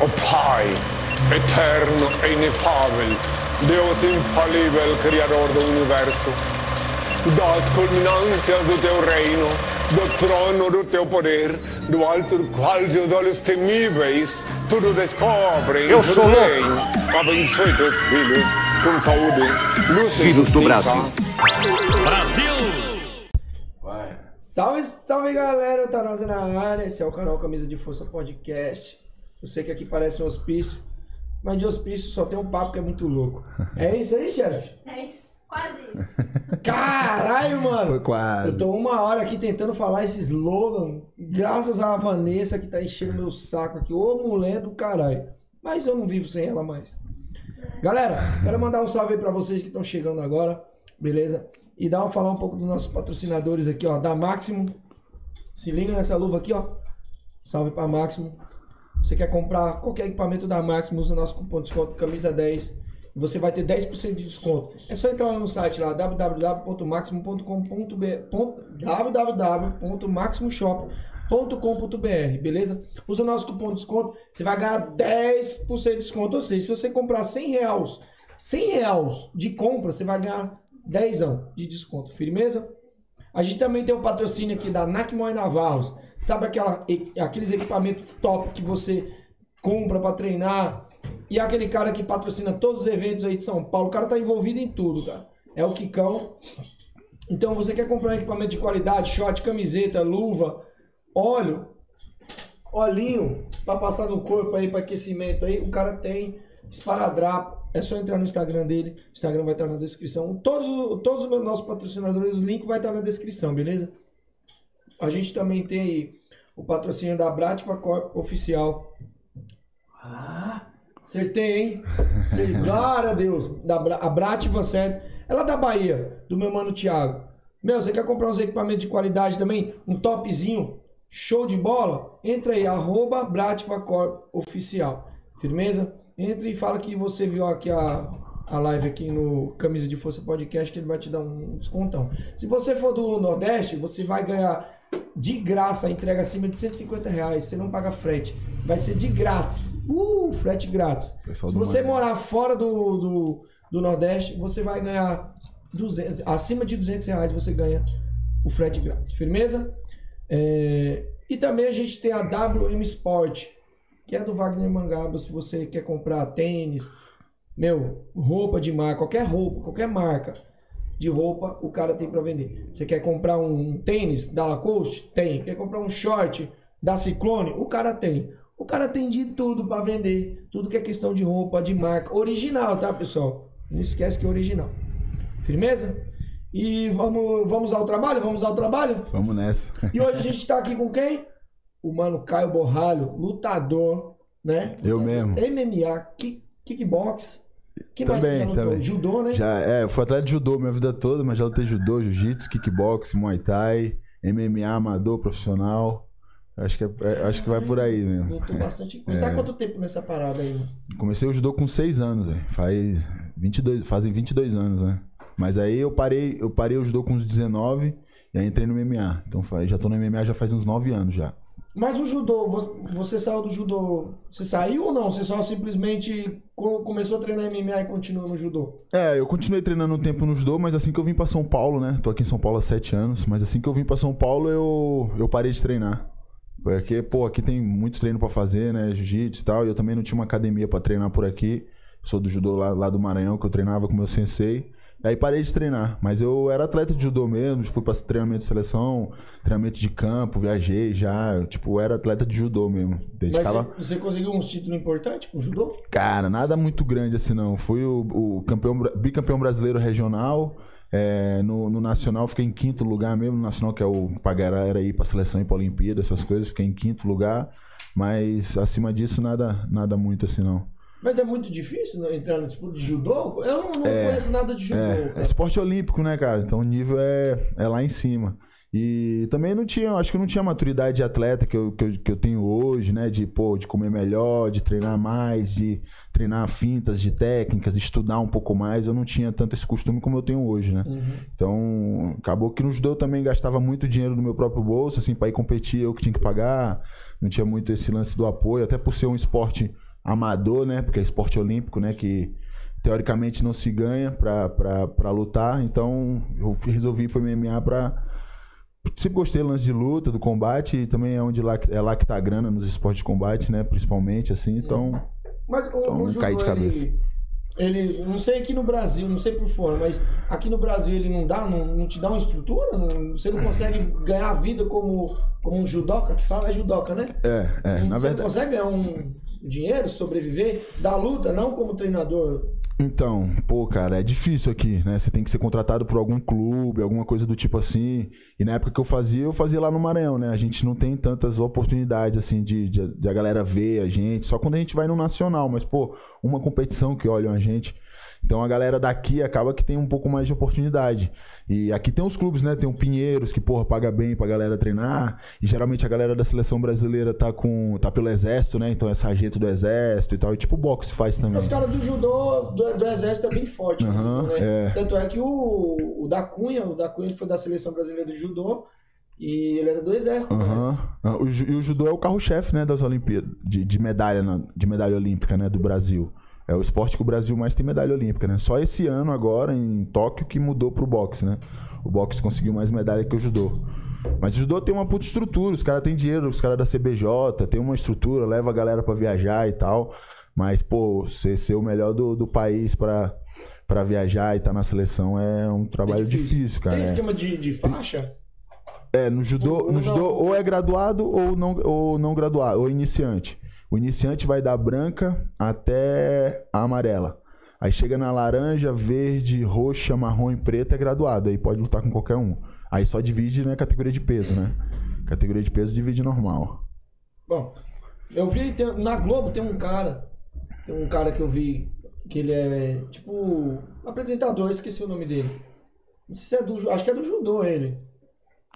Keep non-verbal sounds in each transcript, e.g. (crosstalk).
O Pai, eterno e inefável, Deus infalível, Criador do Universo, das culminâncias do teu reino, do trono do teu poder, do alto do qual teus olhos temíveis tudo descobrem, Eu tudo sou louco. bem. Abençoe teus filhos com saúde, luz e Filhos do justiça. Brasil. Salve, salve galera, Eutanásia na área. Esse é o canal Camisa de Força Podcast. Eu sei que aqui parece um hospício, mas de hospício só tem um papo que é muito louco. (laughs) É isso aí, chefe? É isso, quase isso. (laughs) Caralho, mano! Foi quase. Eu tô uma hora aqui tentando falar esse slogan, graças à Vanessa que tá enchendo meu saco aqui. Ô mulher do caralho. Mas eu não vivo sem ela mais. Galera, quero mandar um salve aí pra vocês que estão chegando agora, beleza? E dar uma falar um pouco dos nossos patrocinadores aqui, ó, da Máximo. Se liga nessa luva aqui, ó. Salve pra Máximo. Você quer comprar qualquer equipamento da Máximo, usa o nosso cupom de desconto camisa 10 e você vai ter 10% de desconto. É só entrar lá no site lá www.maximo.com.br www.maximoshop.com.br, beleza? Usa o nosso cupom de desconto, você vai ganhar 10% de desconto. Ou seja, se você comprar 100 reais, 100 reais de compra, você vai ganhar 10 de desconto. Firmeza? A gente também tem o patrocínio aqui da Nakmoy Navarros. Sabe aquela, aqueles equipamentos top que você compra para treinar? E aquele cara que patrocina todos os eventos aí de São Paulo. O cara tá envolvido em tudo, cara. É o Kikão. Então você quer comprar um equipamento de qualidade, short, camiseta, luva, óleo, olhinho para passar no corpo aí para aquecimento aí, o cara tem esparadrapo. É só entrar no Instagram dele. O Instagram vai estar na descrição. Todos, os- todos os nossos patrocinadores, o link vai estar na descrição, beleza? A gente também tem aí o patrocínio da Brativa Corp Oficial. Ah, acertei, hein? Acertei. (laughs) Glória a Deus. Da, a Brativa, certo? Ela é da Bahia, do meu mano Thiago. Meu, você quer comprar uns equipamentos de qualidade também? Um topzinho? Show de bola? Entra aí, arroba Brativa Corp Oficial. Firmeza? Entra e fala que você viu aqui a, a live aqui no Camisa de Força Podcast, que ele vai te dar um descontão. Se você for do Nordeste, você vai ganhar de graça a entrega acima de 150 reais. Você não paga frete. Vai ser de grátis. Uh, frete grátis. Pessoal Se você morar fora do, do, do Nordeste, você vai ganhar 200, acima de 200 reais você ganha o frete grátis. Firmeza? É, e também a gente tem a WM Sport, que é do Wagner Mangaba. Se você quer comprar tênis, meu, roupa de marca, qualquer roupa, qualquer marca de roupa, o cara tem para vender. Você quer comprar um tênis da Lacoste? Tem. Quer comprar um short da Ciclone? O cara tem. O cara tem de tudo para vender. Tudo que é questão de roupa, de marca. Original, tá, pessoal? Não esquece que é original. Firmeza? E vamos, vamos ao trabalho? Vamos ao trabalho? Vamos nessa. E hoje a gente tá aqui com quem? O mano Caio Borralho, lutador, né? Eu Lutador. mesmo. MMA, kick, kickbox. Que mais Também, você já lutou? também. Judô, né? Já, é, eu fui atleta de judô minha vida toda, mas já lutei judô, jiu-jitsu, kickbox, muay thai, MMA amador, profissional. Acho que, é- é- acho que vai por aí mesmo. Lutou bastante coisa. É. Tá quanto tempo nessa parada aí? Comecei o judô com 6 anos, velho. Faz 22, fazem 22 anos, né? Mas aí eu parei, eu parei o judô com uns 19 e aí entrei no MMA. Então já tô no MMA já faz uns 9 anos já. Mas o judô, vo- você saiu do judô. Você saiu ou não? Você só simplesmente co- começou a treinar MMA e continuou no judô? É, eu continuei treinando um tempo no judô, mas assim que eu vim pra São Paulo, né? Tô aqui em São Paulo há sete anos, mas assim que eu vim pra São Paulo, eu, eu parei de treinar. Porque, pô, aqui tem muito treino pra fazer, né? Jiu-jitsu e tal, e eu também não tinha uma academia pra treinar por aqui. Sou do judô lá, lá do Maranhão, que eu treinava com meu sensei. Aí parei de treinar, mas eu era atleta de judô mesmo, fui pra treinamento de seleção, treinamento de campo, viajei já, eu, tipo, era atleta de judô mesmo. Mas Dedicava... você, você conseguiu uns títulos importantes com judô? Cara, nada muito grande assim não. Fui o, o campeão, bicampeão brasileiro regional. é, no, no Nacional fiquei em quinto lugar mesmo. No Nacional, que é o pra galera ir pra seleção e pra Olimpíada, essas coisas, fiquei em quinto lugar. Mas acima disso, nada, nada muito assim não. Mas é muito difícil entrar na disputa de judô? Eu não, não conheço nada de judô, É, cara. é esporte olímpico, né, cara? Então o nível é, é lá em cima. E também não tinha, acho que não tinha a maturidade de atleta que eu, que, eu, que eu tenho hoje, né? De, pô, de comer melhor, de treinar mais, de treinar fintas, de técnicas, de estudar um pouco mais. Eu não tinha tanto esse costume como eu tenho hoje, né? Então, acabou que no judô eu também gastava muito dinheiro do meu próprio bolso, assim, pra ir competir, eu que tinha que pagar. Não tinha muito esse lance do apoio, até por ser um esporte amador, né? Porque é esporte olímpico, né? Que teoricamente não se ganha pra, pra, pra lutar. Então eu resolvi ir pro MMA pra. Sempre gostei do lance de luta, do combate, e também é onde lá, é lá que tá a grana nos esportes de combate, né? Principalmente, assim. Então. Mas o, Então, o judô, caí de cabeça. Ele, ele, não sei aqui no Brasil, não sei por fora, mas aqui no Brasil ele não dá, não, não te dá uma estrutura? Não- você não consegue ganhar a vida como, como um judoca, que fala é judoca, né? É, é. Não- Na você verdade. não consegue ganhar um dinheiro, sobreviver da luta, não como treinador. Então, pô, cara, é difícil aqui, né? Você tem que ser contratado por algum clube, alguma coisa do tipo assim. E na época que eu fazia, eu fazia lá no Maranhão, né? A gente não tem tantas oportunidades, assim, de, de, de a galera ver a gente. Só quando a gente vai no Nacional. Mas, pô, uma competição que olham a gente. Então a galera daqui acaba que tem um pouco mais de oportunidade. E aqui tem os clubes, né? Tem o Pinheiros, que, porra, paga bem pra galera treinar. E geralmente a galera da seleção brasileira tá com. tá pelo exército, né? Então é sargento do exército e tal. E tipo boxe faz também. Os caras do judô, do, do exército é bem forte. judô, né? é. Tanto é que o, o da Cunha, o da Cunha foi da seleção brasileira de judô e ele era do exército. né? Aham. Ah, O, e o judô é o carro-chefe, né, das Olimpíadas, de, de medalha, de medalha olímpica, né, do Brasil. É o esporte que o Brasil mais tem medalha olímpica, né? Só esse ano agora em Tóquio que mudou pro boxe, né? O boxe conseguiu mais medalha que o judô. Mas o judô tem uma puta estrutura, os caras têm dinheiro, os caras da CBJ, tem uma estrutura, leva a galera pra viajar e tal. Mas, pô, você ser o melhor do, do país pra, pra viajar e estar na seleção é um trabalho difícil, cara. Tem é. esquema de, de faixa? É, no judô, Ou no não. judô ou é graduado ou não, ou não graduado, ou iniciante. O iniciante vai da branca até a amarela. Aí chega na laranja, verde, roxa, marrom e preta é graduado. Aí pode lutar com qualquer um. Aí só divide na categoria de peso, né? Categoria de peso divide normal. Bom, eu vi tem- na Globo tem um cara, tem um cara que eu vi que ele é tipo apresentador, esqueci o nome dele. Não sei se é do, acho que é do judô ele.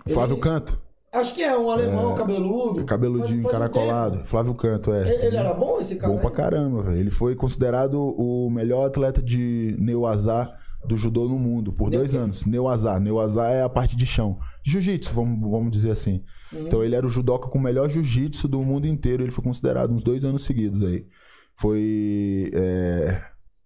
Ele- Flávio Canto, Acho que é um alemão cabeludo. cabeludinho Faz- faz um encaracolado. Flávio Canto, é. Ele, ele era bom esse cara? Bom pra caramba, velho. Ele foi considerado o melhor atleta de Neuazá do judô no mundo por Neu dois quê? anos. Neuazá. Neuazá é a parte de chão. Jiu-jitsu, vamos, vamos dizer assim. Uhum. Então ele era o judoca com o melhor jiu-jitsu do mundo inteiro. Ele foi considerado uns dois anos seguidos aí. Foi. é,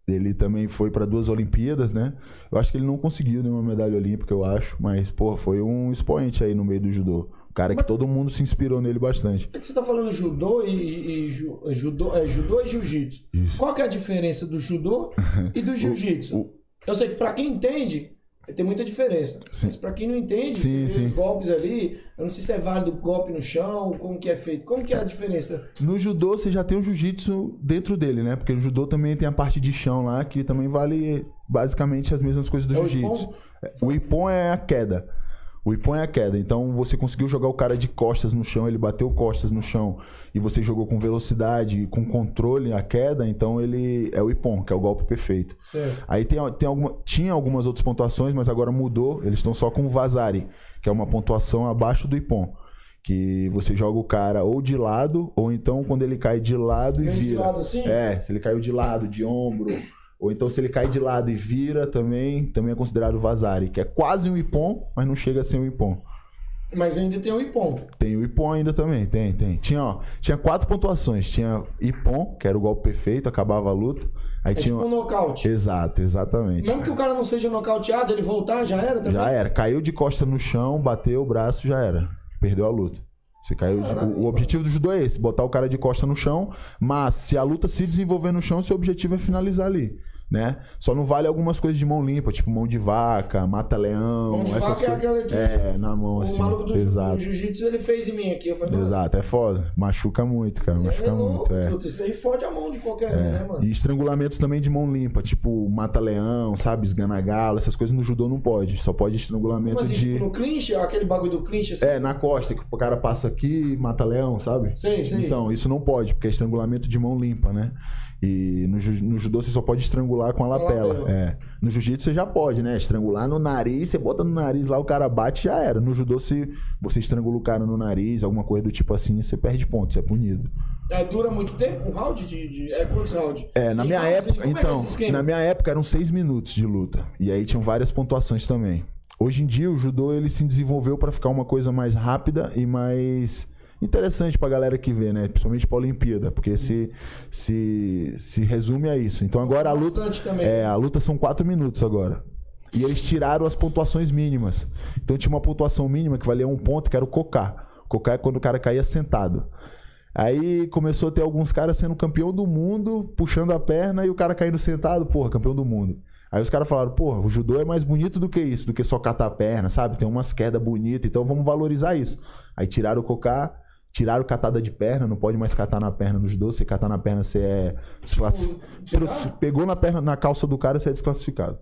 Ele também foi para duas Olimpíadas, né? Eu acho que ele não conseguiu nenhuma medalha olímpica, eu acho. Mas, pô, foi um expoente aí no meio do judô. Cara que todo mundo se inspirou nele bastante. É que você tá falando judô e, e ju- é judô, é judô e jiu-jitsu. Qual que é a diferença do judô (laughs) e do jiu-jitsu? o- Eu sei que pra quem entende, tem muita diferença. Sim. Mas pra quem não entende, Sim, sim. os golpes ali, eu não sei se é válido golpe no chão, como que é feito. Como que é a diferença? No judô você já tem o jiu-jitsu dentro dele, né? Porque o judô também tem a parte de chão lá, que também vale basicamente as mesmas coisas do É o jiu-jitsu. É, O ippon é a queda. O ippon é a queda. Então você conseguiu jogar o cara de costas no chão, ele bateu costas no chão e você jogou com velocidade, com controle a queda, então ele é o ippon, que é o golpe perfeito. Certo. Aí tem, tem alguma, tinha algumas outras pontuações, mas agora mudou. Eles estão só com o Vazari, que é uma pontuação abaixo do Ipon. Que você joga o cara ou de lado, ou então quando ele cai de lado e Vem de vira. lado assim? É, se ele caiu de lado, de ombro. Ou então se ele cai de lado e vira também, também é considerado Vazari, que é quase um Ipon, mas não chega a ser um Ipon. Mas ainda tem o Ipom. Tem o Ipon ainda também, tem, tem. Tinha, ó, tinha quatro pontuações. Tinha Ipon, que era o golpe perfeito, acabava a luta. Aí É tinha. tipo um nocaute. Exato, exatamente. Mesmo que o cara não seja nocauteado, ele voltar, já era também? Já era. Caiu de costa no chão, bateu o braço, já era. Perdeu a luta. Você caiu. o, o objetivo do judô é esse: botar o cara de costa no chão. Mas se a luta se desenvolver no chão, seu objetivo é finalizar ali. Né? Só não vale algumas coisas de mão limpa, tipo mão de vaca, mata-leão, Mão de essas vaca é coisas. aquela que- É, na mão O assim. maluco do, Exato. jiu-jitsu ele fez em mim aqui. Eu falei, Exato, é foda. Machuca muito, cara. Você Machuca é muito. É. Isso daí fode a mão de qualquer um, né, mano? E estrangulamentos também de mão limpa, tipo mata-leão, sabe? Esgana-galo, essas coisas no judô não pode. Só pode estrangulamento assim, de. tipo, no clinch, aquele bagulho do clinch, assim. É, na costa, que o cara passa aqui e mata leão, sabe? Sei, sei. Então, isso não pode, porque é estrangulamento de mão limpa, né? E no, no judô você só pode estrangular com a lapela. É. No jiu-jitsu você já pode, né? Estrangular no nariz, você bota no nariz lá, o cara bate já era. No judô, se você estrangula o cara no nariz, alguma coisa do tipo assim, você perde ponto, você é punido. É, dura muito tempo? Um round de. de- é quantos rounds? É, na E minha como- época, é é então, esquema? na minha época eram seis minutos de luta. E aí tinham várias pontuações também. Hoje em dia o judô ele se desenvolveu para ficar uma coisa mais rápida e mais interessante pra galera que vê, né? Principalmente pra Olimpíada, porque se, se, se resume a isso. Então agora a luta. Também. É, a luta são quatro minutos agora. E eles tiraram as pontuações mínimas. Então tinha uma pontuação mínima que valia um ponto, que era o cocar. Cocar é quando o cara caía sentado. Aí começou a ter alguns caras sendo campeão do mundo, puxando a perna e o cara caindo sentado, porra, campeão do mundo. Aí os caras falaram, porra, o judô é mais bonito do que isso, do que só catar a perna, sabe? Tem umas quedas bonitas, então vamos valorizar isso. Aí tiraram o cocar, tiraram catada de perna, não pode mais catar na perna no judô, se catar na perna você é desclassi- Tipo, se Pegou na perna, na calça do cara, você é desclassificado.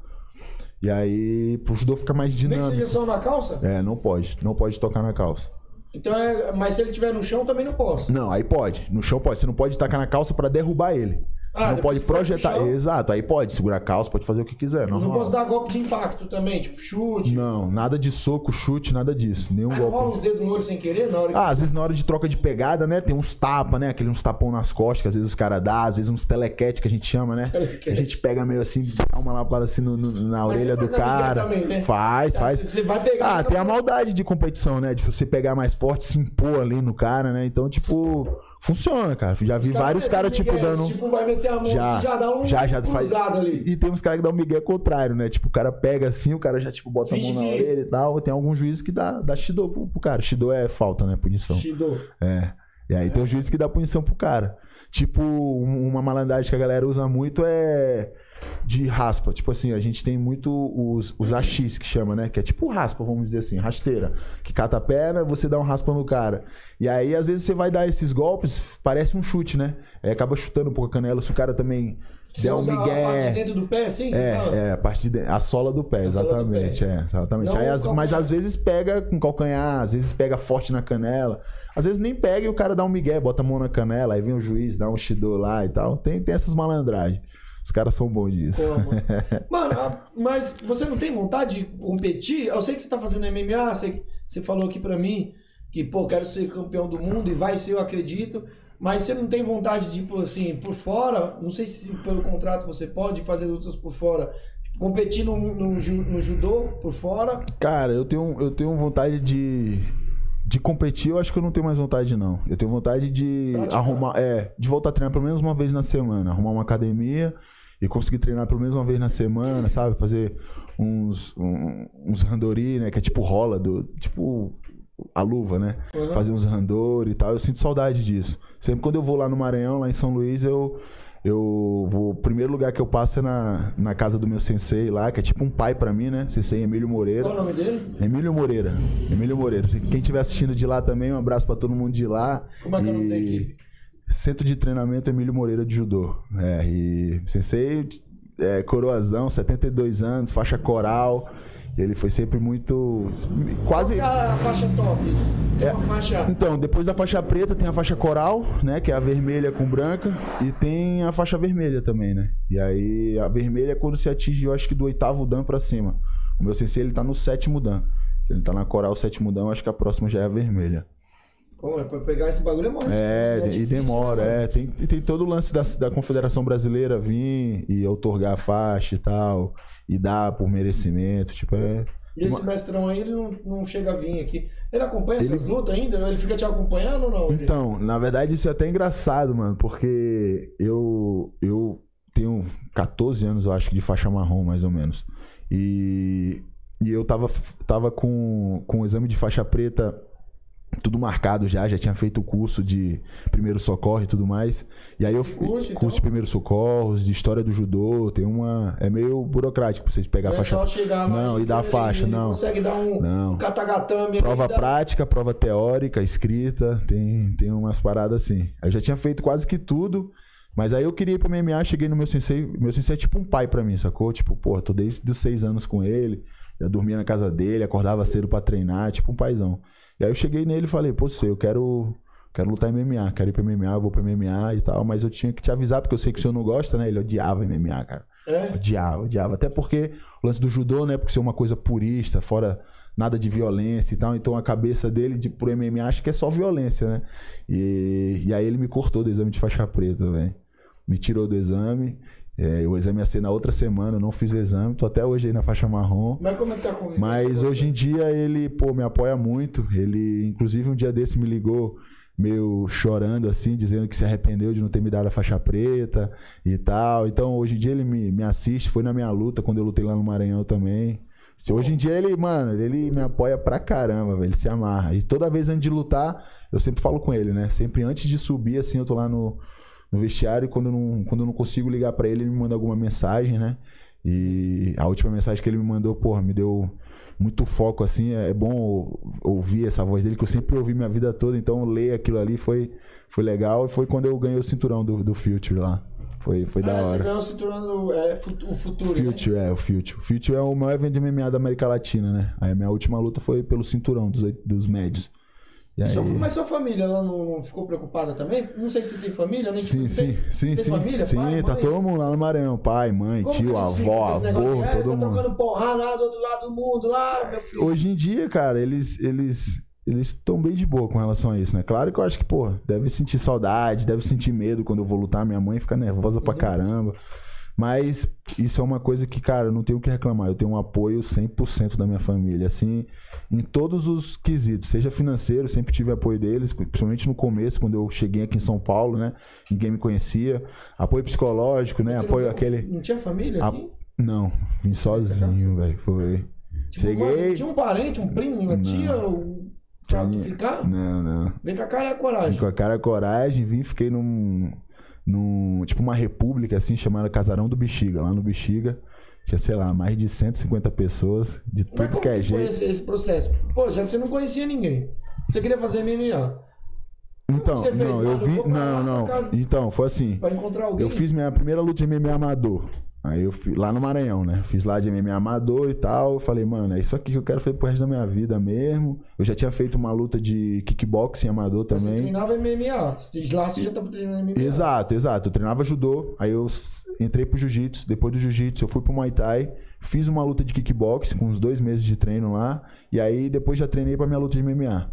E aí, pro judô ficar mais Nem dinâmico. seja só na calça? É, não pode. Não pode tocar na calça. Então é. Mas se ele estiver no chão, também não posso. Não, aí pode. No chão pode. Você não pode tacar na calça pra derrubar ele. Ah, não pode projetar. Exato, aí pode. Segurar a calça, pode fazer o que quiser. Não normal. posso dar golpe de impacto também, tipo chute. Não, nada de soco, chute, nada disso. Nenhum Aí não rola golpe. uns dedos no olho sem querer na hora que. Ah, às vezes na hora de troca de pegada, né? Tem uns tapas, né? Aqueles uns tapão nas costas que às vezes os caras dão, às vezes uns telequete que a gente chama, né? Telequete. A gente pega meio assim, dá uma lapada assim no- no- na Mas orelha do cara. também, né? Faz, faz. você vai pegar, Ah, tem a maldade de competição, né? De você pegar mais forte, se impor ali no cara, né? Então, tipo, funciona, cara. Já vi Os caras vários caras, tipo, dando. Tipo, vai meter a mão Já, assim, já dá um já, já faz. ali. E tem uns caras que dão um migué contrário, né? Tipo, o cara pega assim, o cara já, tipo, bota a Finge mão na que- orelha e tal. Tem alguns juízes que dá, dá shido pro, pro cara. Shido é falta, né? Punição. Shido. É. E aí tem um juiz que dá punição pro cara. Tipo, um- uma malandragem que a galera usa muito é de raspa. Tipo assim, a gente tem muito os, os AX que chama, né? Que é tipo raspa, vamos dizer assim, rasteira. Que cata a perna, você dá um raspa no cara. E aí, às vezes, você vai dar esses golpes, parece um chute, né? Aí acaba chutando um pouco a canela. Se o cara também der um usa a parte de migué. dentro do pé, fala? É, é, a parte de dentro, a sola do pé, A sola do exatamente. pé. É, exatamente. Não Aí, as- mas às vezes pega com calcanhar, às vezes pega forte na canela. Às vezes nem pega e o cara dá um migué, bota a mão na canela, aí vem o juiz, dá um shido lá e tal. Tem, tem essas malandragens. Os caras são bons disso. Pô, mano. (laughs) Mano, mas você não tem vontade de competir? Eu sei que você tá fazendo MMA, você, você falou aqui pra mim que, pô, quero ser campeão do mundo e vai ser, eu acredito. Mas você não tem vontade de, tipo assim, por fora, não sei se pelo contrato você pode fazer lutas por fora, competir no, no, no judô por fora. Cara, eu tenho, eu tenho vontade de. De competir, eu acho que eu não tenho mais vontade, não. Eu tenho vontade de Praticar. arrumar. É, de voltar a treinar pelo menos uma vez na semana. Arrumar uma academia e conseguir treinar pelo menos uma vez na semana, sabe? Fazer uns, um- uns randori, né? Que é tipo rola, do, tipo a luva, né? Uhum. Fazer uns randori e tal. Eu sinto saudade disso. Sempre quando eu vou lá no Maranhão, lá em São Luís, eu. Eu vou. O primeiro lugar que eu passo é na, na casa do meu sensei lá, que é tipo um pai pra mim, né? Sensei Emílio Moreira. Qual é o nome dele? Emílio Moreira. Emílio Moreira. Quem estiver assistindo de lá também, um abraço pra todo mundo de lá. Como é que é o nome da equipe? Centro de Treinamento Emílio Moreira de Judô. É, e Sensei, é, coroazão, 72 anos, faixa coral. Ele foi sempre muito. Quase. Qual é a faixa top? Tem uma faixa. Então, depois da faixa preta tem a faixa coral, né? Que é a vermelha com branca. E tem a faixa vermelha também, né? E aí a vermelha é quando se atinge, eu acho que do oitavo dan pra cima. O meu sensei, ele tá no sétimo dan. Ele tá na coral sétimo dan, eu acho que a próxima já é a vermelha. Pô, pra pegar esse bagulho é mó É, difícil, e demora, né, é. Tem, tem todo o lance da, da Confederação Brasileira vir e outorgar a faixa e tal. E dar por merecimento. Tipo, é. E esse mestrão aí, ele não, não chega a vir aqui. Ele acompanha Ele- suas lutas ainda? Ele fica te acompanhando ou não? Então, na verdade, isso é até engraçado, mano, porque eu, eu tenho 14 anos, eu acho, que de faixa marrom, mais ou menos. E, e eu tava, tava com, com o exame de faixa preta tudo marcado já, já tinha feito o curso de primeiro socorro e tudo mais. E aí eu Curso, então? curso de primeiros socorros, de história do judô, tem uma é meio burocrático pra vocês pegar Não a é faixa. só chegar Não, e dar a faixa, não. consegue dar um, Não. um katagatame. Prova dá- prática, prova teórica, escrita, tem, tem umas paradas assim. Eu já tinha feito quase que tudo, mas aí eu queria ir pro MMA, cheguei no meu sensei, meu sensei é tipo um pai pra mim, sacou? Tipo, pô, tô desde os seis anos com ele, já dormia na casa dele, acordava cedo pra treinar, tipo um paizão. E aí eu cheguei nele e falei, pô, sei, eu quero, quero lutar MMA, quero ir pra MMA, vou pra MMA e tal, mas eu tinha que te avisar, porque eu sei que o senhor não gosta, né? Ele odiava MMA, cara. É? Odiava, odiava. Até porque o lance do judô, né? Porque ser uma coisa purista, fora nada de violência e tal. Então a cabeça dele de, pro MMA acha que é só violência, né? E, e aí ele me cortou do exame de faixa preta, velho. Me tirou do exame. É, ia ser na outra semana, eu não fiz o exame. Tô até hoje aí na faixa marrom. Mas como é que tá Mas hoje em dia ele, pô, me apoia muito. Ele, inclusive, um dia desse me ligou meio chorando assim, dizendo que se arrependeu de não ter me dado a faixa preta e tal. Então, hoje em dia ele me, me assiste, foi na minha luta quando eu lutei lá no Maranhão também. Hoje em dia ele, mano, ele me apoia pra caramba, velho. Ele se amarra. E toda vez antes de lutar, eu sempre falo com ele, né? Sempre antes de subir, assim, eu tô lá no, no vestiário e quando eu não, quando eu não consigo ligar pra ele, ele me manda alguma mensagem, né? E a última mensagem que ele me mandou, porra, me deu muito foco, assim. É bom ouvir essa voz dele, que eu sempre ouvi minha vida toda. Então, ler aquilo ali foi, foi legal. E foi quando eu ganhei o cinturão do, do Future lá. Foi, foi da Ah, você hora. ganhou o cinturão do é, o futuro. né? Future, é, o Future. O Future é o maior evento de MMA da América Latina, né? Aí a minha última luta foi pelo cinturão dos, dos médios. E aí... Sua- mas sua família, ela não, ficou preocupada também? Não sei se tem família, nem Sim, sim, sim, tem sim. família, sim, pai, tá todo mundo lá no Maranhão. Pai, mãe, Como tio, avó, avô, de, "Ah, todo tá mundo. trocando porrada lá do outro lado do mundo, lá, meu filho. Hoje em dia, cara, eles eles eles estão bem de boa com relação a isso, né? Claro que eu acho que, pô, deve sentir saudade, deve sentir medo quando eu vou lutar. Minha mãe fica nervosa Uhum. pra caramba. Mas isso é uma coisa que, cara, eu não tenho o que reclamar. Eu tenho um apoio 100% da minha família, assim, em todos os quesitos. Seja financeiro, sempre tive apoio deles, principalmente no começo, quando eu cheguei aqui em São Paulo, né? Ninguém me conhecia. Apoio psicológico, né? Você não Apoio veio- aquele... Não tinha família a- aqui? Não, vim sozinho, velho. Foi. Tipo, Cheguei. Tinha um parente, um primo, uma tia, um... pra tu ficar? Não, não. Vem com a cara e a Vim coragem. com a cara e a coragem, vim, fiquei num, num. Tipo, uma república assim, chamada Casarão do Bexiga. Lá no Bexiga tinha, sei lá, mais de 150 pessoas, de Mas tudo como que é que foi jeito. esse, esse processo? Pô, já você não conhecia ninguém. Você queria fazer MMA. Então, você fez, não, eu pra lá, Não, não. casa. Então, foi assim. Pra encontrar alguém. Eu fiz minha primeira luta de MMA amador. Aí eu fui lá no Maranhão, né? Fiz lá de MMA amador e tal. Eu falei, mano, é isso aqui que eu quero fazer pro resto da minha vida mesmo. Eu já tinha feito uma luta de kickboxing amador Você também. treinava MMA. Lá você já tava treinando MMA. Exato, exato. Eu treinava judô, aí eu entrei pro jiu-jitsu. Depois do jiu-jitsu, eu fui pro Muay Thai. Fiz uma luta de kickbox com uns dois meses de treino lá. E aí depois já treinei pra minha luta de MMA.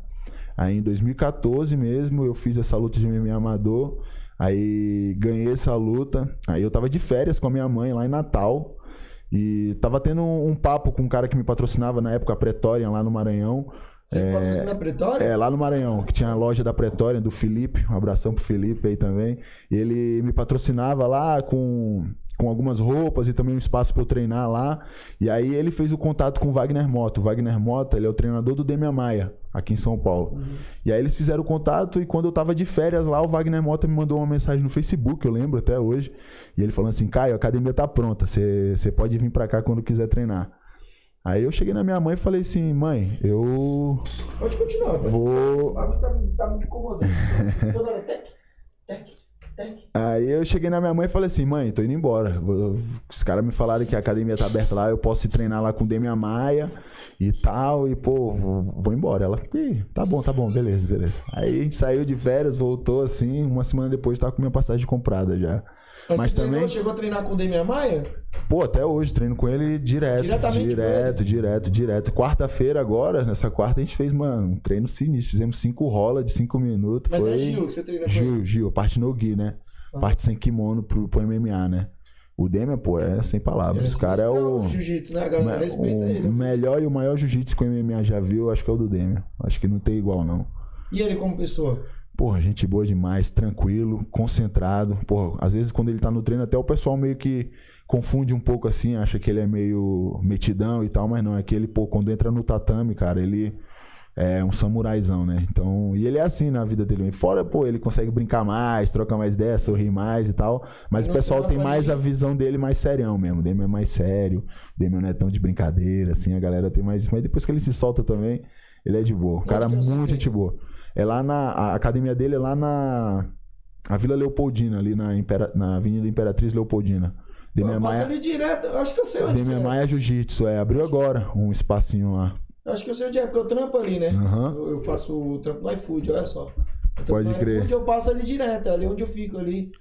Aí em 2014 mesmo, eu fiz essa luta de MMA amador. Aí ganhei essa luta. Aí eu tava de férias com a minha mãe lá em Natal. E tava tendo um, papo com um cara que me patrocinava na época, a Pretória, lá no Maranhão. Você é... na Pretória? É, lá no Maranhão, que tinha a loja da Pretória, do Felipe. Um abração pro Felipe aí também. E ele me patrocinava lá com, com algumas roupas e também um espaço pra eu treinar lá. E aí ele fez o contato com o Wagner Mota. O Wagner Mota, ele é o treinador do Demian Maia, aqui em São Paulo. E aí eles fizeram o contato e quando eu tava de férias lá, o Wagner Mota me mandou uma mensagem no Facebook, eu lembro até hoje. E ele falando assim, Caio, a academia tá pronta, você pode vir pra cá quando quiser treinar. Aí eu cheguei na minha mãe e falei assim, mãe, eu Pode continuar. Vou... O tá, tá me incomodando. (laughs) Toda hora, tec, tec. Aí eu cheguei na minha mãe e falei assim, mãe, tô indo embora. Os caras me falaram que a academia tá aberta lá, eu posso ir treinar lá com Demian Maia e tal. E, pô, vou, vou embora. Ela, Ih, tá bom, tá bom, beleza, beleza. Aí a gente saiu de férias, voltou assim, uma semana depois tava com minha passagem comprada já. Mas, Mas treinou, também- chegou a treinar com o Demian Maia? Pô, até hoje, treino com ele direto. Diretamente direto, direto, direto. Quarta-feira agora, nessa quarta, a gente fez, mano, um treino sinistro. Fizemos cinco rolas de cinco minutos. Mas foi... é Gil que você treina com ele? Gil, Gil, a parte no Gui, né? Parte sem kimono pro, pro MMA, né? O Demian, pô, é sem palavras. o cara é o, Jiu-jitsu, né, galera? Respeita o ele. melhor e o maior jiu-jitsu que o MMA já viu, acho que é o do Demian. Acho que não tem igual, não. E ele como pessoa? Porra, gente boa demais, tranquilo, concentrado. Porra, às vezes quando ele tá no treino, até o pessoal meio que confunde um pouco assim, acha que ele é meio metidão e tal, mas não, é que ele, pô, quando entra no tatame, cara, ele é um samuraizão, né? Então, e ele é assim na vida dele. Fora, pô, ele consegue brincar mais, trocar mais ideia, sorrir mais e tal. Mas Não o pessoal tem mais a visão dele mais serião mesmo. O Demian é mais sério, o Demian não é tão de brincadeira, assim, a galera tem mais. Mas depois que ele se solta também, ele é de boa. O cara é muito tem? gente boa. É lá na. A academia dele é lá na. A Vila Leopoldina, ali na, Impera, na Avenida Imperatriz Leopoldina. Demian Eu passo Maia. ali direto, eu acho que eu sei onde Demian é. Maia Jiu-Jitsu, é. Abriu agora um espacinho lá. Eu acho que eu sei onde é, porque eu trampo ali, né? Aham. Eu, eu faço o trampo no iFood, olha só. Pode crer. iFood, eu passo ali direto, é ali onde eu fico ali.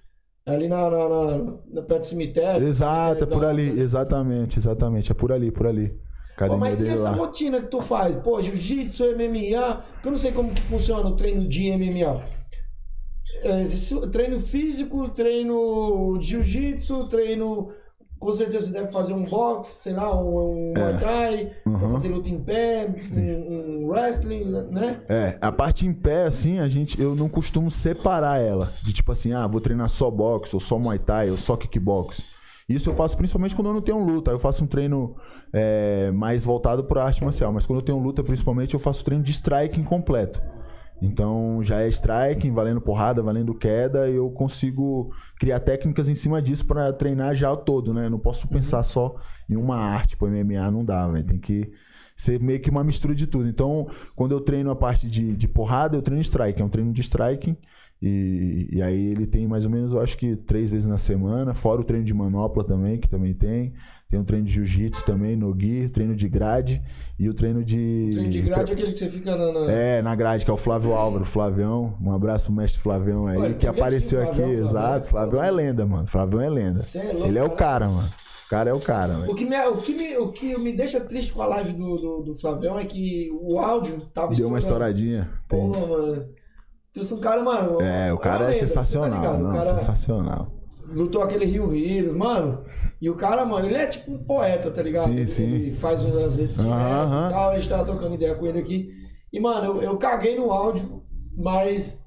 Ali na, na, na, na perto do cemitério. Exato, é por ali. Exatamente, exatamente. É por ali, por ali. Pô, Academia mas e essa lá. rotina que tu faz? Pô, jiu-jitsu, MMA, que eu não sei como que funciona o treino de MMA. É, treino físico, treino de jiu-jitsu, treino com certeza você deve fazer um boxe, sei lá, um, um Muay Thai, vai fazer luta em pé, um, um wrestling, né? É, a parte em pé, assim, a gente, eu não costumo separar ela. De tipo assim, ah, vou treinar só boxe, ou só Muay Thai, ou só kickbox. Isso eu faço principalmente quando eu não tenho luta. Eu faço um treino é, mais voltado para arte marcial. Mas quando eu tenho luta, principalmente, eu faço treino de striking completo. Então já é striking, valendo porrada, valendo queda, e eu consigo criar técnicas em cima disso para treinar já o todo, né? Eu não posso pensar só em uma arte, tipo MMA não dá, velho. Tem que ser meio que uma mistura de tudo. Então, quando eu treino a parte de, de porrada, eu treino striking, é um treino de striking. E, e aí ele tem mais ou menos, eu acho que três vezes na semana, fora o treino de manopla também, que também tem. Tem um treino de jiu-jitsu também, no gi, treino de grade e o treino de. Treino de grade é aquele que você fica na. na- É, na grade, que é o Flávio Álvaro, Flavião. Um abraço pro mestre Flavião aí, Olha, que apareceu aqui, aqui, Flavião, exato. Flavião é lenda, mano. Flavião é lenda. É louco, Ele é o cara. mano. O cara é o cara, velho. O que, me, o, que me, o que me deixa triste com a live do, do, do Flavião é que o áudio tava Deu uma estourando. estouradinha. Tem. Pô, mano. Trouxe um cara, mano. É, o cara é lenda, sensacional. tá? Não, cara sensacional. lutou aquele Rio Rio, mano. E o cara, mano, ele é tipo um poeta, tá ligado? Sim, ele, sim. ele faz umas letras de rap e tal. A gente tava trocando ideia com ele aqui. E, mano, eu, eu caguei no áudio, mas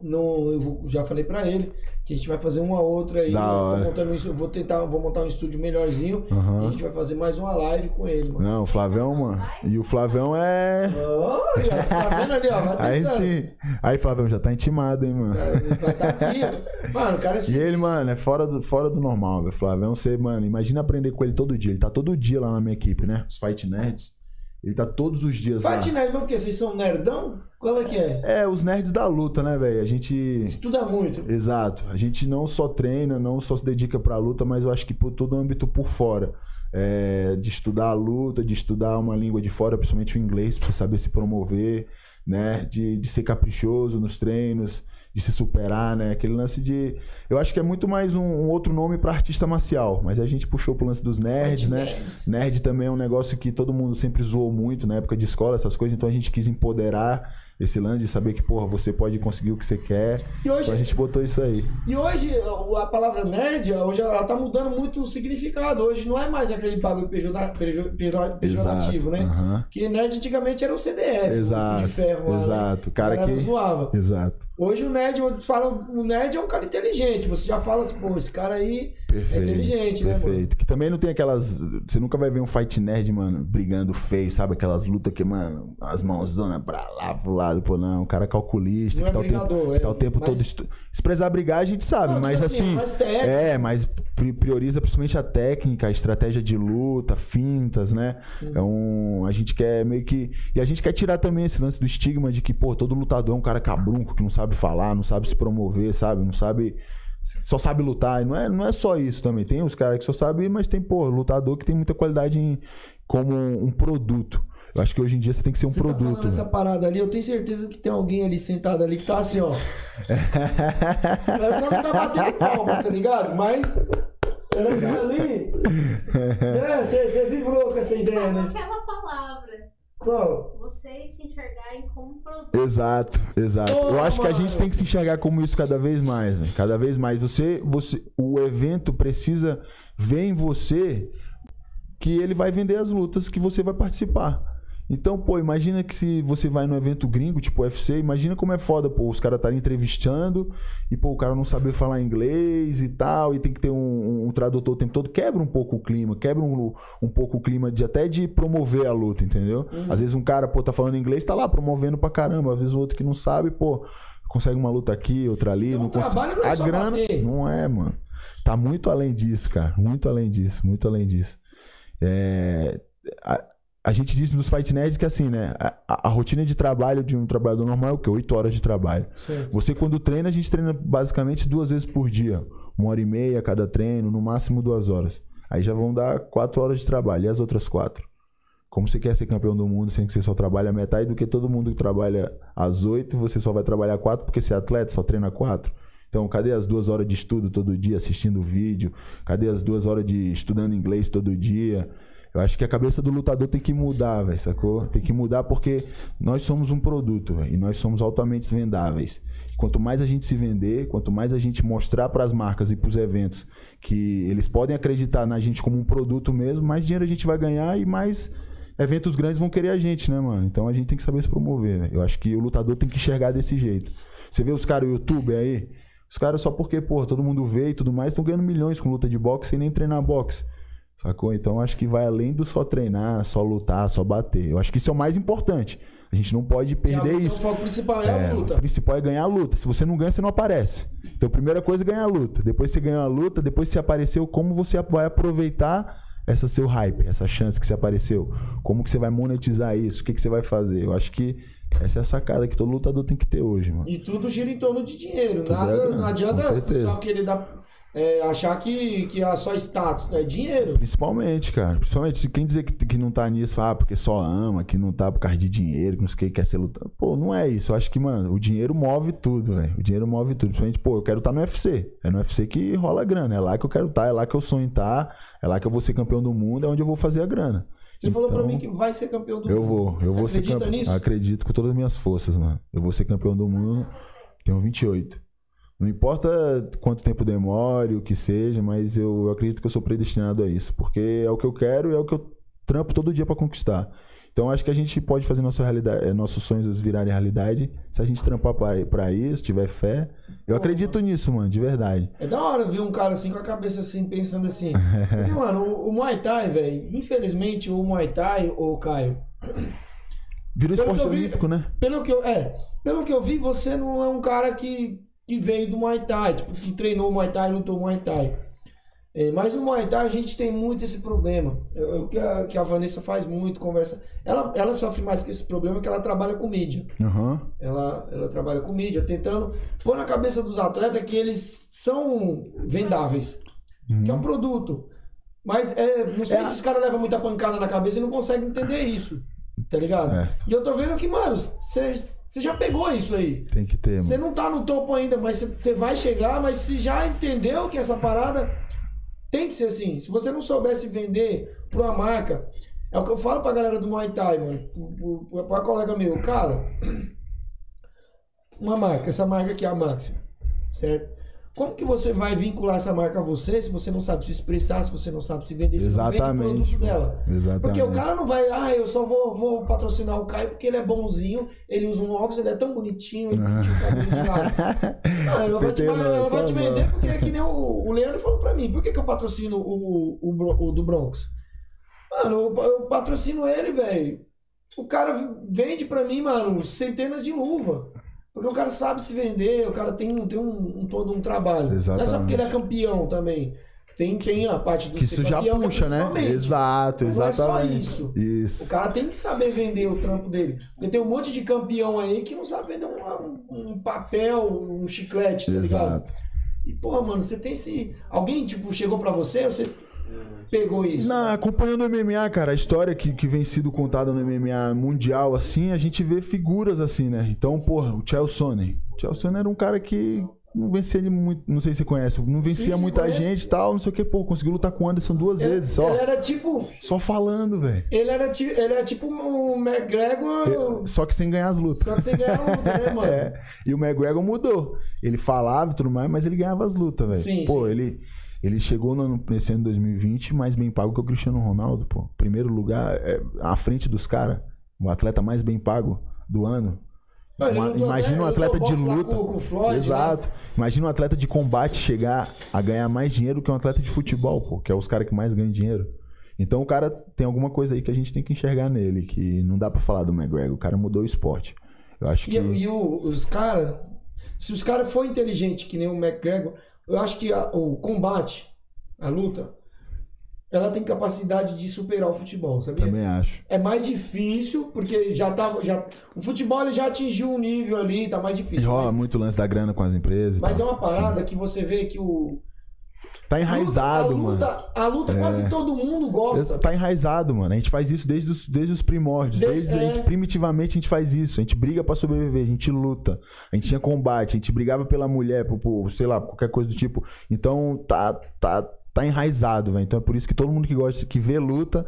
no, eu já falei pra ele que a gente vai fazer uma outra aí. Tô montando isso, vou tentar, vou montar um estúdio melhorzinho Aham. e a gente vai fazer mais uma live com ele, mano. Não, o Flavião, mano. E o Flavião é. Olha, você tá vendo ali, ó? Vai (laughs) Aí sim. Aí, Flavião, já tá intimado, hein, mano. Vai estar aqui. (laughs) Mano, o cara é E ele, mano, é fora do, fora do normal, velho. Flavião, você, mano, imagina aprender com ele todo dia. Ele tá todo dia lá na minha equipe, né? Os Fight Nerds. Ele tá todos os dias lá. Fight Night, mas por quê? Vocês são nerdão? Qual é que é? É, os nerds da luta, né, velho? A gente. Estuda muito. Exato. A gente não só treina, não só se dedica pra luta, mas eu acho que por todo o âmbito por fora. É, de estudar a luta, de estudar uma língua de fora, principalmente o inglês, pra você saber se promover, né? De, de ser caprichoso nos treinos, de se superar, né? Aquele lance de. Eu acho que é muito mais um, um outro nome pra artista marcial, mas a gente puxou pro lance dos nerds, né? Nerds. Nerd também é um negócio que todo mundo sempre zoou muito na época de escola, essas coisas, então a gente quis empoderar esse lance de saber que, porra, você pode conseguir o que você quer. E hoje- Então a gente botou isso aí. E hoje a palavra nerd, hoje ela tá mudando muito o significado. Hoje não é mais aquele bagulho pejora- pejo- pejo- pejorativo, né? Que nerd antigamente era o CDF, Exato, o de ferro lá, né? exato. O cara que- zoava. Exato. Hoje o nerd, quando fala, o nerd é um cara inteligente. Você já fala assim, pô, esse cara aí Perfeito. é inteligente, né, mano? Perfeito. Que também não tem aquelas. Você nunca vai ver um fight nerd, mano, brigando feio, sabe? Aquelas lutas que, mano, as mãozonas pra lá, pro lado, pô, não. O cara é calculista, Não que é tá, o tempo, brigador, que tá é o tempo mais- todo. Estu... Se precisar brigar, a gente sabe, Não, mas tipo assim, assim. é é, mas pri- prioriza principalmente a técnica, a estratégia de luta, fintas, né? É um. A gente quer meio que. E a gente quer tirar também esse lance do estigma de que, pô, todo lutador é um cara cabrunco, que não sabe falar, não sabe se promover, sabe? Não sabe. Só sabe lutar. E não é, não é só isso também. Tem os caras que só sabem, mas tem, pô, lutador que tem muita qualidade em- como um produto. Eu acho que hoje em dia você tem que ser um Você tá falando produto. essa velho. parada ali, eu tenho certeza que tem alguém ali sentado ali que tá assim, ó. Ela só não tá batendo palma, tá ligado? Mas ela tá ali. É, você você vibrou com essa ideia, né? Aquela palavra, Qual? vocês se enxergarem como produto. Exato, exato. Pô, eu acho que a mano. gente tem que se enxergar como isso cada vez mais, velho. Cada vez mais. Você, você, o evento precisa ver em você que ele vai vender as lutas que você vai participar. Então, pô, imagina que se você vai num evento gringo, tipo UFC, imagina como é foda, pô, os caras estarem entrevistando e, pô, o cara não saber falar inglês e tal, e tem que ter um, um tradutor o tempo todo. Quebra um pouco o clima, quebra um, um pouco o clima de até de promover a luta, entendeu? Às vezes um cara, pô, tá falando inglês, tá lá promovendo pra caramba. Às vezes o outro que não sabe, pô, consegue uma luta aqui, outra ali. Então, não consegue. não é a grana bater. não é, mano. Tá muito além disso, cara. Muito além disso, muito além disso. É, a, a gente disse nos Fight Nerds que assim, né? A, a- rotina de trabalho de um trabalhador normal é o quê? 8 horas de trabalho. Você, quando treina, a gente treina basicamente duas vezes por dia. Uma hora e meia cada treino, no máximo duas horas. Aí já vão dar quatro horas de trabalho. E as outras quatro? Como você quer ser campeão do mundo sem que você só trabalhe a metade do que todo mundo que trabalha às oito, você só vai trabalhar quatro porque você é atleta, só treina quatro. Então, cadê as duas horas de estudo todo dia, assistindo vídeo? Cadê as duas horas de estudando inglês todo dia? Eu acho que a cabeça do lutador tem que mudar, velho, sacou? Tem que mudar porque nós somos um produto, velho, e nós somos altamente vendáveis. Quanto mais a gente se vender, quanto mais a gente mostrar pras marcas e pros eventos que eles podem acreditar na gente como um produto mesmo, mais dinheiro a gente vai ganhar e mais eventos grandes vão querer a gente, né, mano? Então a gente tem que saber se promover. Eu acho que o lutador tem que enxergar desse jeito. Você vê os caras no YouTube aí, os caras só porque, pô, todo mundo vê e tudo mais, estão ganhando milhões com luta de boxe sem nem treinar boxe. Sacou? Então acho que vai além do só treinar, só lutar, só bater. Eu acho que isso é o mais importante. A gente não pode a perder isso. O foco principal é, É, a luta. O principal é ganhar a luta. Se você não ganha, você não aparece. Então, a primeira coisa é ganhar a luta. Depois você ganhou a luta, depois você apareceu, como você vai aproveitar essa seu hype, essa chance que você apareceu? Como que você vai monetizar isso? O que, que você vai fazer? Eu acho que essa é a sacada que todo lutador tem que ter hoje, mano. E tudo gira em torno de dinheiro. Tudo é Nada, grana, não adianta só querer dar, é, achar que, que é só status, é dinheiro. Principalmente, cara. Principalmente se quem dizer que, que não tá nisso, ah, porque só ama, que não tá por causa de dinheiro, que não sei o que, quer ser lutador. Pô, não é isso. Eu acho que, mano, o dinheiro move tudo, velho. O dinheiro move tudo. Principalmente, pô, eu quero estar no UFC. É no UFC que rola grana. É lá que eu quero estar, é lá que eu sonho estar, é lá que eu vou ser campeão do mundo, é onde eu vou fazer a grana. Você falou pra Então, mim que vai ser campeão do Eu mundo. vou, eu Você vou ser campeão. Acredito com todas as minhas forças, mano. Eu vou ser campeão do mundo. Tenho 28. Não importa quanto tempo demore, o que seja, mas eu, eu acredito que eu sou predestinado a isso. Porque é o que eu quero e é o que eu trampo todo dia pra conquistar. Então acho que a gente pode fazer nossa realidade, eh, nossos sonhos virarem realidade se a gente trampar pra- pra isso, tiver fé. Eu acredito nisso, mano, de verdade. É da hora ver um cara assim com a cabeça assim, pensando assim. Porque, (laughs) mano, o, o Muay Thai, velho, infelizmente o Muay Thai, ô Caio, Virou esporte eu vi- olímpico, né? pelo que eu, é, pelo que eu vi, você não é um cara que, que veio do Muay Thai, tipo, que treinou Muay Thai, lutou Muay Thai. É, mas no Muay Thai a gente tem muito esse problema. O que a, que a Vanessa faz muito, conversa. Ela, ela sofre mais com esse problema que ela trabalha com mídia. Aham. Ela, ela trabalha com mídia, tentando pôr na cabeça dos atletas que eles são vendáveis. Que é um produto. Mas é, não sei É. se os caras levam muita pancada na cabeça e não conseguem entender isso. Tá ligado? Certo. E eu tô vendo que, mano, você já pegou isso aí. Tem que ter, Você não tá no topo ainda, mas você vai chegar, mas você já entendeu que essa parada tem que ser assim. Se você não soubesse vender pra uma marca, é o que eu falo pra galera do Muay Thai, mano. Pro- Pra colega meu, cara, uma marca, essa marca aqui é a Máxima, certo? Como que você vai vincular essa marca a você se você não sabe se expressar, se você não sabe se vender, se não vende o Exatamente. produto dela? Exatamente. Porque o cara não vai, ah, eu só vou, vou patrocinar o Caio porque ele é bonzinho, ele usa um óculos, ele é tão bonitinho, ele tinha o cabelo de lado. (laughs) Ela vai te, te vender não. porque é que nem o, o Leandro falou pra mim, por que, que eu patrocino o, o, o do Bronx? Mano, eu, eu patrocino ele, velho. O cara vende pra mim, mano, centenas de luva. Porque o cara sabe se vender, o cara tem, um- tem um, um todo um trabalho. Não é só Exatamente. porque ele é campeão também. Tem, tem a parte do Que isso já puxa, né? Exato, Não é só exatamente. isso. O Isso. cara tem que saber vender o trampo dele. Porque tem um monte de campeão aí que não sabe vender um, um papel, um chiclete, tá ligado? Exato. E, porra, mano, você tem esse. Alguém, tipo, chegou pra você, você pegou isso? Na, acompanhando o MMA, cara, a história que, que vem sido contada no MMA mundial, assim, a gente vê figuras assim, né? Então, porra, o Chael Sonnen. O Chael Sonnen era um cara que não vencia ele muito, não sei se você conhece, não vencia sim, muita conheço. gente e tal, não sei o que, pô, conseguiu lutar com o Anderson duas ele, vezes só. ele era tipo. Só falando, velho. Ele era, ti- ele era tipo um McGregor. Só que sem ganhar as lutas. Só que você ganha a luta, né, (laughs) mano? É. E o McGregor mudou. Ele falava e tudo mais, mas ele ganhava as lutas, velho. Sim, Pô, sim. ele. Ele chegou no ano, nesse ano 2020 mais bem pago que o Cristiano Ronaldo, pô. Primeiro lugar, é, à frente dos caras. O atleta mais bem pago do ano. Uma- imagina até- um atleta de luta. com- com o Floyd, né? Exato. Imagina um atleta de combate chegar a ganhar mais dinheiro que um atleta de futebol, pô, que é os caras que mais ganham dinheiro. Então o cara tem alguma coisa aí que a gente tem que enxergar nele, que não dá pra falar do McGregor. O cara mudou o esporte. Eu acho que. E, e o- os caras, se os caras for inteligente que nem o McGregor, eu acho que a- o combate, a luta, ela tem capacidade de superar o futebol, sabia? Também acho. É mais difícil, porque já tava. Já, o futebol já atingiu um nível ali, tá mais E difícil. rola Mas, muito lance da grana com as empresas. e mas é tal. uma parada que você vê que o. Tá enraizado, a luta, mano. É. A luta, a luta quase todo mundo gosta. Tá enraizado, mano. A gente faz isso desde os, desde os primórdios. Desde- Desde, a gente, é. primitivamente, a gente faz isso. A gente briga pra sobreviver, a gente luta. A gente tinha combate, a gente brigava pela mulher, por, por, sei lá, qualquer coisa do tipo. Então, tá, tá, tá enraizado, velho. Então é por isso que todo mundo que gosta, que vê luta,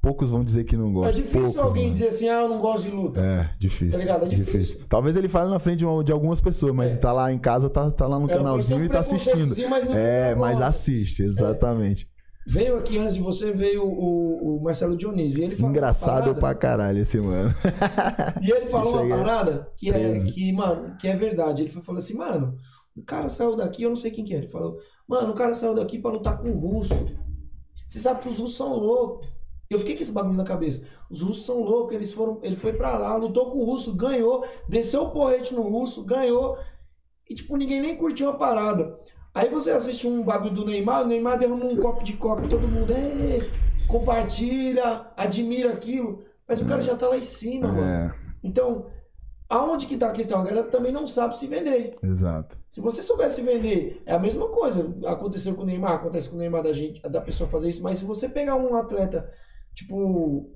poucos vão dizer que não É gostam. difícil poucos, alguém mano. dizer assim, ah, eu não gosto de luta. É, difícil. Tá ligado? É difícil. Talvez ele fale na frente de, uma- de algumas pessoas, mas tá lá em casa, tá, tá lá no É, canalzinho e tá assistindo. mas É, mas assiste, exatamente. Veio aqui antes de você, veio o, o Marcelo Dionísio. E ele falou Engraçado parada- pra caralho esse mano. (laughs) E ele falou uma parada que é, que, mano, que é verdade. Ele falou assim, mano, o cara saiu daqui, eu não sei quem que é. Ele falou, mano, o cara saiu daqui pra lutar com o russo. Você sabe que os russos são loucos. Eu fiquei com esse bagulho na cabeça. Os russos são loucos, eles foram, ele foi pra lá, lutou com o russo, ganhou, desceu o porrete no russo, ganhou. E tipo, ninguém nem curtiu a parada. Aí você assiste um bagulho do Neymar, o Neymar derrama um copo de coca, todo mundo "Ê, compartilha, admira aquilo. Mas o cara já tá lá em cima, mano. É, Então, aonde que tá a questão? A galera também não sabe se vender. exato. Se você soubesse vender, é a mesma coisa. Aconteceu com o Neymar, acontece com o Neymar da gente, da pessoa fazer isso, mas se você pegar um atleta, tipo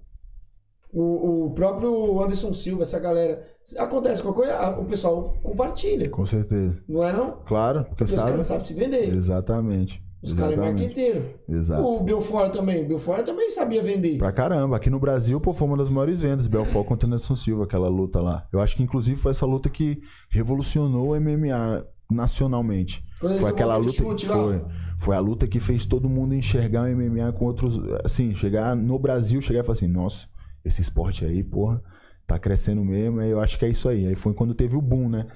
o, o próprio Anderson Silva, essa galera, acontece qualquer coisa, o pessoal compartilha. Com certeza. Não é não? Claro, porque Porque os sabe. caras sabem se vender. Exatamente. Os caras é marqueteiro. Exato. O Belfort também. O Belfort também sabia vender. Pra caramba. Aqui no Brasil, pô, foi uma das maiores vendas. Belfort contra Anderson Silva, aquela luta lá. Eu acho que, inclusive, foi essa luta que revolucionou o MMA nacionalmente. Foi aquela luta que chute lá. foi. Foi a luta que fez todo mundo enxergar o MMA com outros. Assim, chegar no Brasil, chegar e falar assim, nossa, esse esporte aí, porra, tá crescendo mesmo. Aí eu acho que é isso aí. Aí foi quando teve o boom, né?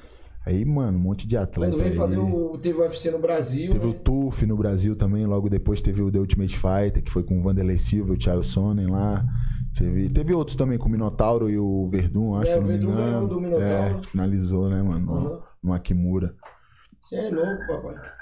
Aí, mano, um monte de atleta. Quando veio fazer o. Teve o UFC no Brasil. Teve né? o TUF no Brasil também, logo depois teve o The Ultimate Fighter, que foi com o Vanderlei Silva e o Thiago Sonnen lá. Teve, teve outros também, com o Minotauro e o Verdun, acho, É, se o Verdun ganhou do Minotauro. É, finalizou, né, mano, no, Uhum. no Akimura. Você é louco, papai.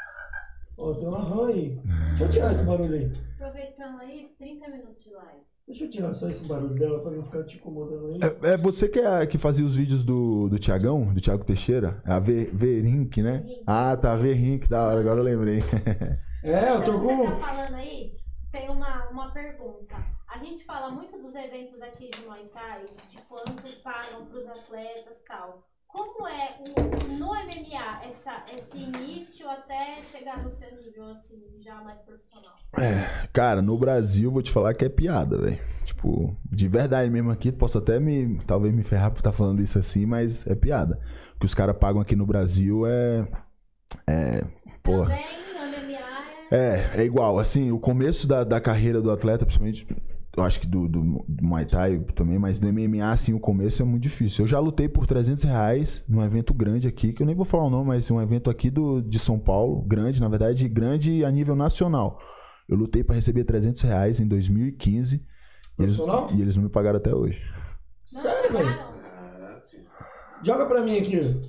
Ó, tem uma rã aí. Deixa eu tirar esse barulho aí. Aproveitando aí, 30 minutos de live. Deixa eu tirar só esse barulho dela pra não ficar te incomodando aí. É, é você que, é, que fazia os vídeos do, do Tiagão, do Thiago Teixeira? A Ve- Verink, né? Verink. Ah, tá, Verink, da hora, agora eu lembrei. (laughs) É, eu tô Então, você com. tá falando aí, tem uma, uma pergunta. A gente fala muito dos eventos aqui de Muay Thai, de quanto pagam pros atletas e tal. Como é o, no MMA essa, esse início até chegar no seu nível, assim, já mais profissional? Cara, no Brasil, vou te falar que é piada, velho. Tipo, de verdade mesmo aqui, posso até me. Talvez me ferrar por estar falando isso assim, mas é piada. O que os caras pagam aqui no Brasil é. É. Porra. Também no MMA é... É, é igual. Assim, o começo da, da carreira do atleta, principalmente. Eu acho que do, do, do Muay Thai também, mas do MMA, assim, o começo é muito difícil. Eu já lutei por 300 reais num evento grande aqui, que eu nem vou falar o nome, mas um evento aqui do, de São Paulo, grande, na verdade, grande a nível nacional. Eu lutei pra receber 300 reais em 2015. E eles, e eles não me pagaram até hoje. Sério, velho? pagaram? Joga pra mim aqui.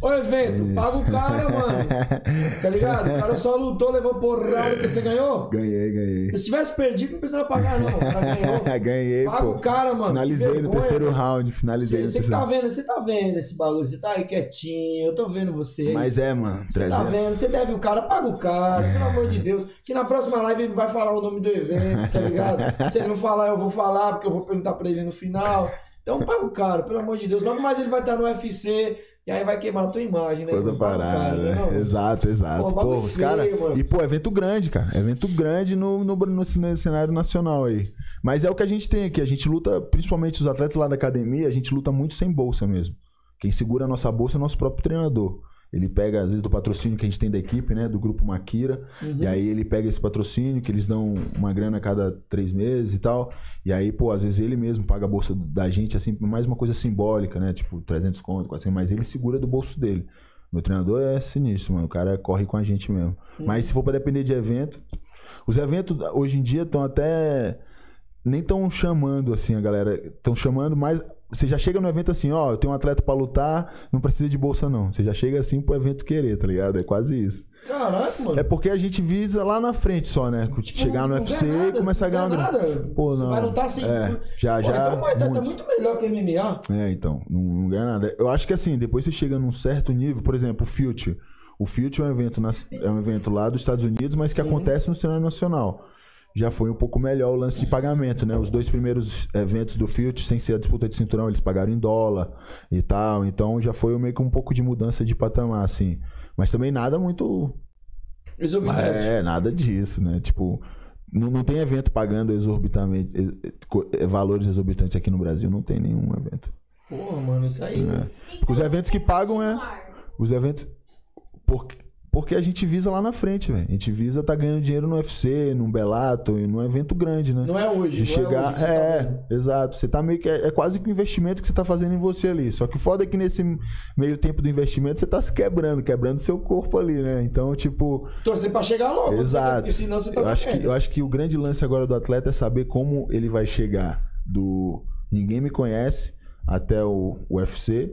Ô evento, paga o cara, mano. (laughs) Tá ligado? O cara só lutou, levou porrada que você ganhou. Ganhei, ganhei. Se tivesse perdido, não precisava pagar, não. O cara ganhou. (laughs) ganhei, Paga pô. o cara, mano. Finalizei no terceiro mano. round, finalizei Você, no você tá vendo, você tá vendo esse bagulho, você tá aí quietinho, eu tô vendo você. Mas é, mano, Você 300. tá vendo, você deve o cara, paga o cara, pelo amor de Deus. Que na próxima live ele vai falar o nome do evento, tá ligado? (laughs) Se ele não falar, eu vou falar, porque eu vou perguntar pra ele no final. Então paga o cara, pelo amor de Deus. Logo mais ele vai estar no UFC e aí vai queimar a tua imagem, né? Toda o cara, parada, né? Exato, exato. Pô, Pô, os caras. E, pô, evento grande, cara. Evento grande no, no, no, no cenário nacional aí. Mas é o que a gente tem aqui. A gente luta, principalmente os atletas lá da academia, a gente luta muito sem bolsa mesmo. Quem segura a nossa bolsa é o nosso próprio treinador. Ele pega, às vezes, do patrocínio que a gente tem da equipe, né? Do grupo Maquira. Uhum. E aí ele pega esse patrocínio, que eles dão uma grana a cada três meses e tal. E aí, pô, às vezes ele mesmo paga a bolsa da gente, assim, mais uma coisa simbólica, né? Tipo, 300 conto, 400, mas ele segura do bolso dele. Meu treinador é sinistro, mano. O cara corre com a gente mesmo. Mas se for pra depender de evento, os eventos hoje em dia estão até. Nem tão chamando assim a galera. Estão chamando mais. Você já chega no evento assim, ó, eu tenho um atleta pra lutar, não precisa de bolsa não. Você já chega assim pro evento querer, tá ligado? É quase isso. Caraca, mano. É porque a gente visa lá na frente só, né? chegar no UFC nada, e começar a ganhar não uma grana. nada. Pô, Você não. vai lutar sem. É, já, Pô, já. Então, tá, tá muito melhor que o MMA. É, então, não, não ganha nada. Eu acho que assim, depois você chega num certo nível, por exemplo, o Future. O Future é um evento, nas- é um evento lá dos Estados Unidos, mas que acontece no cenário nacional. Já foi um pouco melhor o lance de pagamento, né? Os dois primeiros eventos do Future, sem ser a disputa de cinturão, eles pagaram em dólar e tal. Então já foi meio que um pouco de mudança de patamar, assim. Mas também nada muito Exorbitante. é, nada disso, né? Tipo, Não, não tem evento pagando exorbitamente, eh, eh, eh, valores exorbitantes aqui no Brasil. Não tem nenhum evento. Porra, mano, isso aí. E Porque os eventos que é pagam é-? Os eventos. Porque, porque a gente visa lá na frente, velho. A gente visa tá ganhando dinheiro no UFC, num Bellator, e num evento grande, né? Não é hoje, De não chegar. é hoje que você tá É, vendo. exato. Você tá meio que. É, é quase que um investimento que você tá fazendo em você ali. Só que o foda é que nesse meio tempo do investimento você tá se quebrando, quebrando seu corpo ali, né? Então, tipo. Torcer pra chegar logo. Exato. Porque senão você tá eu, acho que, eu acho que o grande lance agora do atleta é saber como ele vai chegar do ninguém me conhece até o UFC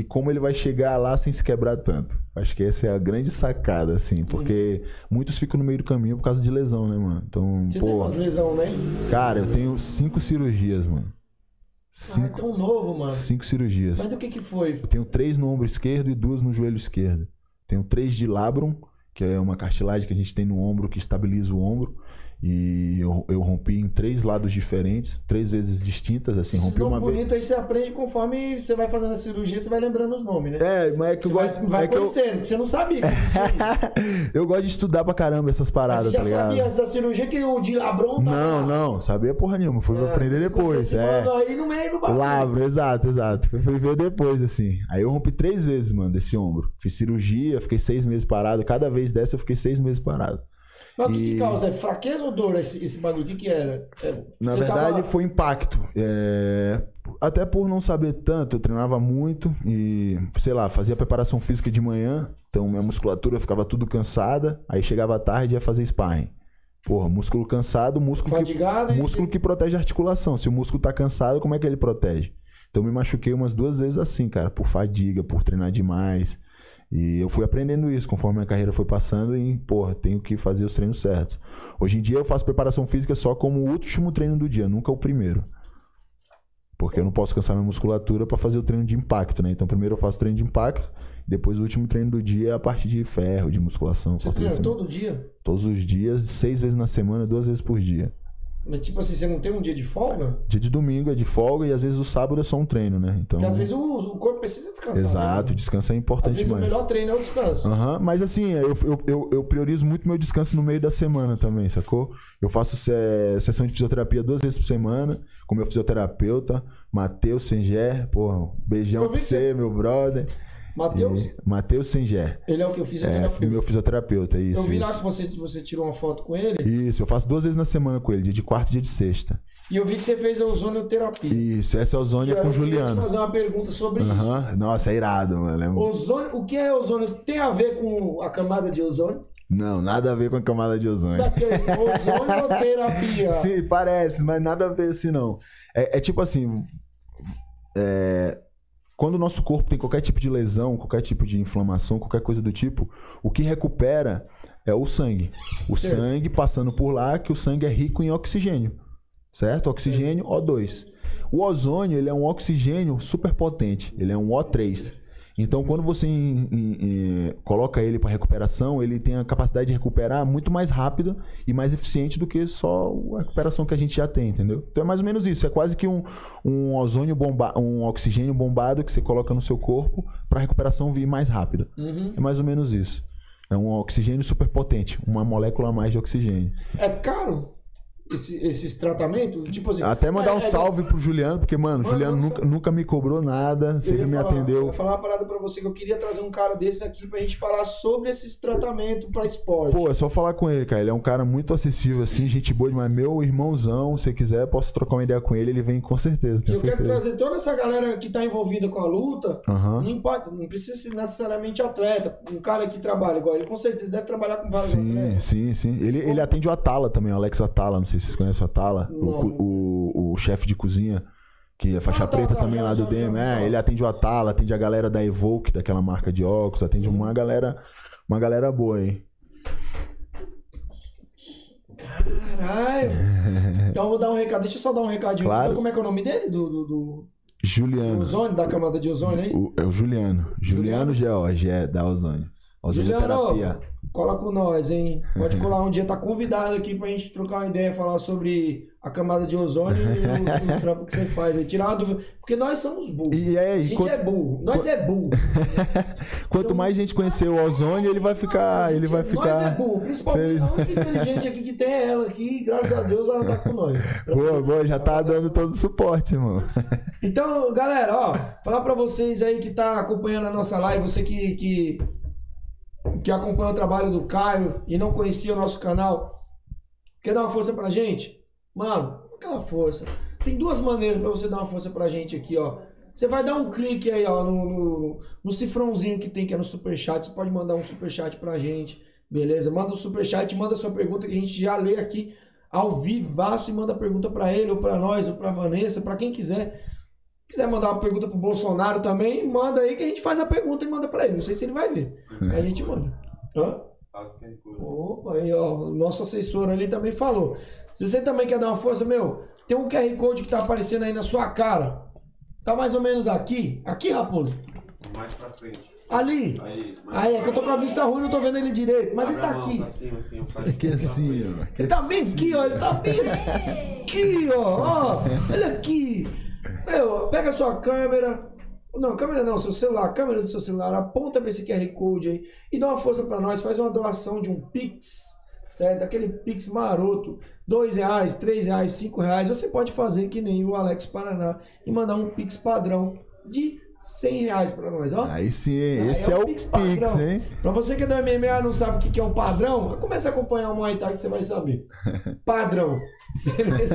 e como ele vai chegar lá sem se quebrar tanto. Acho que essa é a grande sacada, assim, porque muitos ficam no meio do caminho por causa de lesão, né, mano? Então, Você tem pô, umas lesão, né? cara, eu tenho cinco cirurgias, mano. Ah, é Cinco, tão novo, mano. cinco cirurgias. Mas do que que foi? Eu tenho três no ombro esquerdo e duas no joelho esquerdo. Tenho três de labrum, que é uma cartilagem que a gente tem no ombro que estabiliza o ombro. E eu, eu rompi em três lados diferentes, três vezes distintas, assim, Esses rompi uma vez. bonitos aí você aprende conforme você vai fazendo a cirurgia, você vai lembrando os nomes, né? É, mas é que Você eu vai, gosto. vai é eu, conhecendo, que você não sabia. (laughs) eu gosto de estudar pra caramba essas Mas paradas, você já tá ligado? sabia antes da cirurgia que o de Labron tá Não, lá. não, sabia porra nenhuma. Fui É, aprender depois. É. aí no meio do. Lavro, exato, exato. Fui ver depois, assim. Aí eu rompi três vezes, mano, desse ombro. Fiz cirurgia, fiquei seis meses parado. Cada vez dessa eu fiquei seis meses parado. Mas o que, que E- causa? É fraqueza ou dor esse, esse bagulho? O que, que era? É, Na você verdade, tava- foi impacto. É, Até por não saber tanto, eu treinava muito e, sei lá, fazia preparação física de manhã, então minha musculatura ficava tudo cansada, aí chegava à tarde e ia fazer sparring. Porra, músculo cansado, músculo que, Fadigado e- músculo que protege a articulação. Se o músculo tá cansado, como é que ele protege? Então eu me machuquei umas duas vezes assim, cara, por fadiga, por treinar demais. E eu fui aprendendo isso conforme minha carreira foi passando e, porra, tenho que fazer os treinos certos. Hoje em dia eu faço preparação física só como o último treino do dia, nunca o primeiro. Porque eu não posso cansar minha musculatura pra fazer o treino de impacto, né? Então primeiro eu faço treino de impacto, depois o último treino do dia é a parte de ferro, de musculação, Você treina todo dia? Todos os dias, seis vezes na semana, duas vezes por dia. Mas tipo assim, você não tem um dia de folga? Dia de domingo é de folga e às vezes o sábado é só um treino, né? Então. Porque às vezes o, o corpo precisa descansar. Exato, Né? descanso é Às importante vezes o melhor treino é o descanso. Aham, mas assim, eu, eu, eu, eu priorizo muito meu descanso no meio da semana também, sacou? Eu faço se- sessão de fisioterapia duas vezes por semana com meu fisioterapeuta, Matheus Senger. Porra, beijão pra você, meu brother. Matheus, E- Matheus Senger. ele é o que eu fiz aqui É, meu fisioterapeuta, isso. Eu vi lá isso. que você, você tirou uma foto com ele Isso, eu faço duas vezes na semana com ele, dia de quarta e dia de sexta. e eu vi que você fez a ozonioterapia. Isso, essa é a Ozônia Eu com o queria te Juliano. fazer uma pergunta sobre isso. Aham, Nossa, é irado, mano. É- Ozônio, o que é ozônio? Tem a ver com a camada de ozônio? Não, nada a ver com a camada de ozônio. Daqueles ozonioterapia. (laughs) Sim, parece, mas nada a ver assim, não. É, é tipo assim. é, quando o nosso corpo tem qualquer tipo de lesão, qualquer tipo de inflamação, qualquer coisa do tipo, o que recupera é o sangue. O Certo. sangue passando por lá, que o sangue é rico em oxigênio. Certo? Oxigênio O2. O ozônio, ele é um oxigênio super potente. Ele é um O3. Então, quando você em- em- em- coloca ele para recuperação, ele tem a capacidade de recuperar muito mais rápido e mais eficiente do que só a recuperação que a gente já tem, entendeu? Então é mais ou menos isso. É quase que um, um ozônio bomba, um oxigênio bombado que você coloca no seu corpo para a recuperação vir mais rápida. Uhum. É mais ou menos isso. É um oxigênio super potente, uma molécula a mais de oxigênio. É caro esse- esses tratamentos? Tipo assim, Até mandar é- um é- salve pro Juliano, porque, mano, o Manda Juliano nunca, nunca me cobrou nada, Eu sempre me falar- Eu atendeu. ia falar uma parada pra você que eu queria trazer um cara desse aqui pra gente falar sobre esses tratamentos pra esporte. Pô, é só falar com ele, cara. Ele é um cara muito acessível, assim, gente boa demais. Meu irmãozão, se quiser, posso trocar uma ideia com ele, ele vem com certeza, eu quero certeza. trazer toda essa galera que tá envolvida com a luta. Aham. Não importa, não precisa ser necessariamente atleta. Um cara que trabalha igual ele, com certeza deve trabalhar com vários Sim, atletas. sim, sim. Ele, ele atende o Atala também, o Alex Atala. Não sei se vocês conhecem o Atala. O, o, o chefe de cozinha, que é faixa Ah, tá, preta tá, também lá do DM. É, ele atende o Atala, atende a galera da Evoque, daquela marca de óculos, atende Uhum. uma galera, uma galera boa aí. Caralho! (laughs) então eu vou dar um recado. Deixa eu só dar um recadinho. Claro. Então, como é que é o nome dele? Do, do, do- Juliano. ozônio, da camada de ozônio aí? O- é o Juliano. Juliano George, é, da Ozônio. Ozonioterapia. Cola com nós, hein? Pode (laughs) colar um dia, tá convidado aqui pra gente trocar uma ideia, falar sobre a camada de ozônio e o, (laughs) o trampo que você faz aí. Tirar uma dúvida. Porque nós somos burros. E é, a gente quanto, é burro. Nós é burro. (laughs) quanto mais gente conhecer o ozônio, ele vai ficar. Ele vai Nós é ficar. burro. Principalmente feliz. a única inteligente aqui que tem é ela aqui. Graças a Deus ela tá com nós. Boa, boa, já tá dando todo o suporte, irmão. Então, galera, ó, falar pra vocês aí que tá acompanhando a nossa live, você que, que, que acompanha o trabalho do Caio e não conhecia o nosso canal, quer dar uma força pra gente? Mano, aquela força. Tem duas maneiras pra você dar uma força pra gente aqui, ó. Você vai dar um clique aí, ó, no, no, no cifrãozinho que tem que é no superchat. Você pode mandar um superchat pra gente, beleza? Manda um superchat, manda sua pergunta que a gente já lê aqui ao vivaço e manda pergunta pra ele, ou pra nós, ou pra Vanessa, pra quem quiser. Quiser mandar uma pergunta pro Bolsonaro também, manda aí que a gente faz a pergunta e manda pra ele. Não sei se ele vai ver. Aí a gente manda. Hã? Opa, aí, ó, o nosso assessor ali também falou. Se você também quer dar uma força, meu, tem um QR Code que tá aparecendo aí na sua cara. Tá mais ou menos aqui. Aqui, Raposo. Mais pra frente. Ali. Aí, Aí, é que eu tô com a vista ruim, não tô vendo ele direito. Mas ele tá mão aqui. Cima, assim, eu faço Aqui assim, ó. Ele tá bem aqui, ó. Ele tá bem aqui, ó. ó. Olha aqui. Meu, pega a sua câmera. Não, câmera não, seu celular, câmera do seu celular, aponta pra esse QR Code aí e dá uma força pra nós, faz uma doação de um Pix, certo? Aquele Pix maroto, dois reais, três reais, cinco reais, você pode fazer que nem o Alex Paraná e mandar um Pix padrão de 100 reais pra nós, ó. Aí sim? Aí esse é, o Pix Pix, padrão. hein? Pra você que é do MMA e não sabe o que é o padrão, comece a acompanhar o Muay Thai que você vai saber. (laughs) Padrão. Beleza?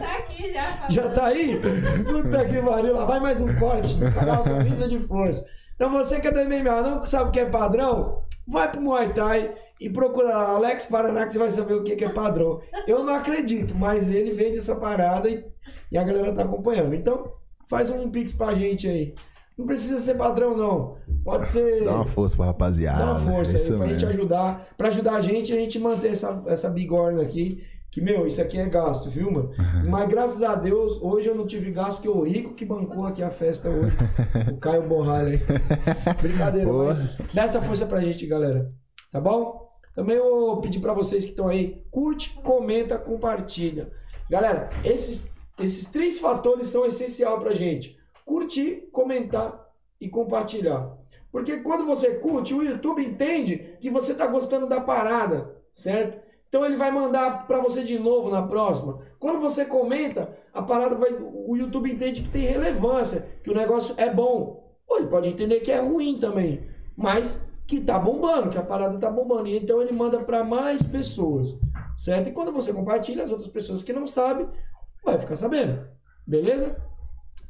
Tá aqui já. Já tá aí? Puta que pariu, lá vai mais um corte do canal Camisa de Força. Então você que é do MMA não sabe o que é padrão, vai pro Muay Thai e procura lá Alex Paraná que você vai saber o que que é padrão. Eu não acredito, mas ele vende essa parada e, e a galera tá acompanhando. Então faz um pix pra gente aí. Não precisa ser padrão não, pode ser... Dá uma força pra rapaziada. Dá uma força é aí pra gente mesmo. ajudar. Pra ajudar a gente, a gente manter essa, essa bigorna aqui. Que, meu, isso aqui é gasto, viu, mano? Mas graças a Deus, hoje eu não tive gasto, que o rico que bancou aqui a festa hoje. o (laughs) Caio Borralho aí. Brincadeira, Boa. mas dá essa força pra gente, galera. Tá bom? Também eu vou pedir pra vocês que estão aí, curte, comenta, compartilha. Galera, esses, esses três fatores são essenciais pra gente. Curtir, comentar e compartilhar. Porque quando você curte, o YouTube entende que você tá gostando da parada, certo? Então ele vai mandar para você de novo na próxima. Quando você comenta, a parada vai, o YouTube entende que tem relevância, que o negócio é bom. Ou ele pode entender que é ruim também, mas que tá bombando, que a parada tá bombando. E então ele manda para mais pessoas, certo? E quando você compartilha, as outras pessoas que não sabem, vai ficar sabendo. Beleza?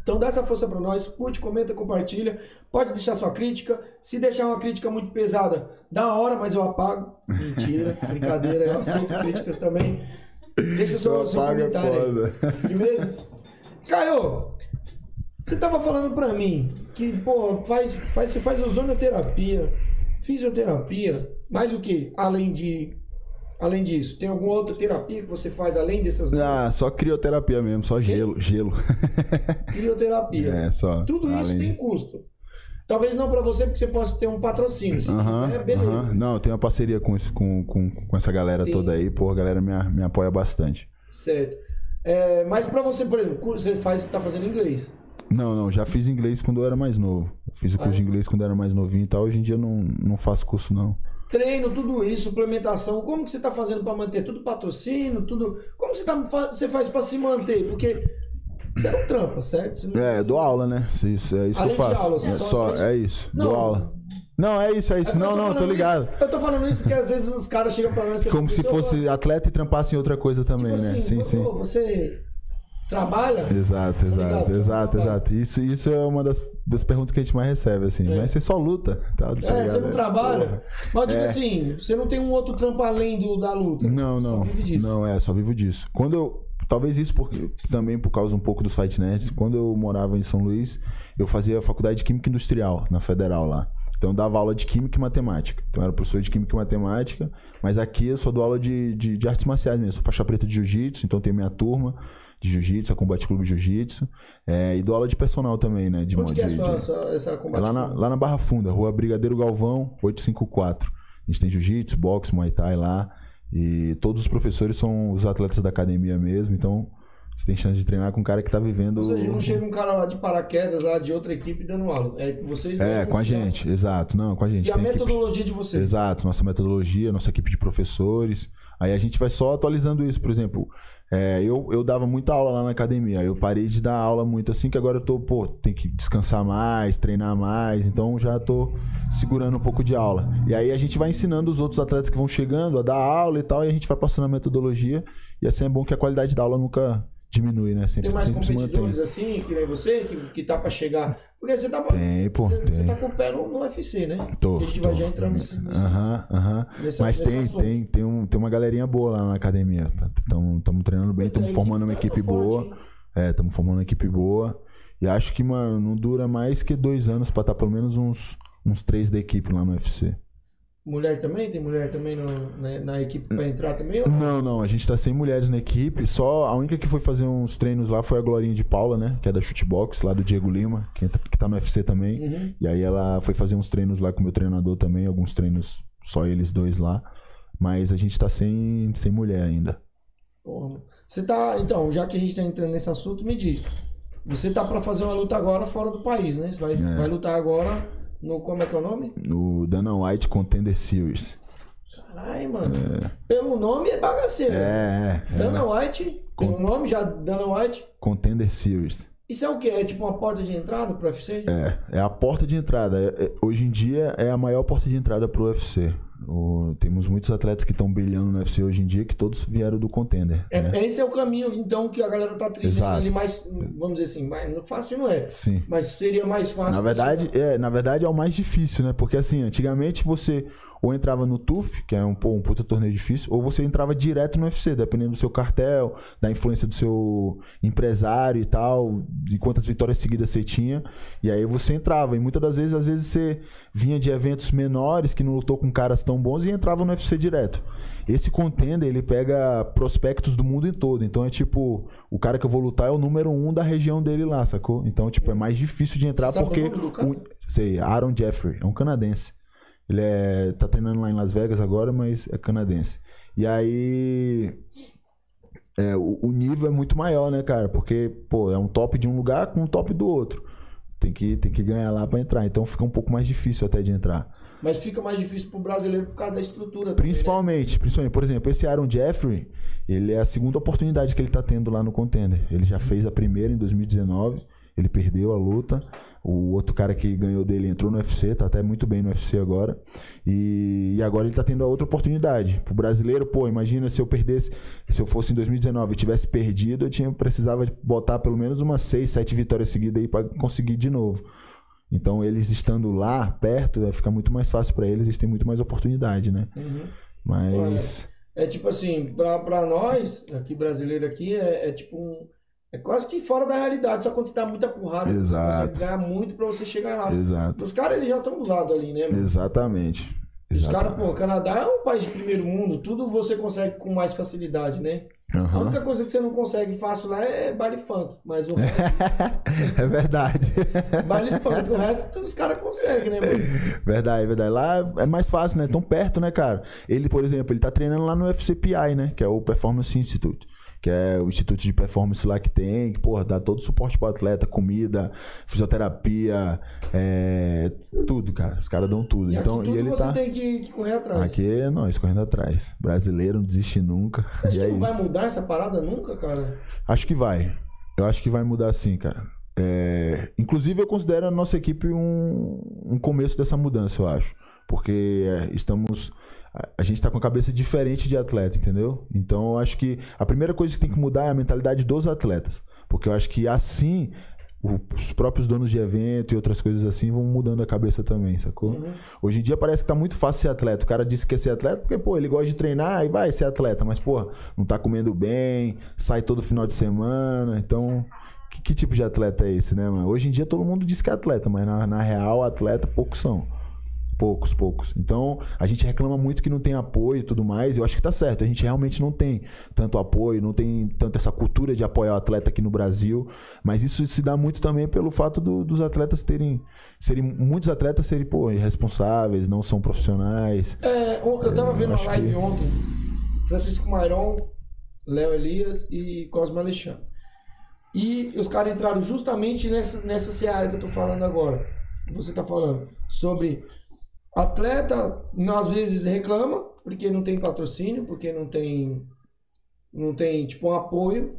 Então dá essa força para nós, curte, comenta, compartilha. Pode deixar sua crítica. Se deixar uma crítica muito pesada, dá hora, mas eu apago. Mentira, (laughs) brincadeira, eu aceito críticas também. Deixa seu, seu comentário aí. Firmeza? Caio, você tava falando pra mim que, pô, faz, faz, você faz ozonioterapia, fisioterapia, mais o que? Além de. Além disso, tem alguma outra terapia que você faz além dessas duas? Ah, só crioterapia mesmo, só gelo, gelo. (laughs) Crioterapia. É, só. Tudo isso além tem de- custo. Talvez não pra você, porque você possa ter um patrocínio. Se Aham, tiver, beleza. Não, eu tenho uma parceria com, esse, com, com, com essa galera Tem. toda aí, pô, a galera me, me apoia bastante. Certo. É, mas pra você, por exemplo, você faz, tá fazendo inglês. Não, não, já fiz inglês quando eu era mais novo. Fiz o curso Ah, de inglês quando eu era mais novinho e tal. Hoje em dia eu não, não faço curso, não. Treino, tudo isso, suplementação. Como que você tá fazendo pra manter tudo patrocínio, tudo. Como que você, tá, você faz pra se manter? Porque você não trampa, certo? Não- É, dou aula, né? Isso, isso- é isso Além que eu faço. aula, é, só- só, isso? é isso, Não. dou aula. Não, é isso, é isso. Eu Não, não, tô isso- ligado. eu tô falando isso porque às vezes os caras chegam pra nós que é Como se professor, fosse atleta e trampasse em outra coisa também, tipo né? assim, Sim, sim. Você trabalha? Exato, exato, ligado? exato, Trabalha. exato. Isso, isso é uma das, das perguntas que a gente mais recebe, assim. É. Mas você só luta, tá? tá É, você não É, trabalha. porra. Mas eu digo É. assim, você não tem um outro trampo além do, da luta. Não, Só não. vive disso. Não, é, só vivo disso. Quando eu. Talvez isso porque, também por causa um pouco dos Fight Nerds. Quando eu morava em São Luís, eu fazia faculdade de Química Industrial, na Federal lá. Então eu dava aula de Química e Matemática. Então eu era professor de Química e Matemática, mas aqui eu só dou aula de, de, de artes marciais mesmo. Sou faixa preta de Jiu-Jitsu, então tenho minha turma de Jiu-Jitsu, a Combate Clube Jiu-Jitsu. É, e dou aula de personal também, né? De, Onde que é de- sua, de- sua- essa é combate? lá, na, lá na Barra Funda, Rua Brigadeiro Galvão, 854. A gente tem jiu-jitsu, boxe, muay thai lá. E todos os professores são os atletas da academia mesmo, então você tem chance de treinar com um cara que tá vivendo. Ou seja, não chega um cara lá de paraquedas, lá de outra equipe dando aula. É vocês É, com a gente, exato. Não, com a gente. E a Tem equipe- metodologia de vocês? Exato, nossa metodologia, nossa equipe de professores. Aí a gente vai só atualizando isso. Por exemplo, é, eu, eu dava muita aula lá na academia. Eu parei de dar aula muito assim, que agora eu tô, pô, tem que descansar mais, treinar mais. Então já tô segurando um pouco de aula. E aí a gente vai ensinando os outros atletas que vão chegando a dar aula e tal, e a gente vai passando a metodologia. E assim é bom que a qualidade da aula nunca diminui, né? Sempre, Tem mais sempre se competidores mantém. assim, que nem você, que, que tá pra chegar? Porque você tá, Tem, pô, você, você tem. tá com o pé no, no UFC, né? Tô, Que a gente tô. vai já entrando nesse... Aham, aham. Mas tem, assunto. tem, tem, um, tem uma galerinha boa lá na academia. Estamos treinando bem, estamos formando uma equipe tá boa. forte? É, estamos formando uma equipe boa. E acho que, mano, não dura mais que dois anos pra estar pelo menos uns, uns três da equipe lá no UFC. Mulher também? Tem mulher também no- na, na equipe pra entrar também? ou não? Não, a gente tá sem mulheres na equipe. Só a única que foi fazer uns treinos lá foi a Glorinha de Paula, né? Que é da Shootbox, lá do Diego Lima, que, entra- que tá no UFC também. Uhum. E aí ela foi fazer uns treinos lá com o meu treinador também, alguns treinos só eles dois lá. Mas a gente tá sem, sem mulher ainda. Porra. Você tá... Então, já que a gente tá entrando nesse assunto, me diz. Você tá pra fazer uma luta agora fora do país, né? Você vai, É. vai lutar agora no... Como é que é o nome? No Dana White Contender Series. Caralho, mano. Pelo nome é bagaceiro. É, é. é. Dana White, pelo nome já, Dana White. Contender Series. Isso é o quê? É tipo uma porta de entrada pro UFC? É, é a porta de entrada. É- é- hoje em dia é a maior porta de entrada pro UFC. O- temos muitos atletas que estão brilhando no UFC hoje em dia que todos vieram do Contender. É, né? Esse é o caminho, então, que a galera tá trilhando ali mais, vamos dizer assim, mais, fácil não é, Sim. mas seria mais fácil. Na verdade, é, na verdade é o mais difícil, né? Porque assim, antigamente você ou entrava no TUF, que é um, pô, um puta torneio difícil, ou você entrava direto no UFC, dependendo do seu cartel, da influência do seu empresário e tal, de quantas vitórias seguidas você tinha. E aí você entrava. E muitas das vezes, às vezes você vinha de eventos menores, que não lutou com caras tão bons, e entrava no UFC direto. Esse contender, ele pega prospectos do mundo em todo. Então é tipo, o cara que eu vou lutar é o número um da região dele lá, sacou? Então, tipo, é mais difícil de entrar sabe porque. o- sei, Aaron Jeffrey, é um canadense. Ele é, tá treinando lá em Las Vegas agora, mas é canadense. E aí. é, o, o nível é muito maior, né, cara? Porque, pô, é um top de um lugar com um top do outro. Tem que, tem que ganhar lá pra entrar. Então fica um pouco mais difícil até de entrar. Mas fica mais difícil pro brasileiro por causa da estrutura. também, Principalmente, principalmente, por exemplo, esse Aaron Jeffrey, ele é a segunda oportunidade que ele tá tendo lá no contender. Ele já fez a primeira em 2019, ele perdeu a luta. O outro cara que ganhou dele entrou no UFC, tá até muito bem no UFC agora. E, e agora ele tá tendo a outra oportunidade. Pro brasileiro, pô, imagina se eu perdesse, se eu fosse em 2019 e tivesse perdido, eu tinha precisava botar pelo menos umas 6, 7 vitórias seguidas aí pra conseguir de novo. Então, eles estando lá, perto, vai ficar muito mais fácil pra eles, eles têm muito mais oportunidade, né? Uhum. Mas. É tipo assim, pra, pra nós, aqui brasileiro aqui, é, é tipo um. É quase que fora da realidade, só quando você dá muita porrada, Exato. você ganhar muito pra você chegar lá. Exato. Os caras, eles já estão do lado ali, né, mano? Exatamente. Os caras, pô, o Canadá é um país de primeiro mundo, tudo você consegue com mais facilidade, né? A Aham. única coisa que você não consegue fácil lá é baile funk, mas o (laughs) resto, É verdade. (laughs) baile funk, o resto os caras conseguem, né, mano? Verdade, verdade. Lá é mais fácil, né? Tão perto, né, cara? Ele, por exemplo, ele tá treinando lá no FCPI, né? Que é o Performance Institute. Que é o instituto de performance lá que tem, que, porra, dá todo o suporte pro atleta, comida, fisioterapia, é, tudo, cara. Os caras dão tudo. E então, aqui tudo e ele você tá. tem que, que correr atrás. Aqui é nós correndo atrás. Brasileiro não desiste nunca. (laughs) E que é não vai isso. mudar essa parada nunca, cara. Acho que vai. Eu acho que vai mudar sim, cara. É, Inclusive, eu considero a nossa equipe um, um começo dessa mudança, eu acho. Porque é, estamos. A, gente tá com a cabeça diferente de atleta, entendeu? Então, eu acho que a primeira coisa que tem que mudar é a mentalidade dos atletas. Porque eu acho que assim. Os próprios donos de evento e outras coisas assim vão mudando a cabeça também, sacou? Hoje em dia parece que tá muito fácil ser atleta. O cara disse que quer ser atleta porque, pô, ele gosta de treinar e vai ser atleta. Mas, pô, não tá comendo bem, sai todo final de semana. Então, que, que tipo de atleta é esse, né, mano? Hoje em dia todo mundo diz que é atleta, mas na, na real, atleta poucos são. Poucos, poucos. Então, a gente reclama muito que não tem apoio e tudo mais. Eu acho que tá certo. A gente realmente não tem tanto apoio, não tem tanto essa cultura de apoiar o atleta aqui no Brasil. Mas isso se dá muito também pelo fato do- dos atletas terem. serem muitos atletas serem, pô, irresponsáveis, não são profissionais. É, eu tava vendo uma live que- ontem. Francisco Mairon, Léo Elias e Cosme Alexandre. E os caras entraram justamente nessa, nessa seara que eu tô falando agora. Você tá falando sobre atleta, às vezes reclama porque não tem patrocínio, porque não tem não tem tipo um apoio,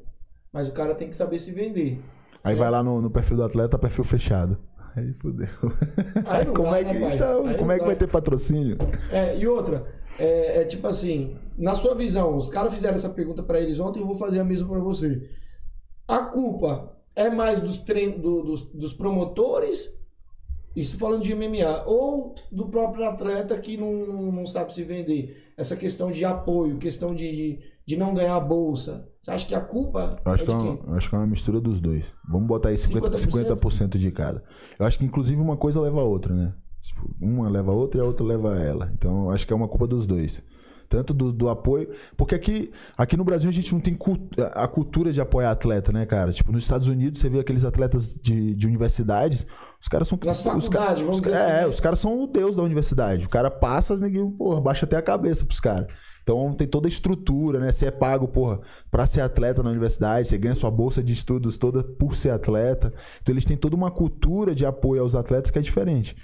mas o cara tem que saber se vender. Aí vai lá no, no perfil do atleta, perfil fechado. Aí fudeu. Aí (laughs) como dá, é que, né, então, Aí como é que dá. vai ter patrocínio? É, e outra, é, é tipo assim, na sua visão, os caras fizeram essa pergunta pra eles ontem, eu vou fazer a mesma pra você. A culpa é mais dos, trein, do- dos, dos promotores, isso falando de MMA, ou do próprio atleta que não, não sabe se vender? Essa questão de apoio, questão de, de, não ganhar bolsa. Você acha que a culpa é acho, que é quem? uma, acho que é uma mistura dos dois. Vamos botar aí 50%, 50%? 50% de cada. Eu acho que inclusive uma coisa leva a outra, né? Tipo, Uma leva a outra e a outra leva a ela. Então acho que é uma culpa dos dois. Tanto do, do apoio. Porque aqui, aqui no Brasil a gente não tem cult- a cultura de apoiar atleta, né, cara? Tipo, nos Estados Unidos você vê aqueles atletas de, de universidades, os caras são os caras- faculdades, vamos os assim, É, né? os caras são o deus da universidade. O cara passa, ninguém, porra, baixa até a cabeça pros caras. Então tem toda a estrutura, né? Você é pago, porra, pra ser atleta na universidade, você ganha sua bolsa de estudos toda por ser atleta. Então eles têm toda uma cultura de apoio aos atletas que é diferente.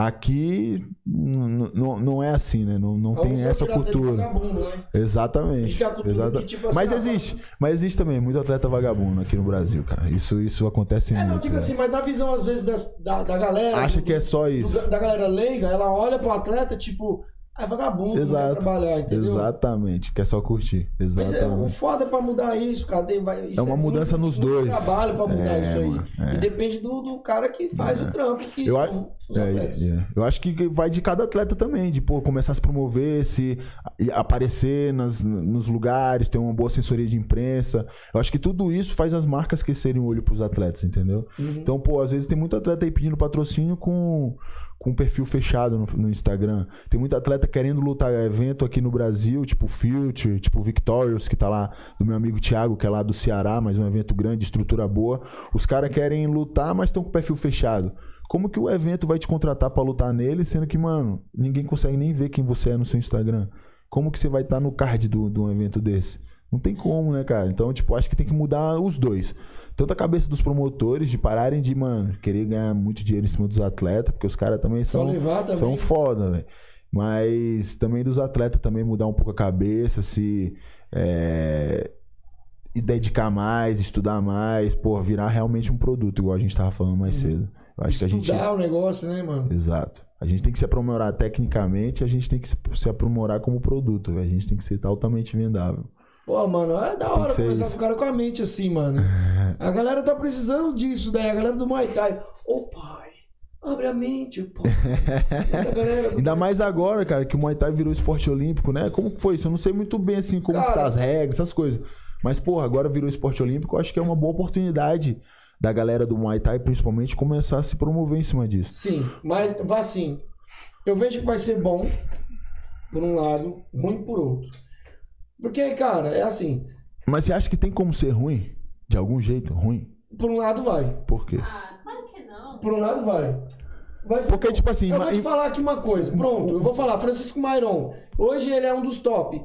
Aqui não é assim, né? Não, não tem Vamos só essa cultura. né? Exatamente. Tem cultura Exata- que, tipo assim, mas existe. Mas existe também muito atleta vagabundo aqui no Brasil, cara. Isso, isso acontece É, não, muito. digo né? assim, mas na visão, às vezes, das- da, da galera. Acha do- que é só do- isso. da galera leiga, ela olha pro atleta, tipo, é vagabundo, não quer Exato. trabalhar, entendeu? Exatamente. Quer só curtir. Mas é, o Exatamente. foda pra mudar isso, cara. tem- vai- isso É uma mudança muito- nos muito dois. trabalho pra mudar É, isso aí. mano, é. E depende do, do cara que faz o trampo, que Eu são os é, atletas. é. eu acho que vai de cada atleta também, de pô, começar a se promover, se aparecer nas, nos lugares, ter uma boa assessoria de imprensa. Eu acho que tudo isso faz as marcas crescerem o olho pros atletas, entendeu? Uhum. Então, pô, às vezes tem muito atleta aí pedindo patrocínio com, com perfil fechado no, no Instagram. Tem muito atleta querendo lutar evento aqui no Brasil, tipo Future, tipo Victorious, que tá lá, do meu amigo Thiago, que é lá do Ceará, mas um evento grande, estrutura boa. Os caras querem lutar, mas estão com perfil fechado. Como que o evento vai te contratar pra lutar nele, sendo que, mano, ninguém consegue nem ver quem você é no seu Instagram? Como que você vai estar no card do- um evento desse? Não tem como, né, cara? Então, tipo, acho que tem que mudar os dois. Tanto a cabeça dos promotores de pararem de, mano, querer ganhar muito dinheiro em cima dos atletas, porque os caras também são, também. são foda, velho. Mas também dos atletas também mudar um pouco a cabeça, se é, e dedicar mais, estudar mais, pô, virar realmente um produto, igual a gente tava falando mais cedo. Eu acho que a gente. Estudar o negócio, né, mano? Exato. A gente tem que se aprimorar tecnicamente, a gente tem que se- aprimorar como produto, velho. A gente tem que ser altamente vendável. Pô, mano, é da hora conversar isso. com o cara com a mente assim, mano. (laughs) A galera tá precisando disso daí, a galera do Muay Thai. Ô, pai, abre a mente, pô. Essa galera do Ainda mais agora, cara, que o Muay Thai virou esporte olímpico, né? Como que foi isso? Eu não sei muito bem, assim, como Cara- que tá as regras, essas coisas. Mas, porra, agora virou esporte olímpico, eu acho que é uma boa oportunidade da galera do Muay Thai, principalmente, começar a se promover em cima disso. Sim, mas assim, eu vejo que vai ser bom por um lado, ruim por outro. Porque, cara, é assim, Mas você acha que tem como ser ruim? De algum jeito? Ruim? por um lado vai, Por quê? Ah, claro que não. por um lado vai. Ser Porque, tipo assim, Eu vou te falar aqui uma coisa, pronto, eu vou falar, Francisco Mairon, hoje ele é um dos top.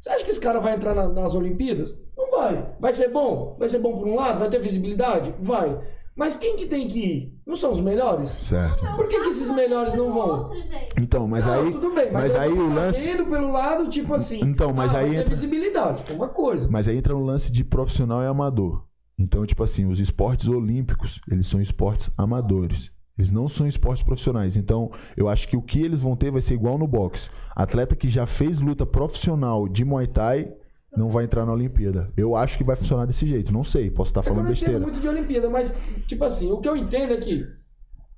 Você acha que esse cara vai entrar na- nas Olimpíadas? Não vai. Vai ser bom? Vai ser bom por um lado? Vai ter visibilidade? Vai. Mas quem que tem que ir? Não são os melhores? Certo. Por que, que esses melhores não vão? Então, mas Não, aí. tudo bem, mas mas, aí o tá lance. vendo pelo lado, tipo assim. Então, mas ah, aí entra- visibilidade, é uma coisa. Mas aí entra no lance de profissional e amador. Então, tipo assim, os esportes olímpicos, eles são esportes amadores. Eles não são esportes profissionais. Então, eu acho que o que eles vão ter vai ser igual no boxe. Atleta que já fez luta profissional de Muay Thai não vai entrar na Olimpíada. Eu acho que vai funcionar desse jeito. Não sei, posso estar É que eu falando não besteira. muito de Olimpíada, mas, tipo assim, o que eu entendo é que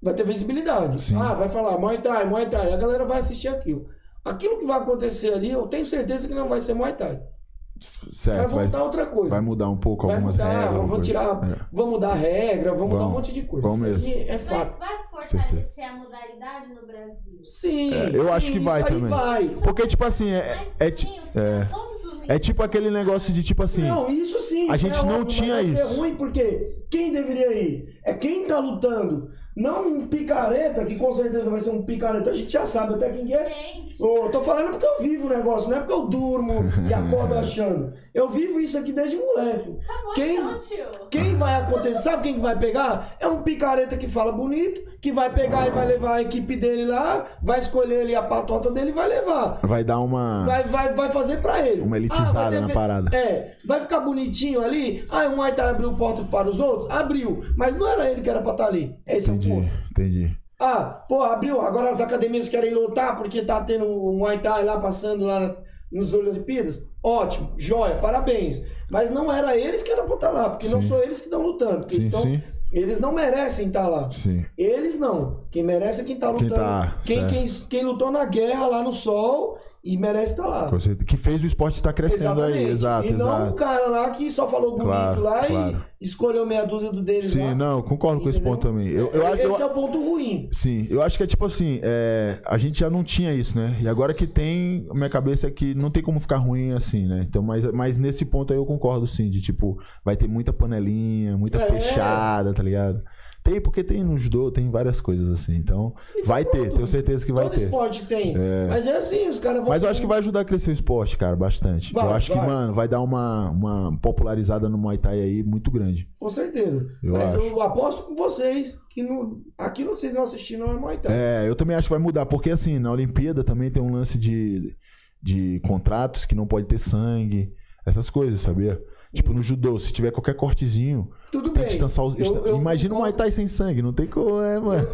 vai ter visibilidade. Sim. Ah, vai falar Muay Thai, Muay Thai. A galera vai assistir aquilo. Aquilo que vai acontecer ali, eu tenho certeza que não vai ser Muay Thai. Vai Certo, vai, voltar outra coisa. vai mudar um pouco Vai algumas mudar, regras. vamos coisa. tirar, É. vamos mudar a regra, vamos mudar um Vamos. monte de coisa. Vamos Isso aí é Mas fato. vai fortalecer a modalidade no Brasil? Sim, É, eu sim, acho que vai isso aí também. vai. Porque, tipo assim, é, Mas é, é, todos os é tipo aquele negócio de, tipo assim, Não, isso sim. A isso gente é não óbvio, tinha vai isso. ser ruim porque quem deveria ir? É quem tá lutando. Não um picareta, que com certeza vai ser um picareta. A gente já sabe até quem que é. Gente, Ô, tô falando porque eu vivo o negócio, não é porque eu durmo e acordo (laughs) achando. Eu vivo isso aqui desde moleque. tá bom Quem- então, tio. Quem vai acontecer, sabe quem que vai pegar? É um picareta que fala bonito, que vai pegar e vai levar a equipe dele lá, vai escolher ali a patota dele e vai levar. vai dar uma. Vai, vai, vai fazer pra ele. Uma elitizada Ah, na parada. É, vai ficar bonitinho ali. Ah, o Muay Thai abriu porta para os outros? Abriu. Mas não era ele que era pra estar ali. Esse é o Entendi, entendi. Ah, pô, abriu. Agora as academias querem lutar porque tá tendo o Muay Thai lá passando lá na- nos Olimpíadas. Ótimo, joia, parabéns. Mas não era eles que eram pra estar lá, porque não Sim. são eles que estão lutando. Sim, estão- sim. Eles não merecem estar lá. Sim. Eles não. Quem merece é quem tá Quem lutando. tá, quem, quem, quem lutou na guerra lá no sol e merece estar lá. Com certeza. Que fez o esporte estar crescendo aí. Exato, e não um exato. cara lá que só falou bonito Claro, lá claro. e escolheu meia dúzia do dele Sim, lá. não, concordo com esse ponto também. Eu, eu, Esse eu- é o ponto ruim. Sim, eu acho que é tipo assim, é, a gente já não tinha isso, né? E agora que tem, minha cabeça é que não tem como ficar ruim assim, né? Então, mas, mas nesse ponto aí eu concordo sim, de tipo, vai ter muita panelinha, muita É. fechada, tá ligado? Tem, porque tem no judô, tem várias coisas assim. Então, vai ter, tenho certeza que vai Todo ter. esporte tem. Mas é assim, os caras vão. Mas eu acho que vai ajudar a crescer o esporte, cara, bastante. Vai, eu acho vai. que, mano, vai dar uma, uma popularizada no Muay Thai aí muito grande. Com certeza. Eu Mas acho. eu aposto com vocês que no... aquilo que vocês vão assistir não é Muay Thai. É, eu também acho que vai mudar, porque assim, na Olimpíada também tem um lance de, de contratos que não pode ter sangue, essas coisas, sabia? Tipo, no judô, se tiver qualquer cortezinho, Tudo tem bem. que distanciar os. Eu- eu Imagina um Muay Thai sem sangue, não tem como, é, mano.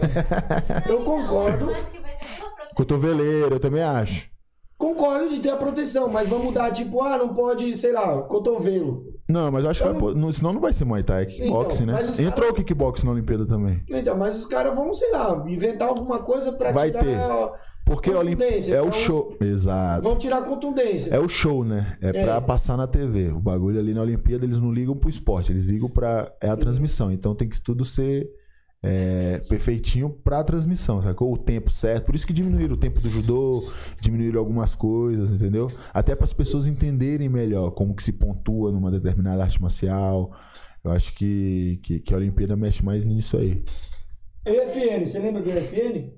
Eu concordo. Eu acho que vai uma proteção. Cotoveleiro, eu também acho. Concordo de ter a proteção, mas vamos mudar, tipo, ah, não pode, sei lá, cotovelo. Não, mas eu acho que vai, pô, não- senão não vai ser Muay Thai, é kickboxing, Então, né? mas os Entrou cara- o kickboxing na Olimpíada também. Então, mas os caras vão, sei lá, inventar alguma coisa pra Vai tirar. ter. Porque a Olimpíada Contundência, é o então- show. Exato. Vão tirar contundência. É o show, né? É, É. pra passar na TV. O bagulho ali na Olimpíada, eles não ligam pro esporte, eles ligam pra. É a transmissão. Então tem que tudo ser é, perfeitinho pra transmissão, sacou? O tempo certo. Por isso que diminuíram o tempo do judô, diminuíram algumas coisas, entendeu? Até para as pessoas entenderem melhor como que se pontua numa determinada arte marcial. Eu acho que, que, que a Olimpíada mexe mais nisso aí. EFN, você lembra do EFN?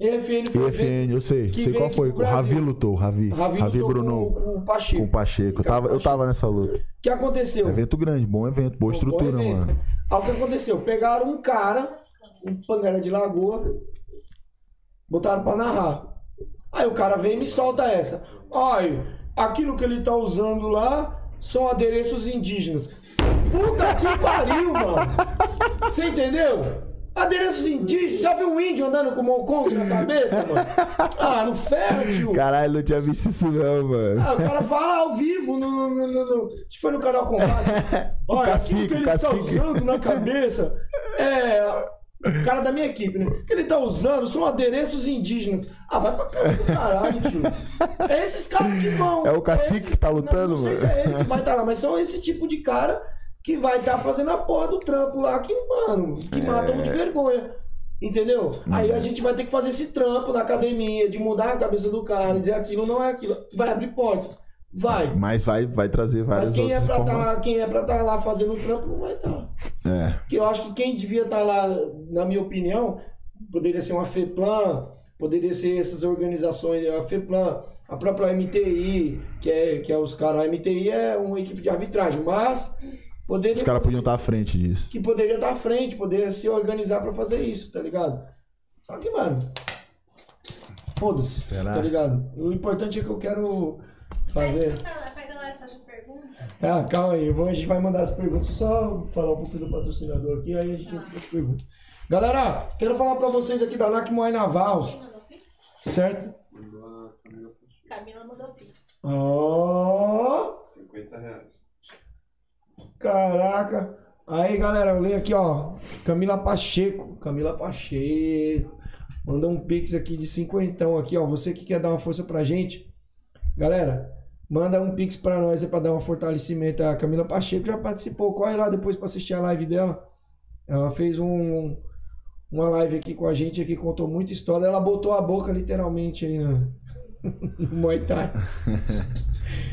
EFN foi EFN, eu sei. sei qual foi. O Ravi lutou, Ravi. Ravi, Ravi lutou Bruno com, com o Pacheco. com o Pacheco. Eu tava, eu tava nessa luta. O que aconteceu? Evento grande, bom evento, boa estrutura, Bom evento. mano. Aí o que aconteceu? Pegaram um cara, um pangaré de lagoa, botaram pra narrar. Aí o cara vem e me solta essa. Ai, aquilo que ele tá usando lá são adereços indígenas. Puta que pariu, mano! Você entendeu? Adereços indígenas. Já viu um índio andando com o Mongkong na cabeça, mano? (laughs) Ah, não ferra, tio. Caralho, não tinha visto isso não, mano. Ah, o cara fala ao vivo no. no, no, no, no- Acho que foi no canal Combate. (laughs) Olha, cacique, aquilo que ele o cacique. usando na cabeça é. O cara da minha equipe, né? O que ele tá usando são adereços indígenas. Ah, vai pra casa do caralho, tio. É esses caras que vão. É o cacique esses- que tá não, lutando, não, sei mano. se é ele que vai estar lá, mas são esse tipo de cara que vai estar fazendo a porra do trampo lá que, mano, que matam É. de vergonha. Entendeu? Aí a gente vai ter que fazer esse trampo na academia, de mudar a cabeça do cara, dizer aquilo não é aquilo. Vai abrir portas. Vai. Mas vai, vai trazer várias Mas quem é, pra tá, quem é pra estar lá fazendo o trampo não vai estar. É. Porque eu acho que quem devia estar lá, na minha opinião, poderia ser uma FEPLAN, poderia ser essas organizações, a FEPLAN, a própria MTI, que é, que é os caras. A MTI é uma equipe de arbitragem, mas poderia. Os caras podiam estar à frente disso. Que poderia estar à frente, poderia se organizar pra fazer isso, tá ligado? Só que, mano. Foda-se, Será? tá ligado? O importante é que eu quero fazer. Pra pra galera fazer pergunta. Ah, calma aí, vou- a gente vai mandar as perguntas. Só falar um pouco do patrocinador aqui, aí a gente entra nas perguntas. Galera, quero falar pra vocês aqui da NAC Moai Navals, Quem mandou pix? certo? Camila mandou pix. Ó, 50 reais. Caraca. Aí, galera, eu leio aqui, ó. Camila Pacheco. Camila Pacheco. Mandou um pix aqui de cinquentão aqui, ó. Você que quer dar uma força pra gente. Galera, Manda um pix pra nós aí pra dar um fortalecimento. A Camila Pacheco já participou. Corre lá depois pra assistir a live dela. Ela fez um, uma live aqui com a gente aqui, contou muita história. Ela botou a boca literalmente aí na, no (laughs) Muay Thai.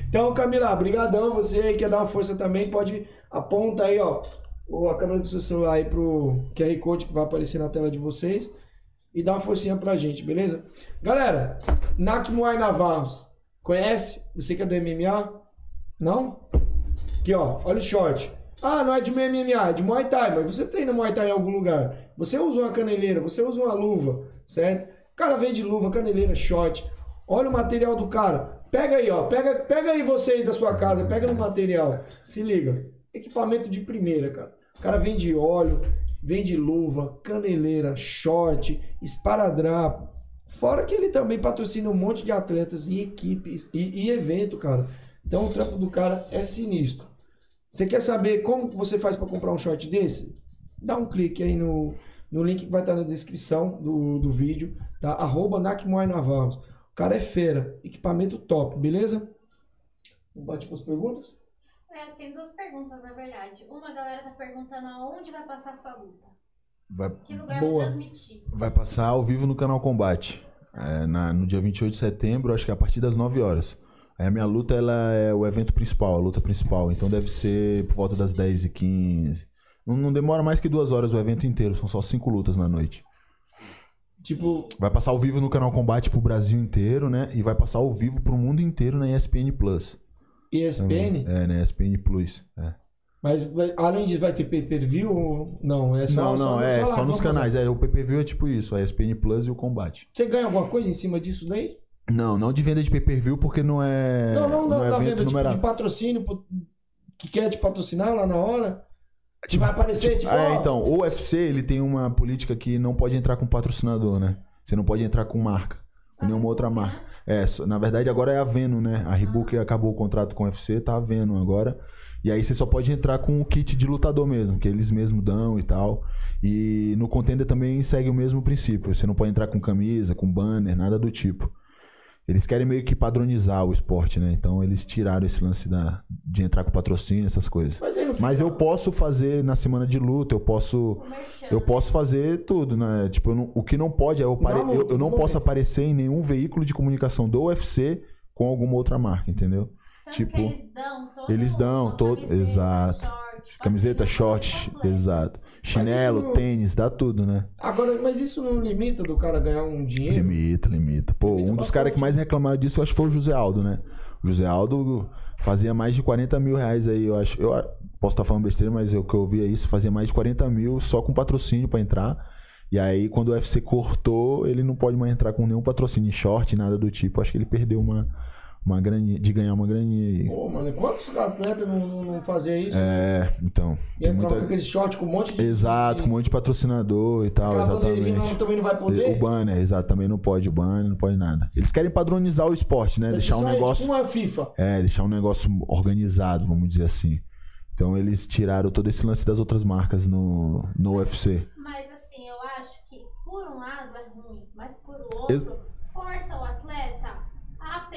Então, Camila, brigadão. Você aí quer dar uma força também, pode aponta aí, ó, ou a câmera do seu celular aí pro QR Code que vai aparecer na tela de vocês e dá uma forcinha pra gente, beleza? Galera, Nak Muay Navarros, conhece? Você que é do MMA? Não? Aqui, ó, olha o short. Ah, não é de MMA, é de Muay Thai, mas você treina Muay Thai em algum lugar. Você usa uma caneleira, você usa uma luva, certo? O cara vem de luva, caneleira, short. Olha o material do cara. Pega aí, ó. Pega, pega aí você aí da sua casa, pega no material. Se liga. Equipamento de primeira, cara. O cara vende óleo, vende luva, caneleira, short, esparadrapo. Fora que ele também patrocina um monte de atletas e equipes e, e evento, cara. Então o trampo do cara é sinistro. Você quer saber como você faz para comprar um short desse? Dá um clique aí no, no link que vai estar na descrição do, do vídeo, tá? Arroba. O cara é fera, equipamento top, beleza? Vamos bate para as perguntas? É, tem duas perguntas, na verdade. Uma galera tá perguntando aonde vai passar sua luta. Vai, Que lugar Boa. vai transmitir. vai passar ao vivo no canal Combate. É, na- no dia 28 de setembro, acho que é a partir das 9 horas. Aí a minha luta ela é o evento principal, a luta principal. Então deve ser por volta das 10 e 15 Não, não demora mais que duas horas o evento inteiro, são só cinco lutas na noite. Tipo, Vai passar ao vivo no canal Combate pro Brasil inteiro, né? E vai passar ao vivo pro mundo inteiro na ESPN Plus. ESPN, É, na ESPN Plus. É. mas vai- além disso vai ter pay-per-view ou não? É só, não, não, é lá só nos canais. É, o PPV é tipo isso, a ESPN Plus e o Combate. Você ganha alguma coisa em cima disso daí? Não, não de venda de pay-per-view, porque não é. não, não, não, é da venda tipo, de patrocínio que quer te patrocinar lá na hora. Que vai aparecer, tipo, É, então, o UFC ele tem uma política que não pode entrar com patrocinador, né? Você não pode entrar com marca, com nenhuma outra marca. É, na verdade agora é a Venom, né? A Reebok acabou o contrato com o UFC, tá a Venom agora. E aí você só pode entrar com o kit de lutador mesmo, que eles mesmos dão e tal. E no contender também segue o mesmo princípio. Você não pode entrar com camisa, com banner, nada do tipo. Eles querem meio que padronizar o esporte, né? Então eles tiraram esse lance da, de entrar com patrocínio, essas coisas. Mas no Mas eu posso fazer na semana de luta, eu posso. Eu posso fazer tudo, né? Tipo, não- o que não pode é eu, pare- Não, eu, eu não posso aparecer em nenhum veículo de comunicação do UFC com alguma outra marca, entendeu? Tanto tipo, que eles dão todo eles dão todo- camiseta, exato. short, Camiseta, short, exato. Chinelo, não- tênis, dá tudo, né? Agora, mas isso não limita do cara ganhar um dinheiro? Limita, limita. Pô, Limita um dos caras que mais reclamaram disso, eu acho que foi o José Aldo, né? O José Aldo fazia mais de 40 mil reais aí, eu acho. Eu posso estar falando besteira, mas o que eu vi é isso, fazia mais de 40 mil só com patrocínio pra entrar. E aí, quando o UFC cortou, ele não pode mais entrar com nenhum patrocínio em short, nada do tipo. Acho que ele perdeu uma, uma graninha, de ganhar uma graninha aí. Pô, mano, quantos atletas não, não, não faziam isso? É, então. e tem entrava muita- com aquele short com um monte de. Exato, com um monte de patrocinador e tal, Aquela exatamente. não, também não vai poder? O banner, exato, também não pode o banner, não pode nada. Eles querem padronizar o esporte, né? Mas Deixar um é negócio. tipo uma FIFA. É, deixar um negócio organizado, vamos dizer assim. Então eles tiraram todo esse lance das outras marcas no, no UFC. Mas assim, eu acho que por um lado é ruim, mas por outro, Ex- força o atleta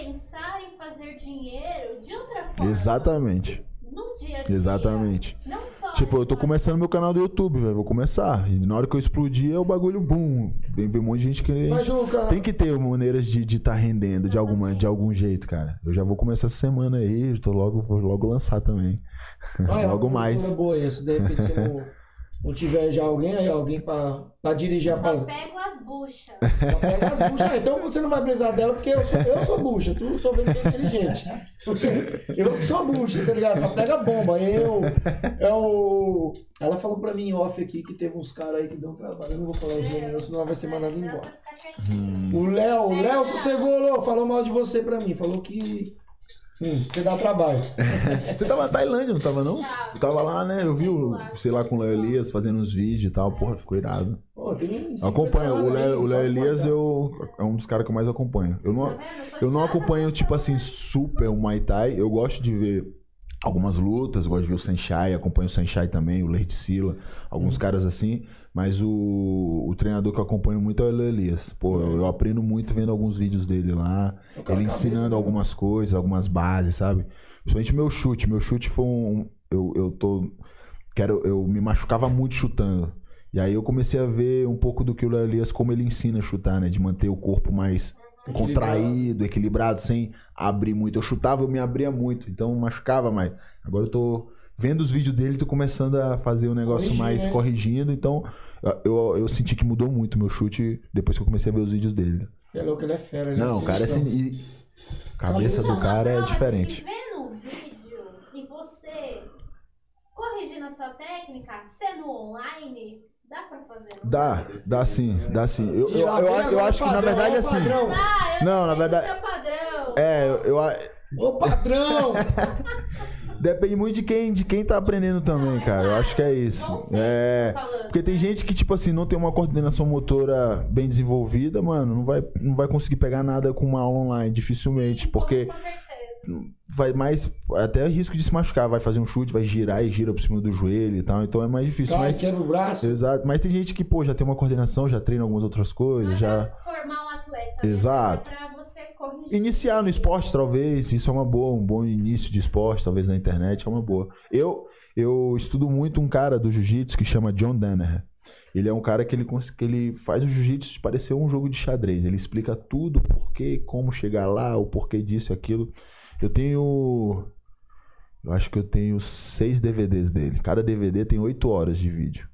pensar em fazer dinheiro de outra forma. Exatamente. No dia a dia. Exatamente. Não só Tipo, eu tô começando meu canal do YouTube, velho. Vou começar. E na hora que eu explodir, é o bagulho boom. Vem, vem um monte de gente que. Mas o cara. Tem que ter maneiras de estar tá rendendo de, alguma, de algum jeito, cara. Eu já vou começar essa semana aí, eu tô logo, vou logo lançar também. Ah, (laughs) é logo mais. boa isso. De repente você (laughs) não, tiver já alguém, aí alguém pra, pra dirigir a Só parada. pego as buchas. Só pega as buchas. Ah, então você não vai precisar dela, porque eu sou, eu sou bucha. Tu sou bem inteligente. Eu sou bucha, tá ligado? Só pega bomba. Eu. É o. Ela falou pra mim em off aqui que teve uns caras aí que dão trabalho. Eu não vou falar os nomes, não, senão ela vai ser mandada Melhor embora. O Léo, o Léo sossegou, falou mal de você pra mim. Falou que. Hum, você dá trabalho. (laughs) Você tava na Tailândia, não tava não? Tava. Eu tava lá, né? Eu vi o, sei lá, com o Léo Elias fazendo uns vídeos e tal. Porra, ficou irado. Pô, tem Eu acompanho. O Léo, o Léo Elias eu. é um dos caras que eu mais acompanho. Eu não, Tá eu não acompanho, mas tipo assim, super o Muay Thai. Eu gosto de ver algumas lutas, gosto de ver o Senshai, acompanho o Senshai também, o Leite Sila, alguns caras assim, mas o, o treinador que eu acompanho muito é o Elo Elias. Pô, eu, eu aprendo muito vendo alguns vídeos dele lá, ele ensinando algumas coisas, algumas bases, sabe? Principalmente meu chute, meu chute foi um... Eu, eu tô... Quero, eu me machucava muito chutando. E aí eu comecei a ver um pouco do que o Léo Elias, como ele ensina a chutar, né? De manter o corpo mais contraído, equilibrado, sem abrir muito. Eu chutava, eu me abria muito, então machucava mais. Agora eu tô vendo os vídeos dele, tô começando a fazer um negócio Corrigir, mais né? corrigindo, então eu, eu senti que mudou muito meu chute depois que eu comecei a ver os vídeos dele. É louco, ele é fera. ele Não, o cara é assim. e- Cabeça do cara é diferente. E vendo o vídeo e você corrigindo a sua técnica, sendo online, dá pra fazer? não Dá, dá sim, dá sim. Eu, eu, eu, eu acho que na padrão, verdade ó, assim. padrão. Ah, eu Não, na do verdade- seu padrão. É, eu, eu- Ô, patrão! (laughs) Depende muito de quem, de quem tá aprendendo também, cara. Eu acho que é isso. Não sei É. tá falando. Porque tem gente que, tipo assim, não tem uma coordenação motora bem desenvolvida, mano, não vai, não vai conseguir pegar nada com uma aula online, dificilmente. Porque Com certeza. Vai mais. Até risco de se machucar, vai fazer um chute, vai girar e gira por cima do joelho e tal. Então é mais difícil. Cai, Mas, quebra o braço. exato. Mas tem gente que, pô, já tem uma coordenação, já treina algumas outras coisas, é já. formar um atleta. né? Exato. É pra você corrigir. Iniciar no esporte, talvez, isso é uma boa, um bom início de esporte, talvez na internet, é uma boa. Eu eu estudo muito um cara do jiu-jitsu que chama John Danaher. Ele é um cara que ele, que ele faz o jiu-jitsu parecer um jogo de xadrez. Ele explica tudo, porquê, como chegar lá, o porquê disso e aquilo. Eu tenho. Eu acho que eu tenho seis DVDs dele. Cada DVD tem oito horas de vídeo.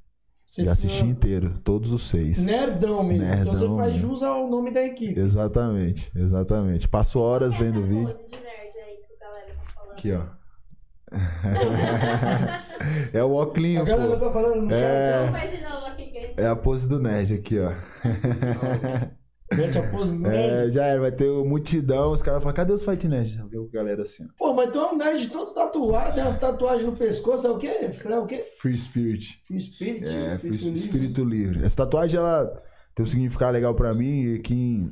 Você e assisti fica inteiro, todos os seis. Nerdão mesmo. então você Nerdão faz mesmo. jus ao nome da equipe. Exatamente, exatamente. Passo horas vendo o vídeo. pose de nerd aí que a galera tá falando. Aqui, ó. (laughs) é o A óculos, galera pô. tá falando no É. Então faz de novo aqui que a gente É a pose do nerd aqui, ó. (laughs) Mete a pose do nerd. É, já era, vai ter uma multidão, os caras falam, cadê os Fight Nerds? Viu a galera assim, ó. Pô, mas tu é um nerd todo tatuado, tem uma tatuagem no pescoço, é o quê? É o quê? Free Spirit. Free Spirit? É, free, livre. espírito livre. Essa tatuagem, ela tem um significado legal pra mim e que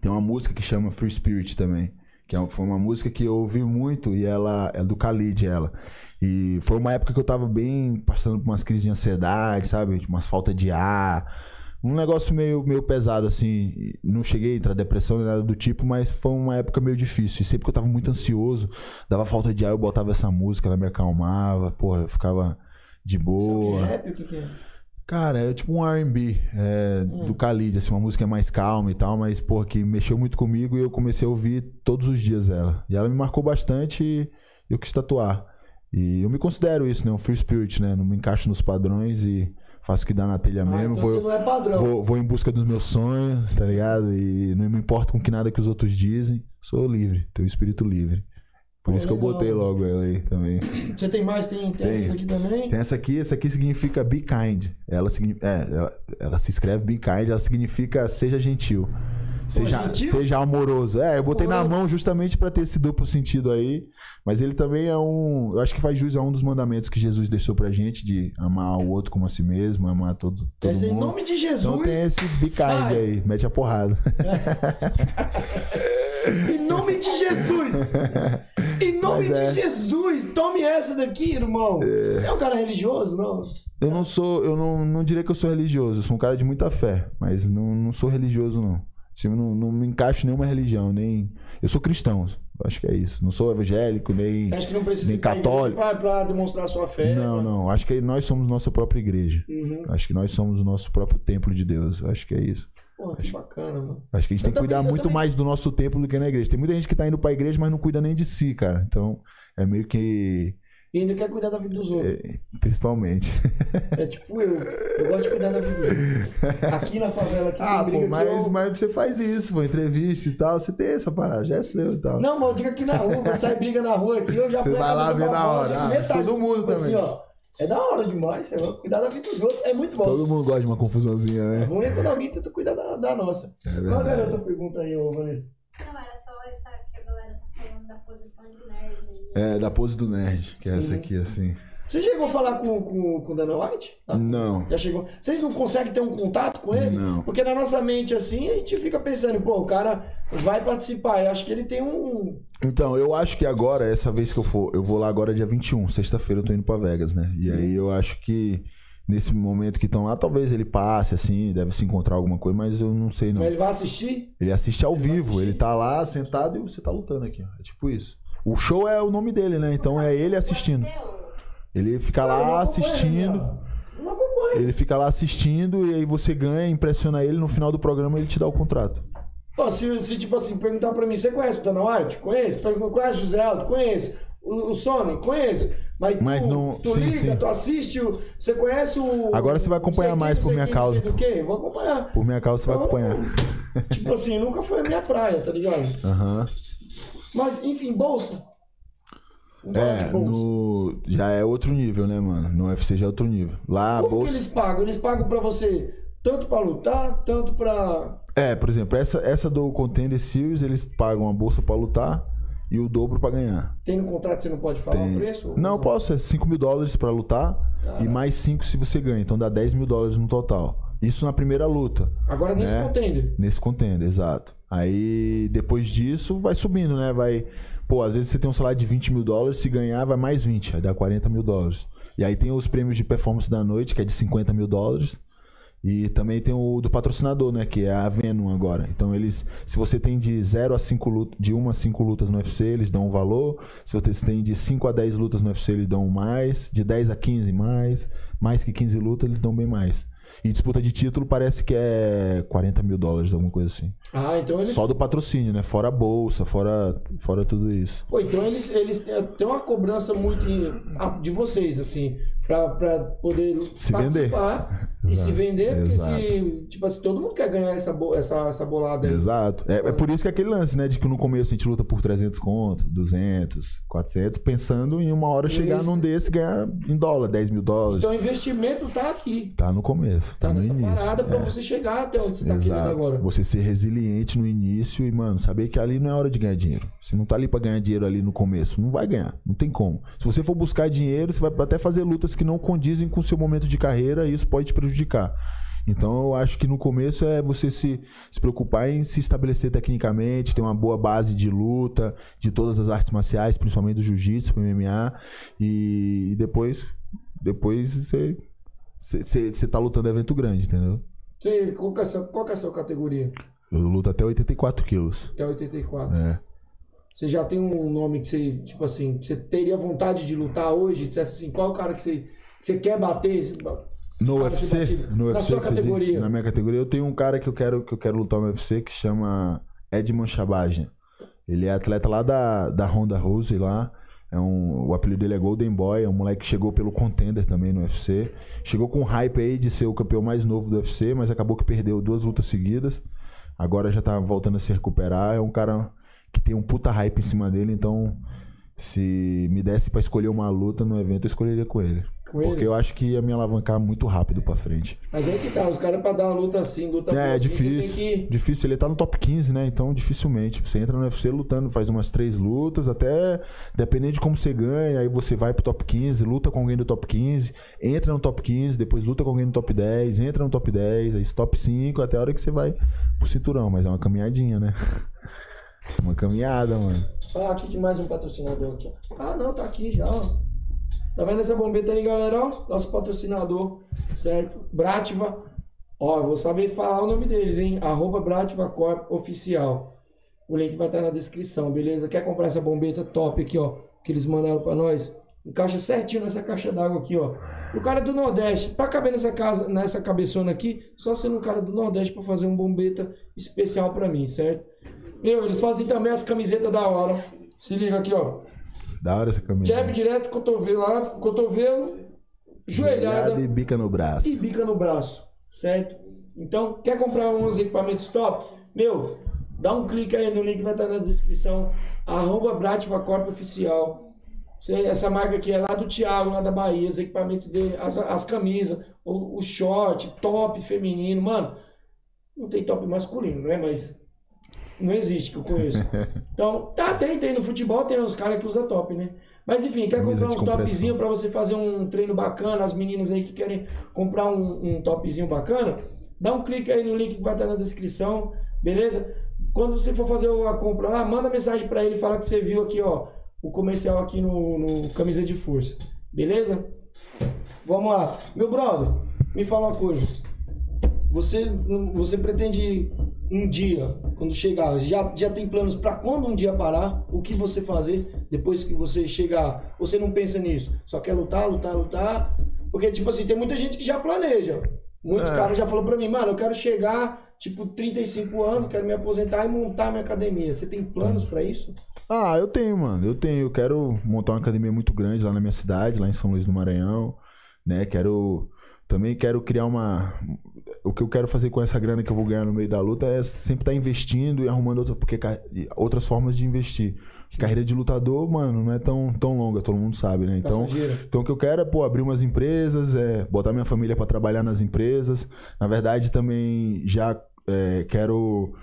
tem uma música que chama Free Spirit também. Que é- foi uma música que eu ouvi muito e ela é do Khalid, ela. E foi uma época que eu tava bem passando por umas crises de ansiedade, sabe? Tipo, Umas falta de ar. Um negócio meio, meio pesado, assim. Não cheguei a entrar em depressão nem nada do tipo, mas foi uma época meio difícil. E sempre que eu tava muito ansioso, dava falta de ar, eu botava essa música, ela me acalmava, porra, eu ficava de Isso boa. é rap? O que que é? Cara, é tipo um R&B é, do Khalid, assim, uma música mais calma e tal, mas, pô, que mexeu muito comigo e eu comecei a ouvir todos os dias ela. E ela me marcou bastante e eu quis tatuar. E eu me considero isso, né, um free spirit, né, não me encaixo nos padrões e faço o que dá na telha Ah, mesmo, então vou, não é padrão. vou, vou em busca dos meus sonhos, tá ligado? E não me importo com que nada que os outros dizem, sou livre, tenho espírito livre. Por Pô, isso que eu legal, botei logo ela aí também. (clears throat) Você tem mais? Tem, tem essa Tem. daqui também? Tem essa aqui, essa aqui significa be kind. Ela, é, ela, ela se escreve be kind, ela significa seja gentil. Seja, seja amoroso. É, eu botei na Amoroso. mão justamente pra ter esse duplo sentido aí. Mas ele também é um. Eu acho que faz jus a um dos mandamentos que Jesus deixou pra gente, de amar o outro como a si mesmo, amar todo, todo Esse, em mundo. nome de Jesus. Então tem esse sai. aí, mete a porrada. (laughs) Em nome de Jesus! Em nome é. de Jesus! Tome essa daqui, irmão! Você é um cara religioso, não? Eu não sou, eu não, não diria que eu sou religioso, eu sou um cara de muita fé, mas não, não sou religioso, não. Assim, não, não me encaixo em nenhuma religião, nem. Eu sou cristão, acho que é isso. Não sou evangélico, nem. Acha que não precisa Nem católico. Pra, demonstrar sua fé? Não, não. Acho que nós somos nossa própria igreja. Uhum. Acho que nós somos o nosso próprio templo de Deus. Acho que é isso. Porra, que bacana, mano. Acho que a gente Eu tem que cuidar muito também- mais do nosso templo do que na igreja. Tem muita gente que tá indo pra igreja, mas não cuida nem de si, cara. Então, é meio que. E ainda quer cuidar da vida dos outros. é, principalmente. É, tipo eu. Eu gosto de cuidar da vida dos outros. Aqui na favela, aqui ah, tem pô, mas, eu- mas você faz isso, pô, entrevista e tal. Você tem essa parada, já é seu e tal. Não, mas eu digo aqui na rua, quando sai briga na rua aqui, eu já Você vai lá ver na hora. Ah, metade todo mundo tipo assim, também. ó. É da hora demais, é, cuidar da vida dos outros é muito bom. Todo mundo gosta de uma confusãozinha, É né? ruim é quando alguém tenta cuidar da, da nossa. É Qual é a outra pergunta aí, ô Vanessa? Não, era só essa que a galera tá falando da posição de nerd. aí. É, da pose do nerd, que é essa aqui, assim. Você chegou a falar com, com, com o Dana White? Ah, Não. Já chegou. Vocês não conseguem ter um contato com ele? Não. Porque na nossa mente, assim, a gente fica pensando, pô, o cara vai participar. Eu acho que ele tem um. Então, eu acho que agora, essa vez que eu for, eu vou lá agora dia 21, sexta-feira eu tô indo pra Vegas, né? E aí eu acho que nesse momento que estão lá, talvez ele passe, assim, deve se encontrar alguma coisa, mas eu não sei não. Mas ele vai assistir? Ele assiste ao vivo, assistir. ele tá lá sentado e você tá lutando aqui, ó. É tipo isso. O show é o nome dele, né? Então é ele assistindo. Ele fica lá assistindo. Ele fica lá assistindo e aí você ganha, impressiona ele, no final do programa ele te dá o contrato. Pô, se, se, tipo assim, perguntar pra mim, você conhece o Dana White? Conheço. Pergunta, conhece o José Aldo? Conheço. O, Sony? Conheço. Mas, Mas tu, não- tu sim, liga, sim. tu assiste, você conhece o... Agora você vai acompanhar sei mais quem, por minha quem, causa, do quê, vou acompanhar. Por minha causa você vai Então, acompanhar. (laughs) Tipo assim, nunca foi a minha praia, tá ligado? Aham. Mas, enfim, bolsa. É, no... já é outro nível, né, mano? No UFC já é outro nível. Lá Como bolsa. que eles pagam? Eles pagam pra você tanto pra lutar, tanto pra... É, por exemplo, essa, essa do Contender Series, eles pagam a bolsa pra lutar e o dobro pra ganhar. Tem no contrato, você não pode falar Tem- o preço? Não, eu posso, é 5 mil dólares pra lutar Caraca. e mais 5 se você ganha. Então dá 10 mil dólares no total. Isso na primeira luta. Agora nesse É. contender. Nesse contender, exato. Aí depois disso vai subindo, né? Vai. Pô, às vezes você tem um salário de 20 mil dólares, se ganhar vai mais 20, aí dá 40 mil dólares. E aí tem os prêmios de performance da noite, que é de 50 mil dólares. E também tem o do patrocinador, né? Que é a Venom agora. Então eles. Se você tem de 0 a 5 lutas, de 1 a 5 lutas no UFC, eles dão um valor. Se você tem de 5 a 10 lutas no UFC, eles dão mais. De 10 a 15 mais. Mais que 15 lutas, eles dão bem mais. E disputa de título parece que é 40 mil dólares, alguma coisa assim. Ah, então eles... Só do patrocínio, né? Fora a bolsa, fora, fora tudo isso. Pô, então eles, eles eh, têm uma cobrança muito de vocês, assim, pra, pra poder Se vender. participar e Exato, se vender, porque exato. se, tipo assim, todo mundo quer ganhar essa, bo- essa, essa bolada aí. Exato. É, é por isso que é aquele lance, né? De que no começo a gente luta por 300 conto, 200, 400, pensando em uma hora chegar Isso. num desse e ganhar em dólar, 10 mil dólares. Então o investimento tá aqui. Tá no começo, tá, Tá no nessa início. parada pra é. você chegar até onde você tá querendo Exato. agora. Você ser resiliente no início e, mano, saber que ali não é hora de ganhar dinheiro. Você não tá ali pra ganhar dinheiro ali no começo. Não vai ganhar. Não tem como. Se você for buscar dinheiro, você vai até fazer lutas que não condizem com o seu momento de carreira e isso pode te prejudicar. Então eu acho que no começo é você se, se preocupar em se estabelecer tecnicamente, ter uma boa base de luta, de todas as artes marciais, principalmente do jiu-jitsu, MMA, e, depois, depois você, você, você, tá lutando evento grande, entendeu? Você, qual, que é a sua, qual é a sua categoria? Eu luto até 84 quilos. Até 84. É. Você já tem um nome que você, tipo assim, você teria vontade de lutar hoje? Dissesse assim, qual é o cara que você, que você quer bater? No Ah, UFC, no na UFC sua categoria. disse, na minha categoria, eu tenho um cara que eu quero que eu quero lutar no UFC que chama Edmond Shabajian. Ele é atleta lá da, da Honda Rose lá. É um, o apelido dele é Golden Boy, é um moleque que chegou pelo Contender também no UFC. Chegou com hype aí de ser o campeão mais novo do UFC, mas acabou que perdeu duas lutas seguidas. Agora já tá voltando a se recuperar. É um cara que tem um puta hype em cima dele, então se me desse pra escolher uma luta no evento, eu escolheria com ele. Com ele? Porque eu acho que ia me alavancar muito rápido pra frente. Mas aí que tá, os caras pra dar uma luta assim, luta É, é difícil. Que... Difícil, ele tá no top 15, né? Então, dificilmente. Você entra no UFC lutando, faz umas três lutas, até dependendo de como você ganha, aí você vai pro top 15, luta com alguém do top 15, entra no top 15, depois luta com alguém no top 10, entra no top 10, aí top 5, até a hora que você vai pro cinturão. Mas é uma caminhadinha, né? (laughs) uma caminhada, mano. Ah, aqui de mais um patrocinador aqui. Ah, não, tá aqui já, ó. Tá vendo essa bombeta aí, galera? Ó, nosso patrocinador, certo? Brativa. Ó, eu vou saber falar o nome deles, hein? Arroba Brativa Corp Oficial. O link vai estar na descrição, beleza? Quer comprar essa bombeta top aqui, ó? Que eles mandaram pra nós? Encaixa certinho nessa caixa d'água aqui, ó. O cara é do Nordeste, pra caber nessa casa, nessa cabeçona aqui, só sendo um cara do Nordeste pra fazer um bombeta especial pra mim, certo? Meu, eles fazem também as camisetas da hora. Se liga aqui, ó. Da hora essa Jab caminhada. direto, cotovelo, lá, cotovelo, joelhada e bica no braço. e bica no braço, certo? Então, quer comprar uns equipamentos top? Meu, dá um clique aí no link que vai estar na descrição. Arroba Brativa Corp Oficial. Essa marca aqui é lá do Thiago, lá da Bahia, os equipamentos dele, as, as camisas, o, o short, top feminino. Mano, não tem top masculino, né? Mas Não existe que eu conheço. Então, tá, tem, tem. No futebol tem uns caras que usam top, né? Mas enfim, quer Camisa comprar uns topzinhos pra você fazer um treino bacana, as meninas aí que querem comprar um, um topzinho bacana, dá um clique aí no link que vai estar na descrição, beleza? Quando você for fazer a compra lá, manda mensagem pra ele, fala que você viu aqui, ó, o comercial aqui no, no Camisa de Força, beleza? Vamos lá. Meu brother, me fala uma coisa. Você, você pretende um dia, quando chegar, já, já tem planos pra quando um dia parar? O que você fazer depois que você chegar? Você não pensa nisso? Só quer lutar, lutar, lutar? Porque, tipo assim, tem muita gente que já planeja. Muitos É. caras já falaram pra mim, mano, eu quero chegar, tipo, 35 anos, quero me aposentar e montar minha academia. Você tem planos pra isso? Ah, eu tenho, mano. Eu tenho. Eu quero montar uma academia muito grande lá na minha cidade, lá em São Luís do Maranhão, né? Quero também quero criar uma o que eu quero fazer com essa grana que eu vou ganhar no meio da luta é sempre estar investindo e arrumando outra, porque outras formas de investir. Porque carreira de lutador, mano, não é tão, tão longa, todo mundo sabe, né? Então, então o que eu quero é, pô, abrir umas empresas, é, botar minha família pra trabalhar nas empresas. Na verdade, também já é, quero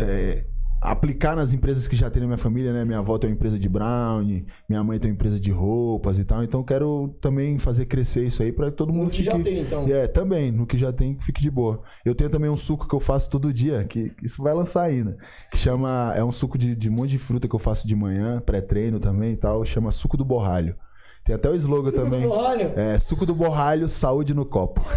é, aplicar nas empresas que já tem na minha família, né? Minha avó tem uma empresa de brownie, minha mãe tem uma empresa de roupas e tal. Então eu quero também fazer crescer isso aí pra que todo mundo No que fique... já tem, então. É, também, no que já tem, que fique de boa. Eu tenho também um suco que eu faço todo dia, que que isso vai lançar ainda. Que chama. É um suco de, de um monte de fruta que eu faço de manhã, pré-treino também e tal. Chama suco do borralho. Tem até o slogan Suco do também. borralho? É, suco do borralho, saúde no copo. (laughs)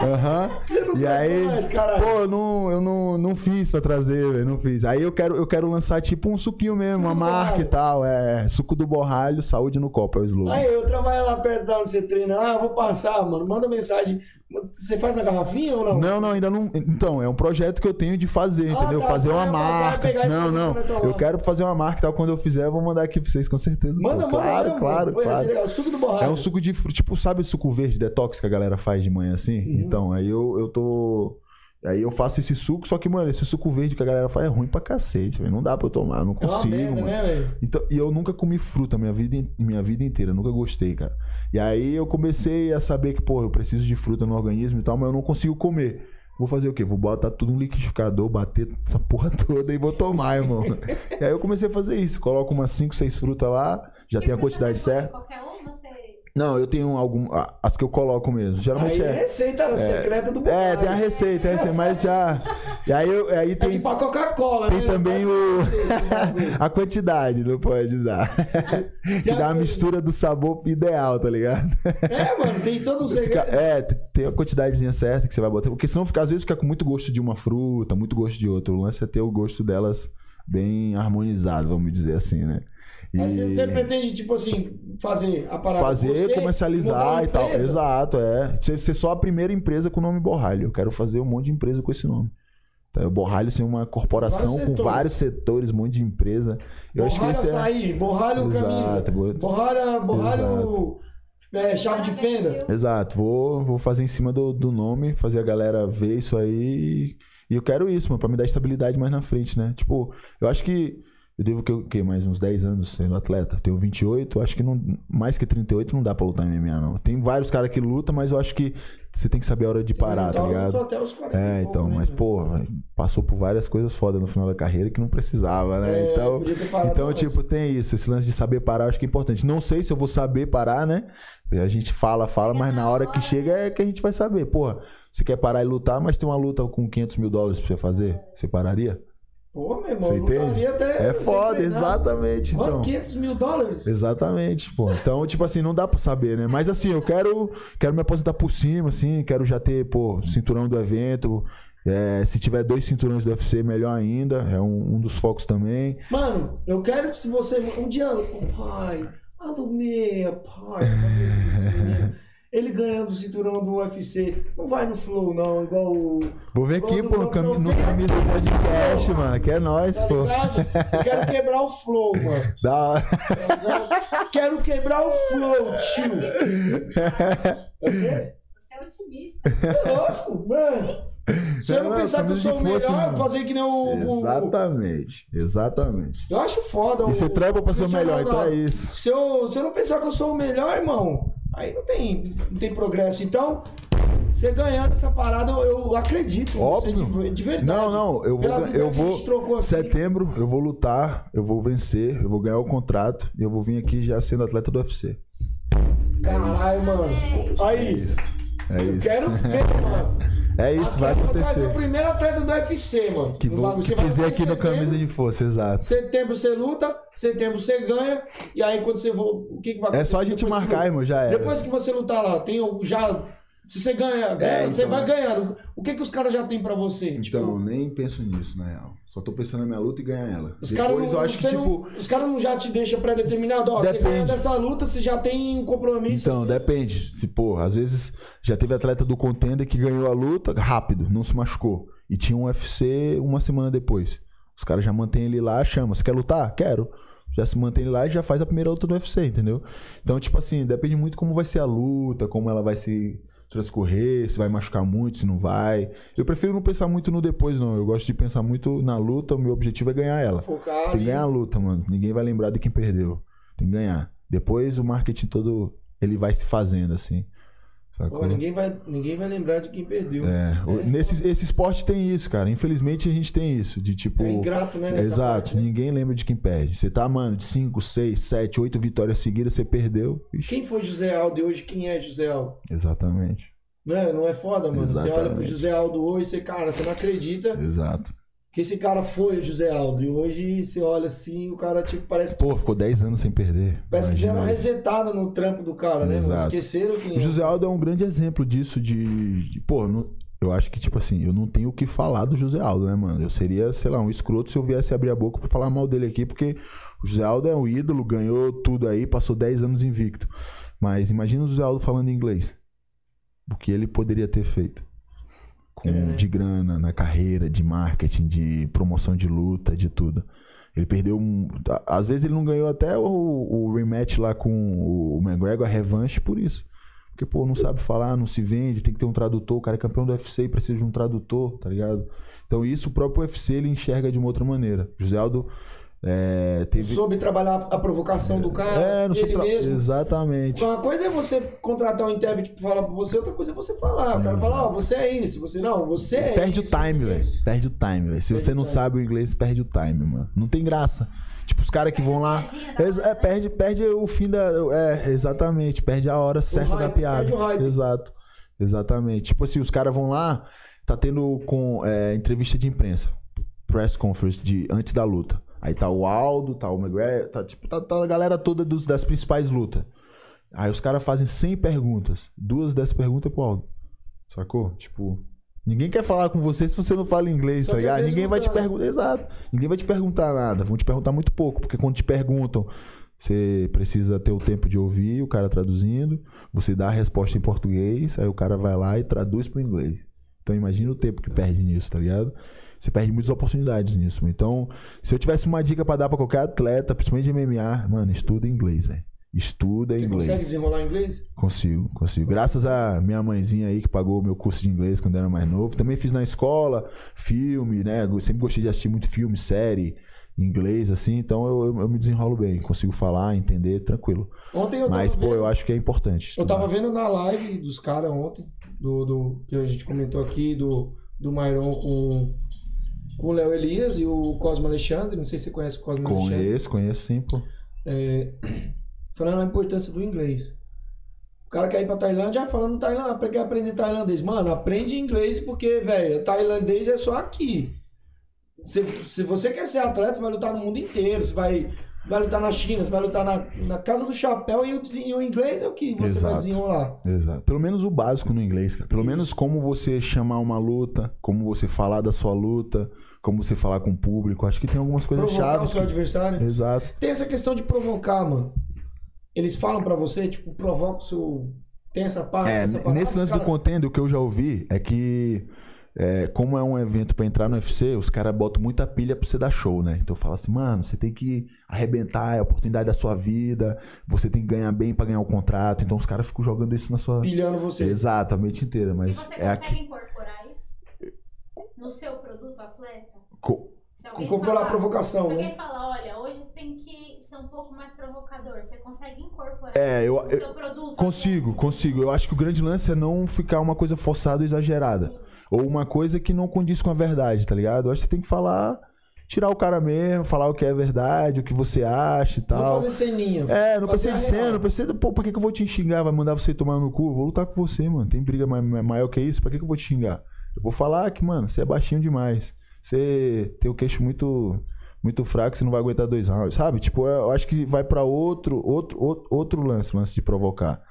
Aham. Você não E aí, mais, caralho. pô, eu não, eu não, não fiz pra trazer, velho, não fiz. Aí eu quero, eu quero lançar tipo um suquinho mesmo, Suco uma do marca e tal. É, suco do borralho, saúde no copo, é o slogan. Aí, eu trabalho lá perto da onde você treina. Ah, eu vou passar, mano. Manda mensagem. Você faz na garrafinha ou não? Não, não, ainda não. Então, é um projeto que eu tenho de fazer, Ah, entendeu? tá, fazer você uma marca. Não, não. eu quero fazer uma marca e tal. Quando eu fizer, eu vou mandar aqui pra vocês, com certeza. Manda, Pô, manda. Claro, mesmo, claro, Pô, claro. legal. Suco do. É um suco de fruta, tipo, sabe o suco verde detox que a galera faz de manhã assim? Uhum. Então, aí eu, eu tô. Aí eu faço esse suco, só que, mano, esse suco verde que a galera faz é ruim pra cacete, velho. Não dá pra eu tomar, eu não É uma consigo, merda, mano. né? Então, e eu nunca comi fruta minha vida, in- minha vida inteira, nunca gostei, cara. E aí eu comecei a saber que, pô, eu preciso de fruta no organismo e tal, mas eu não consigo comer. Vou fazer o quê? Vou botar tudo no liquidificador, bater essa porra (laughs) toda e vou tomar, irmão. e aí eu comecei a fazer isso. Coloco umas 5, 6 frutas lá, já tem a quantidade certa. Qualquer um, você. Não, eu tenho algum. As que eu coloco mesmo. Geralmente Aí é é. receita secreta do. É, tem a receita, é a receita, mas já. E aí, eu, aí É tem. tipo a Coca-Cola, Tem né? também o. (laughs) a quantidade, não pode dar. (laughs) que dá a mistura do sabor ideal, tá ligado? É, mano, tem todo um Fica- segredo. é, tem a quantidadezinha certa que você vai botar. Porque senão fica, às vezes fica com muito gosto de uma fruta, muito gosto de outra. O lance é ter o gosto delas bem harmonizado, vamos dizer assim, né? E Aí você, você pretende, tipo assim, fazer a parada. fazer, você, comercializar e tal. Exato, é. Ser, ser só a primeira empresa com o nome Borralho. Eu quero fazer um monte de empresa com esse nome. O Borralho ser uma corporação Vários com setores. vários setores, um monte de empresa. Eu acho que Borralho é. açaí, borralho Exato, camisa, boa- borralho, borralho é, chave de fenda. Exato, vou, vou fazer em cima do, do nome, fazer a galera ver isso aí. E eu quero isso, mano, pra me dar estabilidade mais na frente, né? Tipo, eu acho que eu devo que, o quê? mais uns 10 anos sendo atleta. Tenho 28, acho que não, mais que 38 não dá pra lutar MMA, não. Tem vários caras que lutam, mas eu acho que você tem que saber a hora de parar, tá Então, eu ligado? até os 40 É, então, né, mas vai- passou por várias coisas fodas no final da carreira que não precisava, né? É, então, então tipo, tem isso, esse lance de saber parar, eu acho que é importante. Não sei se eu vou saber parar, né? A gente fala, fala, mas na hora que chega é que a gente vai saber. Porra, você quer parar e lutar, mas tem uma luta com 500 mil dólares pra você fazer? Você pararia? Pô, meu irmão, Você entende? até É foda, treinar. exatamente. Quanto? Então. 500 mil dólares? Exatamente, pô. Então, tipo assim, não dá pra saber, né? Mas assim, eu quero, quero me aposentar por cima, assim, quero já ter, pô, cinturão do evento. É, se tiver dois cinturões do UFC, melhor ainda. É um, um dos focos também. Mano, eu quero que se você. Um dia. Pai, Alumeia, pai, cabeça desse menino. Ele ganhando o cinturão do UFC. Não vai no flow, não, igual o. Vou vir aqui, pô, cam- no camisa do podcast, pô, mano. Que é nóis, Tá pô. ligado? Eu quero quebrar o flow, mano. Da hora. (laughs) Quero quebrar o flow, tio. Você é otimista. Lógico, mano. Se eu Não, não pensar que eu sou o melhor, mano. fazer que nem o. Exatamente, exatamente. Eu acho foda. E o- você trampa pra ser o melhor, então é isso. Se eu, se eu não pensar que eu sou o melhor, irmão, aí não tem, não tem progresso. Então, Você ganhando essa parada, eu, acredito. Óbvio. de, de verdade. Não, não, eu vou, eu vou. Setembro, eu vou lutar, eu vou vencer, eu vou ganhar o contrato e eu vou vir aqui já sendo atleta do UFC. Caralho, mano. Aí, É eu isso. quero (laughs) ver, mano. É isso, vai Atleta, Você vai ser acontecer. o primeiro atleta do UFC, mano. Que vou bagulho. Você que aqui no camisa de força, exato. Setembro você luta, setembro você ganha, e aí quando você for. O que, que vai É só a acontecer gente depois marcar, irmão, já era. Depois que você lutar lá, tem o já. Se você ganha, ganha, você então. vai ganhando. O que, que os caras já têm pra você? Então, Tipo, nem penso nisso, na real. Só tô pensando na minha luta e ganhar ela. os Depois não, eu acho que, você tipo. não- os caras não já te deixam pré-determinado, ó, você Depende. ganha dessa luta, você já tem um compromisso. Então, assim. depende. Se, pô, às vezes já teve atleta do contender que ganhou a luta rápido, não se machucou. E tinha um UFC uma semana depois. Os caras já mantêm ele lá, chama. Você quer lutar? Quero. Já se mantém lá e já faz a primeira luta do UFC, entendeu? Então, tipo assim, depende muito como vai ser a luta, como ela vai se transcorrer, se vai machucar muito, se não vai. Eu prefiro não pensar muito no depois, não. Eu gosto de pensar muito na luta, o meu objetivo é ganhar ela. Focar Tem que ganhar a luta, mano. Ninguém vai lembrar de quem perdeu. Tem que ganhar. Depois o marketing todo ele vai se fazendo assim. Sacou? Pô, ninguém, vai, ninguém vai lembrar de quem perdeu. É, É nesse esse esporte tem isso, cara. Infelizmente a gente tem isso. De tipo. É ingrato, né, Exato. parte, né? Ninguém lembra de quem perde. Você tá, mano, de 5, 6, 7, 8 vitórias seguidas, você perdeu. Ixi. Quem foi José Aldo e hoje quem é José Aldo? Exatamente. Não é, não é foda, mano? Você olha pro Exatamente. José Aldo hoje, você, cara, você não acredita Exato. Que esse cara foi o José Aldo. E hoje você olha assim, o cara, tipo, parece que, Pô, ficou 10 anos sem perder. parece que deram Imagina isso. resetada no trampo do cara, né? Exato. Esqueceram quem O José Aldo é um grande exemplo disso de. de- pô, não- eu acho que, tipo assim, eu não tenho o que falar do José Aldo, né, mano? Eu seria, sei lá, um escroto se eu viesse abrir a boca pra falar mal dele aqui, porque o José Aldo é um ídolo, ganhou tudo aí, passou 10 anos invicto. Mas imagina o José Aldo falando inglês. O que ele poderia ter feito. Com, É. De grana, na carreira, de marketing, de promoção de luta, de tudo. Ele perdeu um. Às vezes ele não ganhou até o, o rematch lá com o McGregor, a revanche, por isso. Porque, pô, não sabe falar, não se vende, tem que ter um tradutor. O cara é campeão do UFC e precisa de um tradutor, tá ligado? Então, isso o próprio UFC ele enxerga de uma outra maneira. José Aldo é, teve. soube trabalhar a provocação do cara, É, não ele soube tra- mesmo. Exatamente. Uma coisa é você contratar um intérprete pra falar pra você, outra coisa é você falar. O cara fala, ó, você é isso, você não, você é Perde isso. o time, velho. Perde o time, velho. Se Perde você não time. sabe o inglês, perde o time, mano. Não tem graça. Tipo, os caras que vão lá. da É, perde, perde o fim da. É, exatamente. Perde a hora certa da hype, piada. perde o hype. Exato. Exatamente. Tipo assim, os caras vão lá, tá tendo com é, entrevista de imprensa. Press conference de, antes da luta. Aí tá o Aldo, tá o McGregor, tá, tipo, tá, tá a galera toda dos- das principais lutas. Aí os caras fazem 100 perguntas. Duas dessas perguntas é pro Aldo. Sacou? Tipo, ninguém quer falar com você se você não fala inglês, Só tá ligado? Ninguém vai te lutando. perguntar. Exato. Ninguém vai te perguntar nada. Vão te perguntar muito pouco. Porque quando te perguntam, você precisa ter o tempo de ouvir o cara traduzindo. Você dá a resposta em português. Aí o cara vai lá e traduz pro inglês. Então imagina o tempo que perde nisso, tá ligado? Você perde muitas oportunidades nisso. Então, se eu tivesse uma dica pra dar pra qualquer atleta, principalmente de MMA, mano, estuda inglês, velho. Estuda Você inglês. consegue desenrolar inglês? Consigo, consigo. Graças a minha mãezinha aí que pagou o meu curso de inglês quando eu era mais novo. Também fiz na escola, filme, né? Eu sempre gostei de assistir muito filme, série, inglês, assim. Então eu, eu- eu me desenrolo bem. Consigo falar, entender, tranquilo. Ontem eu Mas, pô, vendo, eu acho que é importante. eu estudar. tava vendo na live dos caras ontem, do, do, que a gente comentou aqui, do, do Mairon com, com o Léo Elias e o Cosmo Alexandre. Não sei se você conhece o Cosmo Alexandre. Conheço, conheço sim, pô. É, falando a importância do inglês. O cara quer ir pra Tailândia, falando Tailândia, quer aprender tailandês. Mano, aprende inglês porque, velho, tailandês é só aqui. Se, se você quer ser atleta, você vai lutar no mundo inteiro. Você vai, vai lutar na China, você vai lutar na, na Casa do Chapéu e o, desen- e o inglês é o que você vai Exato. desenrolar. Exato. Pelo menos o básico no inglês, cara. Pelo menos como você chamar uma luta, como você falar da sua luta, como você falar com o público. Acho que tem algumas coisas Provocar o chaves. seu que- adversário. Exato. Tem essa questão de provocar, mano. Eles falam pra você, tipo, provoca o seu. Tem essa parte. É, essa nesse lance do cara... contendo, o que eu já ouvi é que, é, como é um evento pra entrar no UFC, os caras botam muita pilha pra você dar show, né? Então fala assim, mano, você tem que arrebentar, é a oportunidade da sua vida, você tem que ganhar bem pra ganhar o contrato. Então os caras ficam jogando isso na sua. pilhando você. Exato, a noite inteira, E mas você é consegue aqui. incorporar isso no seu produto atleta? Co- Se alguém Incorporar a falar- provocação, Se né? alguém falar, olha, hoje você tem que ser um pouco mais provocador, você consegue incorporar É, eu- no eu seu produto? Consigo, consigo. Eu acho que o grande lance é não ficar uma coisa forçada ou exagerada. Ou uma coisa que não condiz com a verdade, tá ligado? Eu acho que você tem que falar, tirar o cara mesmo, falar o que é verdade, o que você acha e tal. fazer ceninha. É, não precisa de cena, não precisa. Pô, pra que, que eu vou te xingar? Vai mandar você tomar no cu? Eu vou lutar com você, mano. Tem briga ma- ma- maior que isso? Pra que, que eu vou te xingar? Eu vou falar que, mano, você é baixinho demais. Você tem o queixo muito. Muito fraco, você não vai aguentar dois rounds, sabe? Tipo, eu acho que vai pra outro, outro, outro, outro lance, lance de provocar, tá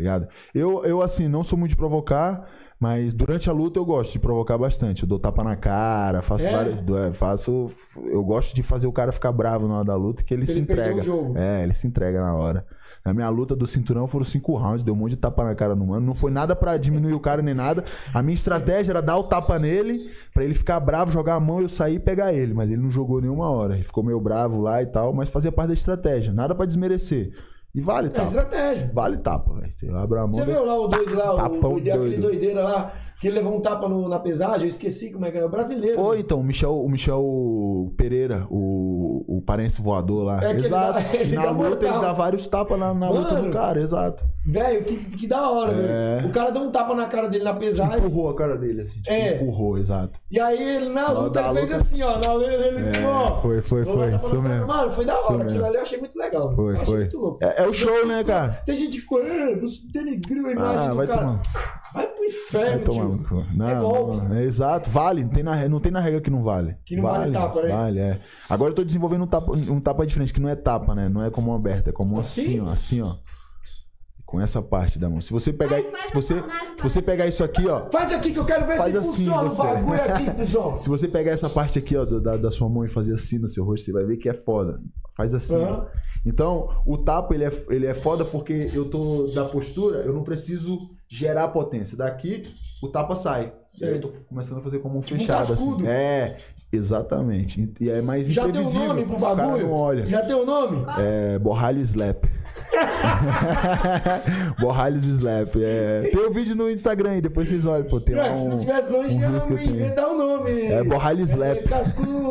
ligado? Eu, eu, assim, não sou muito de provocar, mas durante a luta eu gosto de provocar bastante. Eu dou tapa na cara, faço É? várias. é, faço. Eu gosto de fazer o cara ficar bravo na hora da luta, que ele se ele perder entrega. É, ele se entrega na hora. Na minha luta do cinturão foram cinco rounds, deu um monte de tapa na cara no mano. Não foi nada pra diminuir o cara nem nada. A minha estratégia era dar o tapa nele, pra ele ficar bravo, jogar a mão, eu sair e pegar ele. Mas ele não jogou nenhuma hora. Ele ficou meio bravo lá e tal, mas fazia parte da estratégia. Nada pra desmerecer. E vale É tapa. estratégia. Vale tapa, velho. Você abre a mão. Você viu lá o doido lá, o Tapão doido, aquele doideira lá, que ele levou um tapa no- na pesagem, eu esqueci como é que era, o brasileiro. Foi, então, o Michel, o Michel Pereira, o, o parente voador lá. É que (laughs) ele exato. dá- ele e na luta mortal. ele dá vários tapas na, na luta do cara, exato. Velho, que, que da hora, É. velho. O cara deu um tapa na cara dele na pesagem, Empurrou a cara dele, assim. Tipo, É. empurrou, exato. e aí ele na luta ele fez luta- assim, ó, na luta ele, É, ó. foi, foi, foi, isso mesmo. Mano, foi da hora, aquilo ali eu achei muito legal. Foi, foi. muito louco. É, é o show, né, cara? Tem gente que ficou, ah, você denegriu a imagem Ah, vai cara. tomar. Vai pro Vai inferno, tomar no cu. Não, é golpe. não, é exato, vale. Não tem, na, não tem na regra que não vale. Que não vale tapa, né? Vale, é. Agora eu tô desenvolvendo um tapa, um tapa diferente, que não é tapa, né? Não é como aberta, é como Assim? assim, ó. Assim, ó. Com essa parte da mão. Se você pegar. Faz, faz se, você, se você pegar isso aqui, ó. Faz aqui que eu quero ver Faz se assim, funciona você. o bagulho aqui, (laughs) cuzão. Se você pegar essa parte aqui, ó, do- da, da sua mão e fazer assim no seu rosto, você vai ver que é foda. Faz assim, ó. Aham. Então, o tapa, ele é, ele é foda porque eu tô da postura, eu não preciso gerar potência. Daqui, o tapa sai. E aí eu tô começando a fazer com a mão Tipo um fechada, assim. É, exatamente. E é mais Já tem um imprevisível. nome pro O cara bagulho? não olha. Já tem o nome? É, borralho slap. (laughs) borralhos slap. É. Tem o vídeo no Instagram aí, depois vocês olham, pô. Tem É, se não um, tivesse nome, um tenho. inventar o nome. É borralho slap. É cascudo.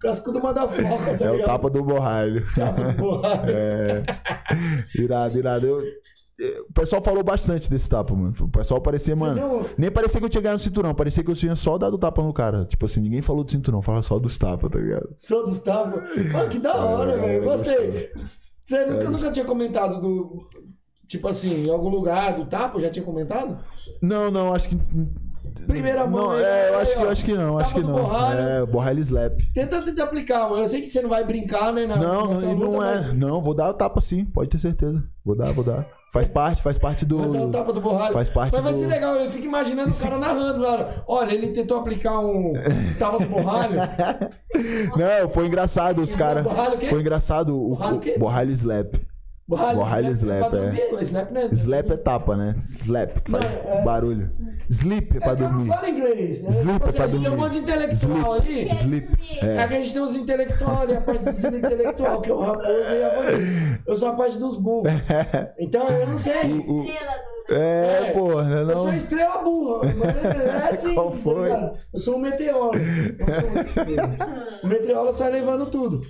cascudo madafoca, tá É o ligado? tapa do borralho. Tapa do borralho. (laughs) É. Irado, irado. Eu- o pessoal falou bastante desse tapa, mano. O pessoal parecia, mano. deu- Nem parecia que eu tinha ganhado no cinturão. Parecia que eu tinha só dado tapa no cara. Tipo assim, ninguém falou do cinturão, fala só dos tapas, tá ligado? Sou dos tapas. Mano, que da hora, É, velho. Eu Gostei. Você É, nunca, nunca tinha comentado do. Tipo assim, em algum lugar do tapa? Já tinha comentado? Não, não, acho que. Primeira mão Não, aí, é, eu aí, acho que, ó. eu acho que não, acho que não. borralho. É, borralho slap. Tenta, tenta aplicar, mano. Eu sei que você não vai brincar, né? Na, Não, não, luta, não é. mas Não, vou dar o tapa sim, pode ter certeza. Vou dar, vou dar. Faz parte, faz parte do. Vai dar o tapa do. Faz parte Mas vai do- ser legal, eu fico imaginando o cara narrando lá. Olha, ele tentou aplicar um tapa do borralho. (laughs) Não, foi engraçado os (laughs) caras. Foi engraçado o, Borralho o quê? o borralho slap. Borralho, Borralho slap, pra é. dormir, Slap, né? Slap é tapa, né? Slap, que faz Não, é- barulho. Sleep é pra É eu não dormir. falo inglês. Né? Sleep é pra a gente tem um dormir. monte de intelectual ali. Sleep. É. É. que a gente tem os intelectuais, a parte dos intelectual, que é o Raposa e a Vanessa. Eu sou a parte dos burros. (laughs) Então eu não sei. O- do... É, É. porra, né? Eu sou Não. estrela burra. Mas é (laughs) assim. Qual tá foi? eu sou um meteoro. O meteoro sai levando tudo.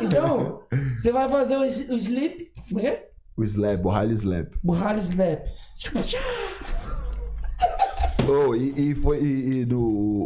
Então, você vai fazer o, o sleep. Como é que é? O slap, borralho slap. Burralho slap. Oh, e, e foi e, e do,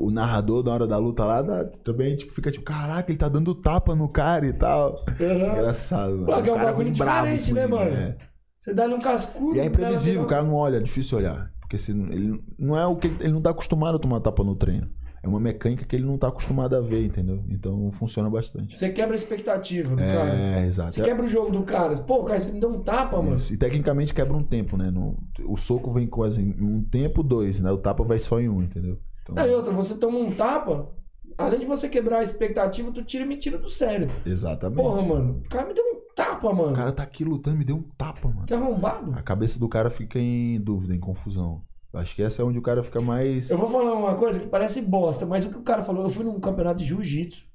o narrador na hora da luta lá da- também tipo, fica tipo, caraca, ele tá dando tapa no cara e tal. Engraçado, mano. Pô, que é um O cara bagulho diferente, né, mano? é. Você dá-lhe um cascudo. E é imprevisível, o cara. não olha, é difícil olhar. Porque se, ele não é o que ele, ele não tá acostumado a tomar tapa no treino. É uma mecânica que ele não tá acostumado a ver, entendeu? Então funciona bastante. Você quebra a expectativa do cara. É, exato. Você quebra o jogo do cara. Pô, o cara me deu um tapa, mano. Isso. E tecnicamente quebra um tempo, né? No- o soco vem quase em um tempo, dois, né? O tapa vai só em um, entendeu? Então, Não, e outra, você toma um tapa, além de você quebrar a expectativa, tu tira mentira do sério. exatamente. Porra, mano, o cara me deu um tapa, mano. O cara tá aqui lutando, me deu um tapa, mano. Que arrombado. A cabeça do cara fica em dúvida, em confusão. Acho que essa é onde o cara fica mais. Eu vou falar uma coisa que parece bosta, mas o que o cara falou, eu fui num campeonato de jiu-jitsu.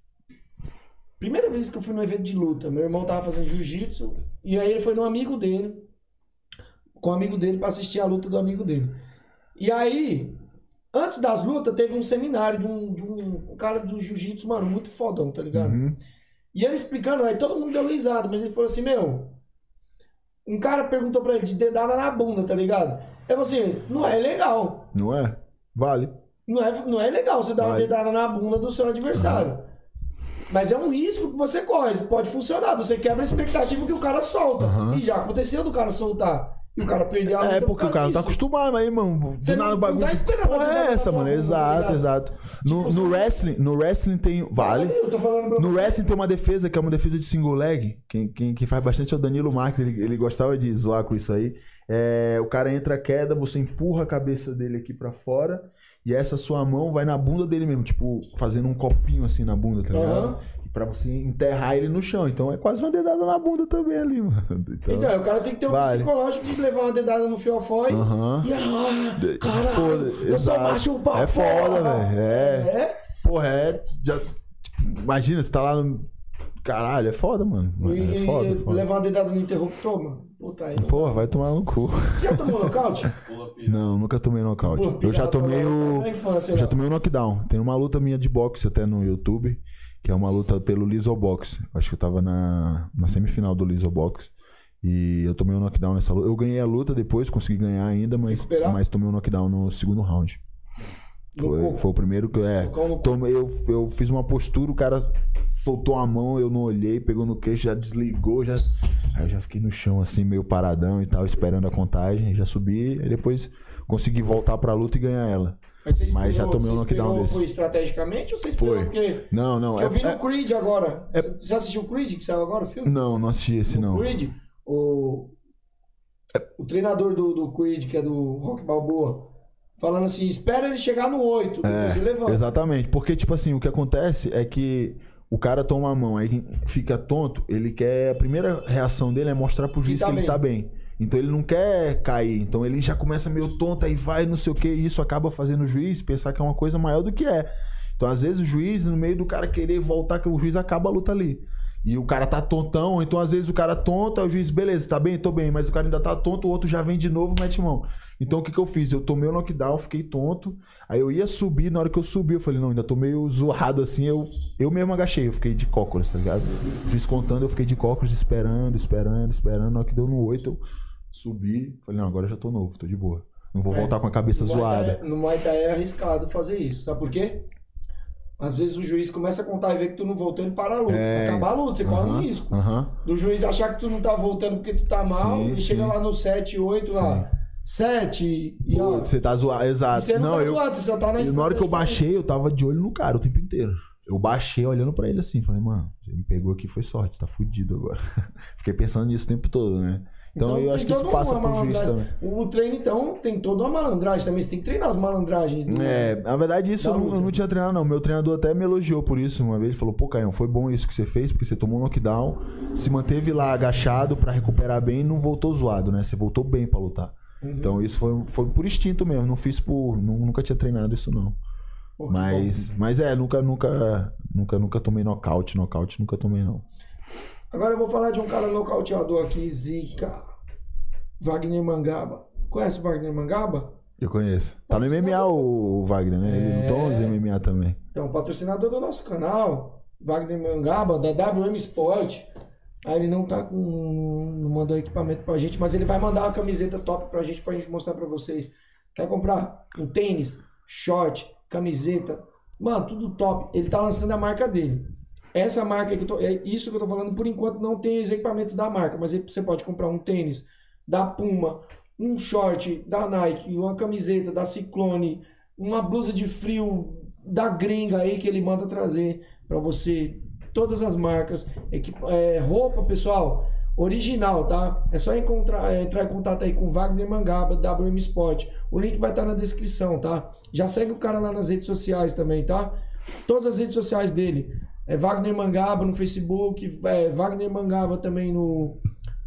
Primeira vez que eu fui num evento de luta, meu irmão tava fazendo jiu-jitsu, e aí ele foi no amigo dele, com o amigo dele pra assistir a luta do amigo dele. E aí, antes das lutas, teve um seminário de um, de um, um cara do jiu-jitsu, mano, muito fodão, tá ligado? Uhum. E ele explicando, aí todo mundo deu risada, mas ele falou assim, meu. Um cara perguntou pra ele de dedada na bunda, tá ligado? Eu falei assim, não é legal. Não é? Vale. Não é, não é legal você dar uma Vai. dedada na bunda do seu adversário. Mas é um risco que você corre. Pode funcionar. Você quebra a expectativa que o cara solta. Aham. E já aconteceu do cara soltar. E o cara perder a luta É por porque o causa cara não tá acostumado aí, mano. Você Do nada o bagulho. não tá esperando porra a é essa, mano? tá Exato, exato. No, Tipo, no você- wrestling, no wrestling tem. Vale. Eu tô falando pra No wrestling tem uma defesa que é uma defesa de single leg. Quem, quem, quem faz bastante é o Danilo Marques. Ele, ele gostava de zoar com isso aí. É, o cara entra queda, você empurra a cabeça dele aqui pra fora. E essa sua mão vai na bunda dele mesmo. Tipo, fazendo um copinho assim na bunda, tá ligado? Aham. Pra você enterrar ele no chão. Então é quase uma dedada na bunda também ali, (laughs) mano. Então, Então, o cara tem que ter um Vale. psicológico de levar uma dedada no fiofó e. Aham. E ah, caralho, Foda, eu sou exato. macho pra É foda, velho. É. É? Porra, é. Já, tipo, imagina, você tá lá no. Caralho, é foda, mano. E, É foda, e foda. levar uma dedada no interruptor, mano. Puta aí. Porra, vai tomar no cu. Você já tomou nocaute? (laughs) Pula pira. Não, nunca tomei nocaute. Pô, Eu já tomei o. Eu já lá. tomei o knockdown. Tem uma luta minha de boxe até no YouTube, que é uma luta pelo Lisobox. Acho que eu tava na, na semifinal do Lisobox. E eu tomei o knockdown nessa luta. Eu ganhei a luta depois, consegui ganhar ainda, mas, mas tomei o knockdown no segundo round. No Foi, foi o primeiro que eu. É, tomei, eu, eu fiz uma postura, o cara soltou a mão, eu não olhei, pegou no queixo, já desligou, já. Aí eu já fiquei no chão assim, meio paradão e tal, esperando a contagem. Já subi, aí depois consegui voltar pra luta e ganhar ela. Mas, você Mas já tomei um knockdown desse. Foi estrategicamente ou você esperou Foi. porque... Não, não, Eu é, vi no é- Creed agora. Você assistiu o Creed que saiu agora, o filme? Não, não assisti esse no não. Creed, o, o treinador do, do Creed, que é do Rock Balboa, falando assim, espera ele chegar no 8, depois você levanta. Exatamente, porque tipo assim, o que acontece é que o cara toma a mão, aí fica tonto, ele quer. A primeira reação dele é mostrar pro juiz tá que ele bem. tá bem. Então ele não quer cair. Então ele já começa meio tonto, aí vai, não sei o que, e isso acaba fazendo o juiz pensar que é uma coisa maior do que é. Então, às vezes, o juiz, no meio do cara querer voltar, que o juiz acaba a luta ali. E o cara tá tontão, então às vezes o cara tonta, o juiz, beleza, tá bem, tô bem, mas o cara ainda tá tonto, o outro já vem de novo, mete mão. Então o que que eu fiz? Eu tomei o knockdown, fiquei tonto, aí eu ia subir, na hora que eu subi, eu falei, não, ainda tô meio zoado assim, eu, eu mesmo agachei, eu fiquei de cócoras, tá ligado? O juiz contando, eu fiquei de cócoras, esperando, esperando, esperando, na hora que deu no 8, eu subi, falei, não, agora eu já tô novo, tô de boa. Não vou voltar com a cabeça No Muay Thai- zoada. No Muay Thai é arriscado fazer isso. Sabe por quê? Às vezes o juiz começa a contar e vê que tu não voltou, ele para a luta. É, Acabar a luta, você corre um risco. Do juiz achar que tu não tá voltando porque tu tá mal Sim, e chega sim. lá no 7, 8, lá. 7 e ó. Você tá zoado, exato. você não, Não, tá eu, zoado, você só tá na na hora que eu baixei, eu tava de olho no cara o tempo inteiro. Eu baixei olhando pra ele assim, falei, mano, você me pegou aqui, foi sorte, você tá fudido agora. (laughs) Fiquei pensando nisso o tempo todo, né? Então, eu tem acho que isso passa pro juiz também. O treino, então, tem toda uma malandragem também. Você tem que treinar as malandragens. do- É, na verdade, isso eu não, eu não tinha treinado, não. Meu treinador até me elogiou por isso uma vez. Ele falou, pô, Caio, foi bom isso que você fez, porque você tomou um knockdown, se manteve lá agachado pra recuperar bem e não voltou zoado, né? Você voltou bem pra lutar. Uhum. Então, isso foi, foi por instinto mesmo. Não fiz por. nu- nunca tinha treinado isso, não. Pô, Mas, mas é, nunca, nunca, nunca, nunca tomei nocaute, nocaute nunca tomei não. Agora eu vou falar de um cara nocauteador aqui, Zica. Wagner Mangaba. Conhece o Wagner Mangaba? Eu conheço. Tá no MMA o, Wagner, né? Ele lutou uns MMA também. Então, patrocinador do nosso canal, Wagner Mangaba, da WM Sport. Aí ele não tá com. não mandou equipamento pra gente, mas ele vai mandar uma camiseta top pra gente, pra gente mostrar pra vocês. Quer comprar um tênis, short, camiseta? Mano, tudo top. Ele tá lançando a marca dele. Essa marca que eu tô. É isso que eu tô falando, por enquanto não tem os equipamentos da marca, mas você pode comprar um tênis da Puma, um short da Nike, uma camiseta da Ciclone, uma blusa de frio da gringa aí que ele manda trazer pra você. Todas as marcas, é, roupa, pessoal, original, tá? É só encontrar, é, entrar em contato aí com Wagner Mangaba, WM Sport. O link vai estar na descrição, tá? Já segue o cara lá nas redes sociais também, tá? Todas as redes sociais dele. É Wagner Mangaba no Facebook, é Wagner Mangaba também no,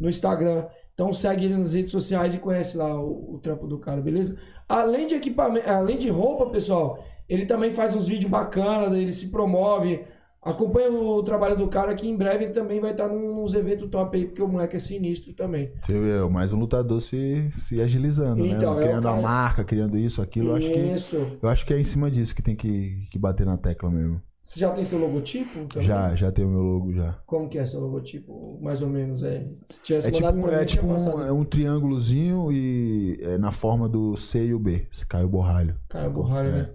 no Instagram. Então segue ele nas redes sociais e conhece lá o, o trampo do cara, beleza? Além de equipamento, além de roupa, pessoal, ele também faz uns vídeos bacanas, ele se promove. Acompanha o trabalho do cara que em breve ele também vai estar nos eventos top aí, porque o moleque é sinistro também. Você vê, mais um lutador se, se agilizando, Então, né? é o Criando a marca, criando isso, aquilo. Eu acho, que, Isso. eu acho que é em cima disso que tem que, que bater na tecla mesmo. Você já tem seu logotipo? também? Já, já tem o meu logo já. Como que é seu logotipo? Mais ou menos, é. Se tivesse É tipo, é tipo um, é um triângulozinho e é na forma do C e o B. Caio Borralho. Caio Borralho, né?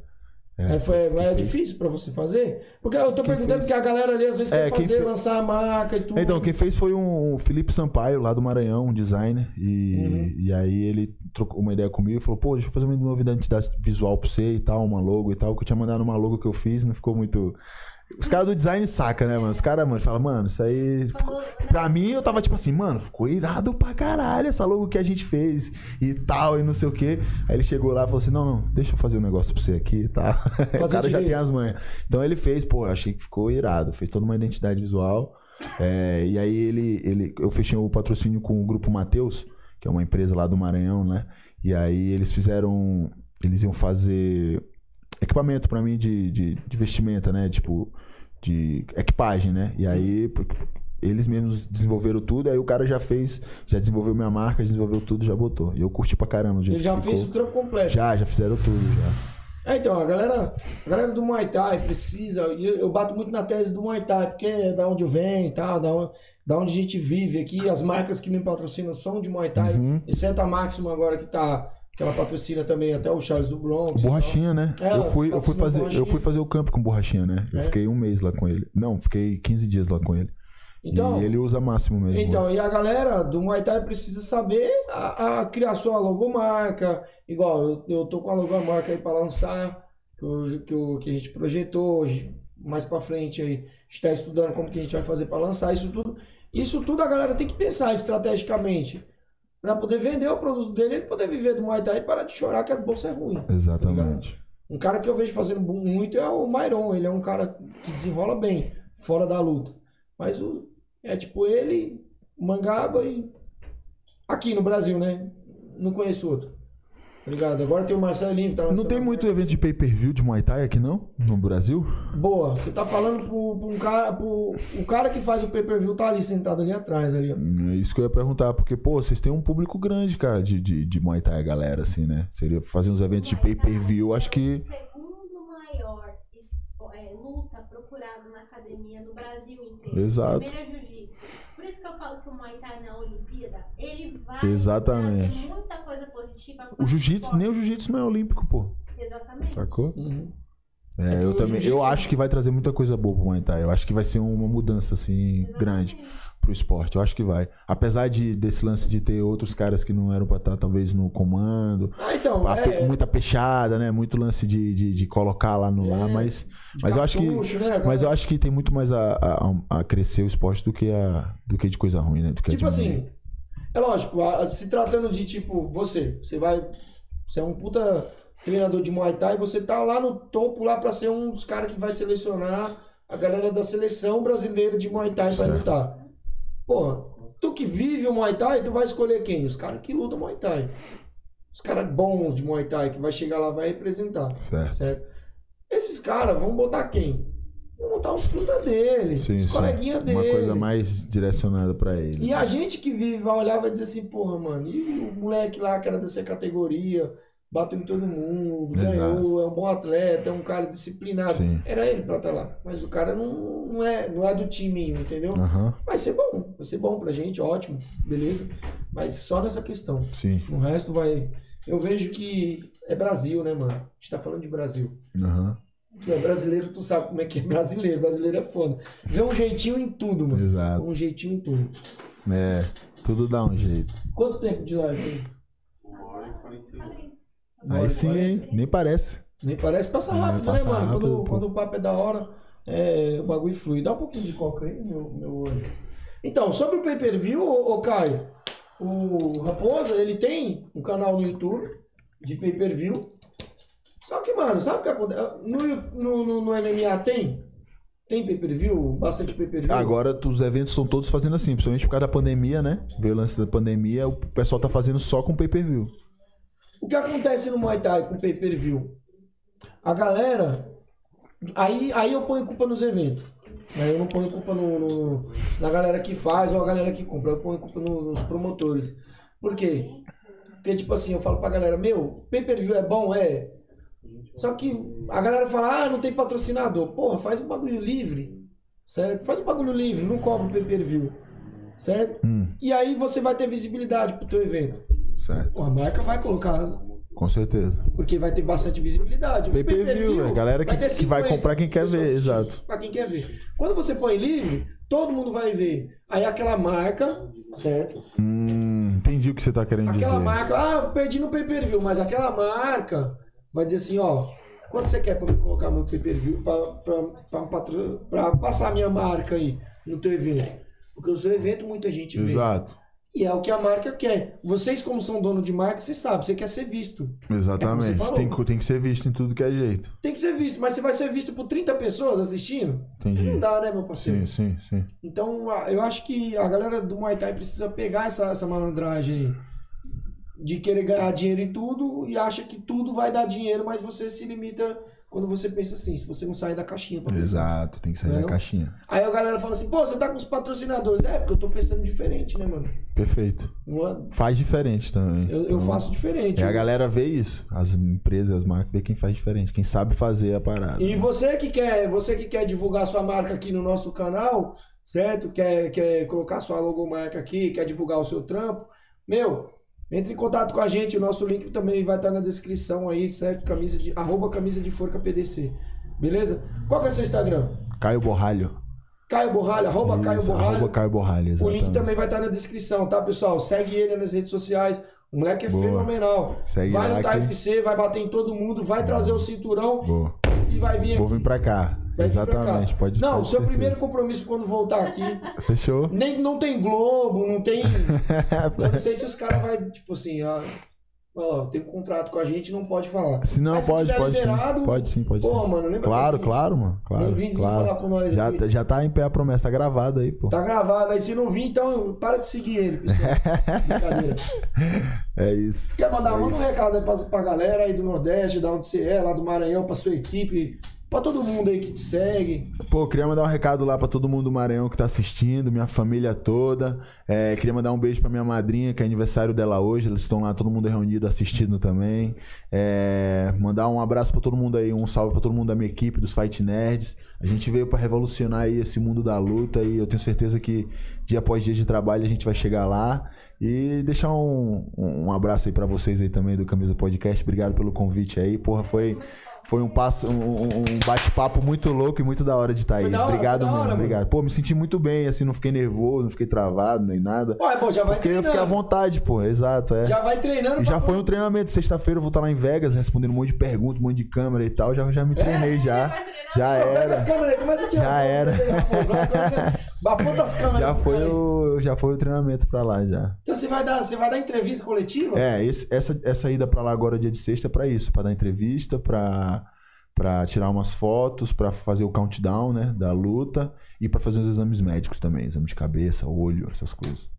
É, É, foi, que mas é difícil pra você fazer? Porque eu tô Quem perguntando fez? porque a galera ali às vezes É, quer fazer, fez- lançar a marca e tudo. Então, quem fez foi um Felipe Sampaio, lá do Maranhão, um designer. E, Uhum. e aí ele trocou uma ideia comigo e falou, pô, deixa eu fazer uma nova identidade visual pra você e tal, uma logo e tal, que eu tinha mandado uma logo que eu fiz, não ficou muito. Os caras do design saca, né, mano? Os caras, mano, falam, mano, isso aí. ficou- Pra mim, eu tava tipo assim, mano, ficou irado pra caralho essa logo que a gente fez e tal, e não sei o quê. Aí ele chegou lá e falou assim: não, não, deixa eu fazer um negócio pra você aqui e tal. (laughs) o cara já tem as manhas. Então ele fez, pô, eu achei que ficou irado, fez toda uma identidade visual. É, e aí ele, ele. Eu fechei o patrocínio com o Grupo Mateus, que é uma empresa lá do Maranhão, né? E aí eles fizeram. Eles iam fazer equipamento pra mim de, de, de vestimenta, né? Tipo, de equipagem, né? E aí, eles mesmos desenvolveram tudo, aí o cara já fez, já desenvolveu minha marca, desenvolveu tudo, já botou. E eu curti pra caramba o jeito Ele já fez o trampo completo. Já, já fizeram tudo, já. É, então, a galera, a galera do Muay Thai precisa, eu, eu bato muito na tese do Muay Thai, porque é da onde eu venho e tal, da onde, da onde a gente vive aqui, as marcas que me patrocinam são de Muay Thai, Uhum. exceto a Máxima agora que tá, que ela patrocina também até o Charles do Bronx. Borrachinha, né? É, eu fui, eu fui fazer, eu fui fazer o campo com borrachinha, né? Eu É? fiquei um mês lá com ele. Não, fiquei 15 dias lá com ele. Então, e ele usa máximo mesmo. Então, e a galera do Muay Thai precisa saber a, a criar sua logomarca. Igual, eu, eu tô com a logomarca aí pra lançar, que, eu- que, eu- que a gente projetou. Mais pra frente aí, está estudando como que a gente vai fazer pra lançar isso tudo. Isso tudo a galera tem que pensar estrategicamente. Pra poder vender o produto dele, ele poder viver do Muay Thai e parar de chorar que as bolsas é ruim. Exatamente. Um cara que eu vejo fazendo muito é o Myron. Ele é um cara que desenrola bem fora da luta. Mas o, é tipo ele, o Mangaba e. Aqui no Brasil, né? Não conheço outro. Ligado? Agora tem o Marcelinho que tá Não tem muito evento de pay-per-view de Muay Thai aqui, não? No Brasil? Boa, você tá falando pro, pro um cara. Pro, o cara que faz o pay-per-view tá ali sentado ali atrás, ali, ó. É isso que eu ia perguntar, porque, pô, vocês têm um público grande, cara, de, de, de Muay Thai, galera, assim, né? Seria fazer uns eventos de pay-per-view, acho que. O segundo maior é, luta procurado na academia no Brasil inteiro. Exato. Primeiro é jiu-jitsu. Por isso que eu falo que o Muay Thai na Olimpíada, ele vai Exatamente. trazer muita coisa positiva O jiu-jitsu, nem o jiu-jitsu não é olímpico, pô. Exatamente. Sacou? Uhum. É, É eu também. Eu acho que vai trazer muita coisa boa pro Muay Thai. Eu acho que vai ser uma mudança, assim, grande pro esporte. Eu acho que vai. Apesar de, desse lance de ter outros caras que não eram pra estar, talvez, no comando. Ah, então, a é. Muita peixada, né? Muito lance de, de, de colocar lá no lá, É, mas. Mas eu acho que. né, Mas eu acho que tem muito mais a, a, a crescer o esporte do que, a, do que de coisa ruim, né? Do que Tipo assim, é lógico, se tratando de tipo, você, você vai. Você é um puta treinador de Muay Thai, você tá lá no topo lá pra ser um dos caras que vai selecionar a galera da seleção brasileira de Muay Thai Certo. lutar. Porra, tu que vive o Muay Thai, tu vai escolher quem? Os caras que lutam Muay Thai. Os caras bons de Muay Thai, que vai chegar lá vai representar. Certo. Certo? Esses caras vão botar quem? Botar os puta dele, Sim, os coleguinhas dele. Uma coisa mais direcionada pra ele. E a gente que vive vai olhar vai dizer assim, porra, mano, e o moleque lá que era dessa categoria, bateu em todo mundo, Exato. ganhou, é um bom atleta, é um cara disciplinado. Sim. Era ele pra estar lá. Mas o cara não, não, é, não é do time, entendeu? Aham. Vai ser bom, vai ser bom pra gente, ótimo, beleza. Mas só nessa questão. Sim. O resto vai. Eu vejo que é Brasil, né, mano? A gente tá falando de Brasil. Aham. É brasileiro, tu sabe como é que é brasileiro. Brasileiro é foda. Vê um jeitinho em tudo, mano. Exato. Um jeitinho em tudo. É. Tudo dá um jeito. Quanto tempo de live? Uma hora e quarenta e. Aí sim, hein? Nem parece. Nem parece passa É, rápido, passa né, mano? rápido, quando, pô. quando o papo é da hora, é, o bagulho flui. Dá um pouquinho de coca aí, meu, meu olho. Então, sobre o pay-per-view, ô, ô Caio, o Raposa, ele tem um canal no YouTube de pay-per-view. Só que, mano, sabe o que acontece? No, no, no, MMA tem? Tem pay-per-view? Bastante pay-per-view? Agora os eventos estão todos fazendo assim, principalmente por causa da pandemia, né? Veio o lance da pandemia, o pessoal tá fazendo só com pay-per-view. O que acontece no Muay Thai com pay-per-view? A galera. Aí, aí eu ponho culpa nos eventos. Aí eu não ponho culpa no, no- na galera que faz ou a galera que compra. Eu ponho culpa no- nos promotores. Por quê? Porque, tipo assim, eu falo pra galera: Meu, pay-per-view é bom? É. Só que a galera fala, ah, não tem patrocinador. Porra, faz um bagulho livre, certo? Faz um bagulho livre, não cobra o pay-per-view, certo? Hum, E aí você vai ter visibilidade pro teu evento. certo. Pô, a marca vai colocar, Com certeza. porque vai ter bastante visibilidade. O Pay-per-view, velho. Galera que- ter que vai 50 comprar quem quer ver, exato. Pra quem quer ver. Quando você põe livre, todo mundo vai ver. Aí aquela marca, certo? Hum, entendi o que você tá querendo Aquela dizer. marca, ah, perdi no pay-per-view, mas aquela marca vai dizer assim, ó, quanto você quer pra me colocar meu pay-per-view pra passar a minha marca aí no teu evento? Porque o seu evento muita gente vê. Exato. E é o que a marca quer. Vocês, como são dono de marca, vocês sabem, você quer ser visto. Exatamente. É você tem, que- tem que ser visto em tudo que é jeito. Tem que ser visto, mas você vai ser visto por 30 pessoas assistindo? Entendi. Não dá, né, meu parceiro? Sim, sim, sim. Então, eu acho que a galera do Muay Thai precisa pegar essa, essa malandragem aí. De querer ganhar dinheiro em tudo e acha que tudo vai dar dinheiro, mas você se limita quando você pensa assim, se você não sair da caixinha. Exato, tem que sair Não da não? caixinha. Aí a galera fala assim, pô, você tá com os patrocinadores. É, porque eu tô pensando diferente, né, mano? Perfeito. É- Faz diferente também. Eu, eu Então, faço diferente. É, a galera vê isso. As empresas, as marcas, vê quem faz diferente. Quem sabe fazer a parada. E você que quer, você que quer divulgar sua marca aqui no nosso canal, certo? Quer, quer colocar sua logomarca aqui, quer divulgar o seu trampo, meu, entre em contato com a gente, o nosso link também vai estar na descrição aí, certo? Camisa de, arroba camisa de forca PDC. Beleza? Qual que é o seu Instagram? Caio Borralho. Caio Borralho, arroba Caio Isso, Borralho. Arroba Caio Borralho, O exatamente. link também vai estar na descrição, tá, pessoal? Segue ele nas redes sociais. O moleque é Boa. fenomenal. Segue vai no que- TFC, vai bater em todo mundo, vai trazer o cinturão Boa. e vai vir aqui. Vou vir pra cá. Exatamente. Pode Não, o seu certeza. primeiro compromisso quando voltar aqui. (laughs) Fechou? Nem, não tem Globo, não tem. (laughs) Eu não sei se os caras vão, tipo assim, ó, ó, tem um contrato com a gente, não pode falar. Se não, Mas pode, tiver pode sim. liberado, Pode sim, pode Pô, sim. mano, lembra Claro, claro, mano. Claro, vim- claro. falar com nós já, aqui. tá- já tá em pé a promessa, tá gravada aí, pô. Tá gravado aí, se não vir, então para de seguir ele, pessoal. Brincadeira. (laughs) É isso. Quer mandar é manda um recado aí pra, pra galera aí do Nordeste, da onde você é, lá do Maranhão, pra sua equipe, pra todo mundo aí que te segue. Pô, queria mandar um recado lá pra todo mundo do Maranhão que tá assistindo, minha família toda. É, queria mandar um beijo pra minha madrinha, que é aniversário dela hoje. Eles estão lá, todo mundo reunido assistindo também. É, mandar um abraço pra todo mundo aí, um salve pra todo mundo da minha equipe, dos Fight Nerds. A gente veio pra revolucionar aí esse mundo da luta e eu tenho certeza que dia após dia de trabalho a gente vai chegar lá. E deixar um, um abraço aí pra vocês aí também do Camisa Podcast. Obrigado pelo convite aí. Porra, foi. Foi um passo, um, um- bate-papo muito louco e muito da hora de estar aí. Foi da hora, obrigado hora, mano. obrigado. Pô, me senti muito bem, assim, não fiquei nervoso, não fiquei travado nem nada. É bom, já vai Porque eu treinando. fiquei à vontade, pô, exato, é. Já vai treinando já pra- foi um treinamento. Sexta-feira eu vou estar lá em Vegas, respondendo um monte de perguntas, um monte de câmera e tal. Já, já me treinei, já. Já as era. câmeras aí, Já era. aí, raposão, Aponta as câmeras. Já foi aí. o, já foi o treinamento pra lá, já. Então você vai dar, você vai dar entrevista coletiva? É, esse- essa, essa ida pra lá agora, dia de sexta, é pra isso. Pra dar entrevista, pra, pra tirar umas fotos, pra fazer o countdown, né, da luta. E pra fazer os exames médicos também. Exame de cabeça, olho, essas coisas.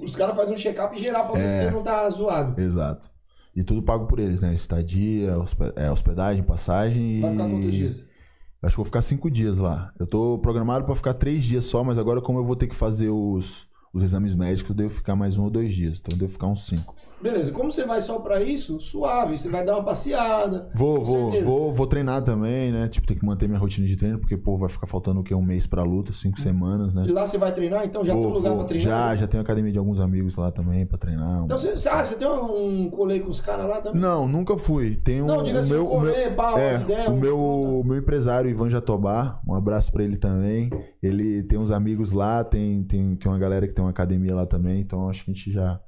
Os caras fazem um check-up geral pra ver É. se você não tá zoado. Exato. E tudo pago por eles, né? Estadia, é, hospedagem, passagem e. Vai ficar quantos dias? Acho que vou ficar cinco dias lá. Eu tô programado pra ficar três dias só, mas agora, como eu vou ter que fazer os, os exames médicos, devo ficar mais um ou dois dias. Então devo ficar uns cinco. Beleza, como você vai só pra isso, suave, você vai dar uma passeada. Vou, vou, certeza. vou, vou treinar também, né? Tipo, tem que manter minha rotina de treino, porque, pô, vai ficar faltando o quê? Um mês pra luta, cinco semanas, né? E lá você vai treinar, então já tem um Vou, lugar vou. pra treinar? Já, já tenho academia de alguns amigos lá também pra treinar. Então você, ah, você tem um colei com os caras lá também? Não, nunca fui. Tem um, Não, diga assim, meu, um colê, pau, é, as ideias, o um meu, o meu empresário Ivan Jatobá, um abraço pra ele também. Ele tem uns amigos lá, tem, tem, tem uma galera que tem uma academia lá também, então acho que a gente já,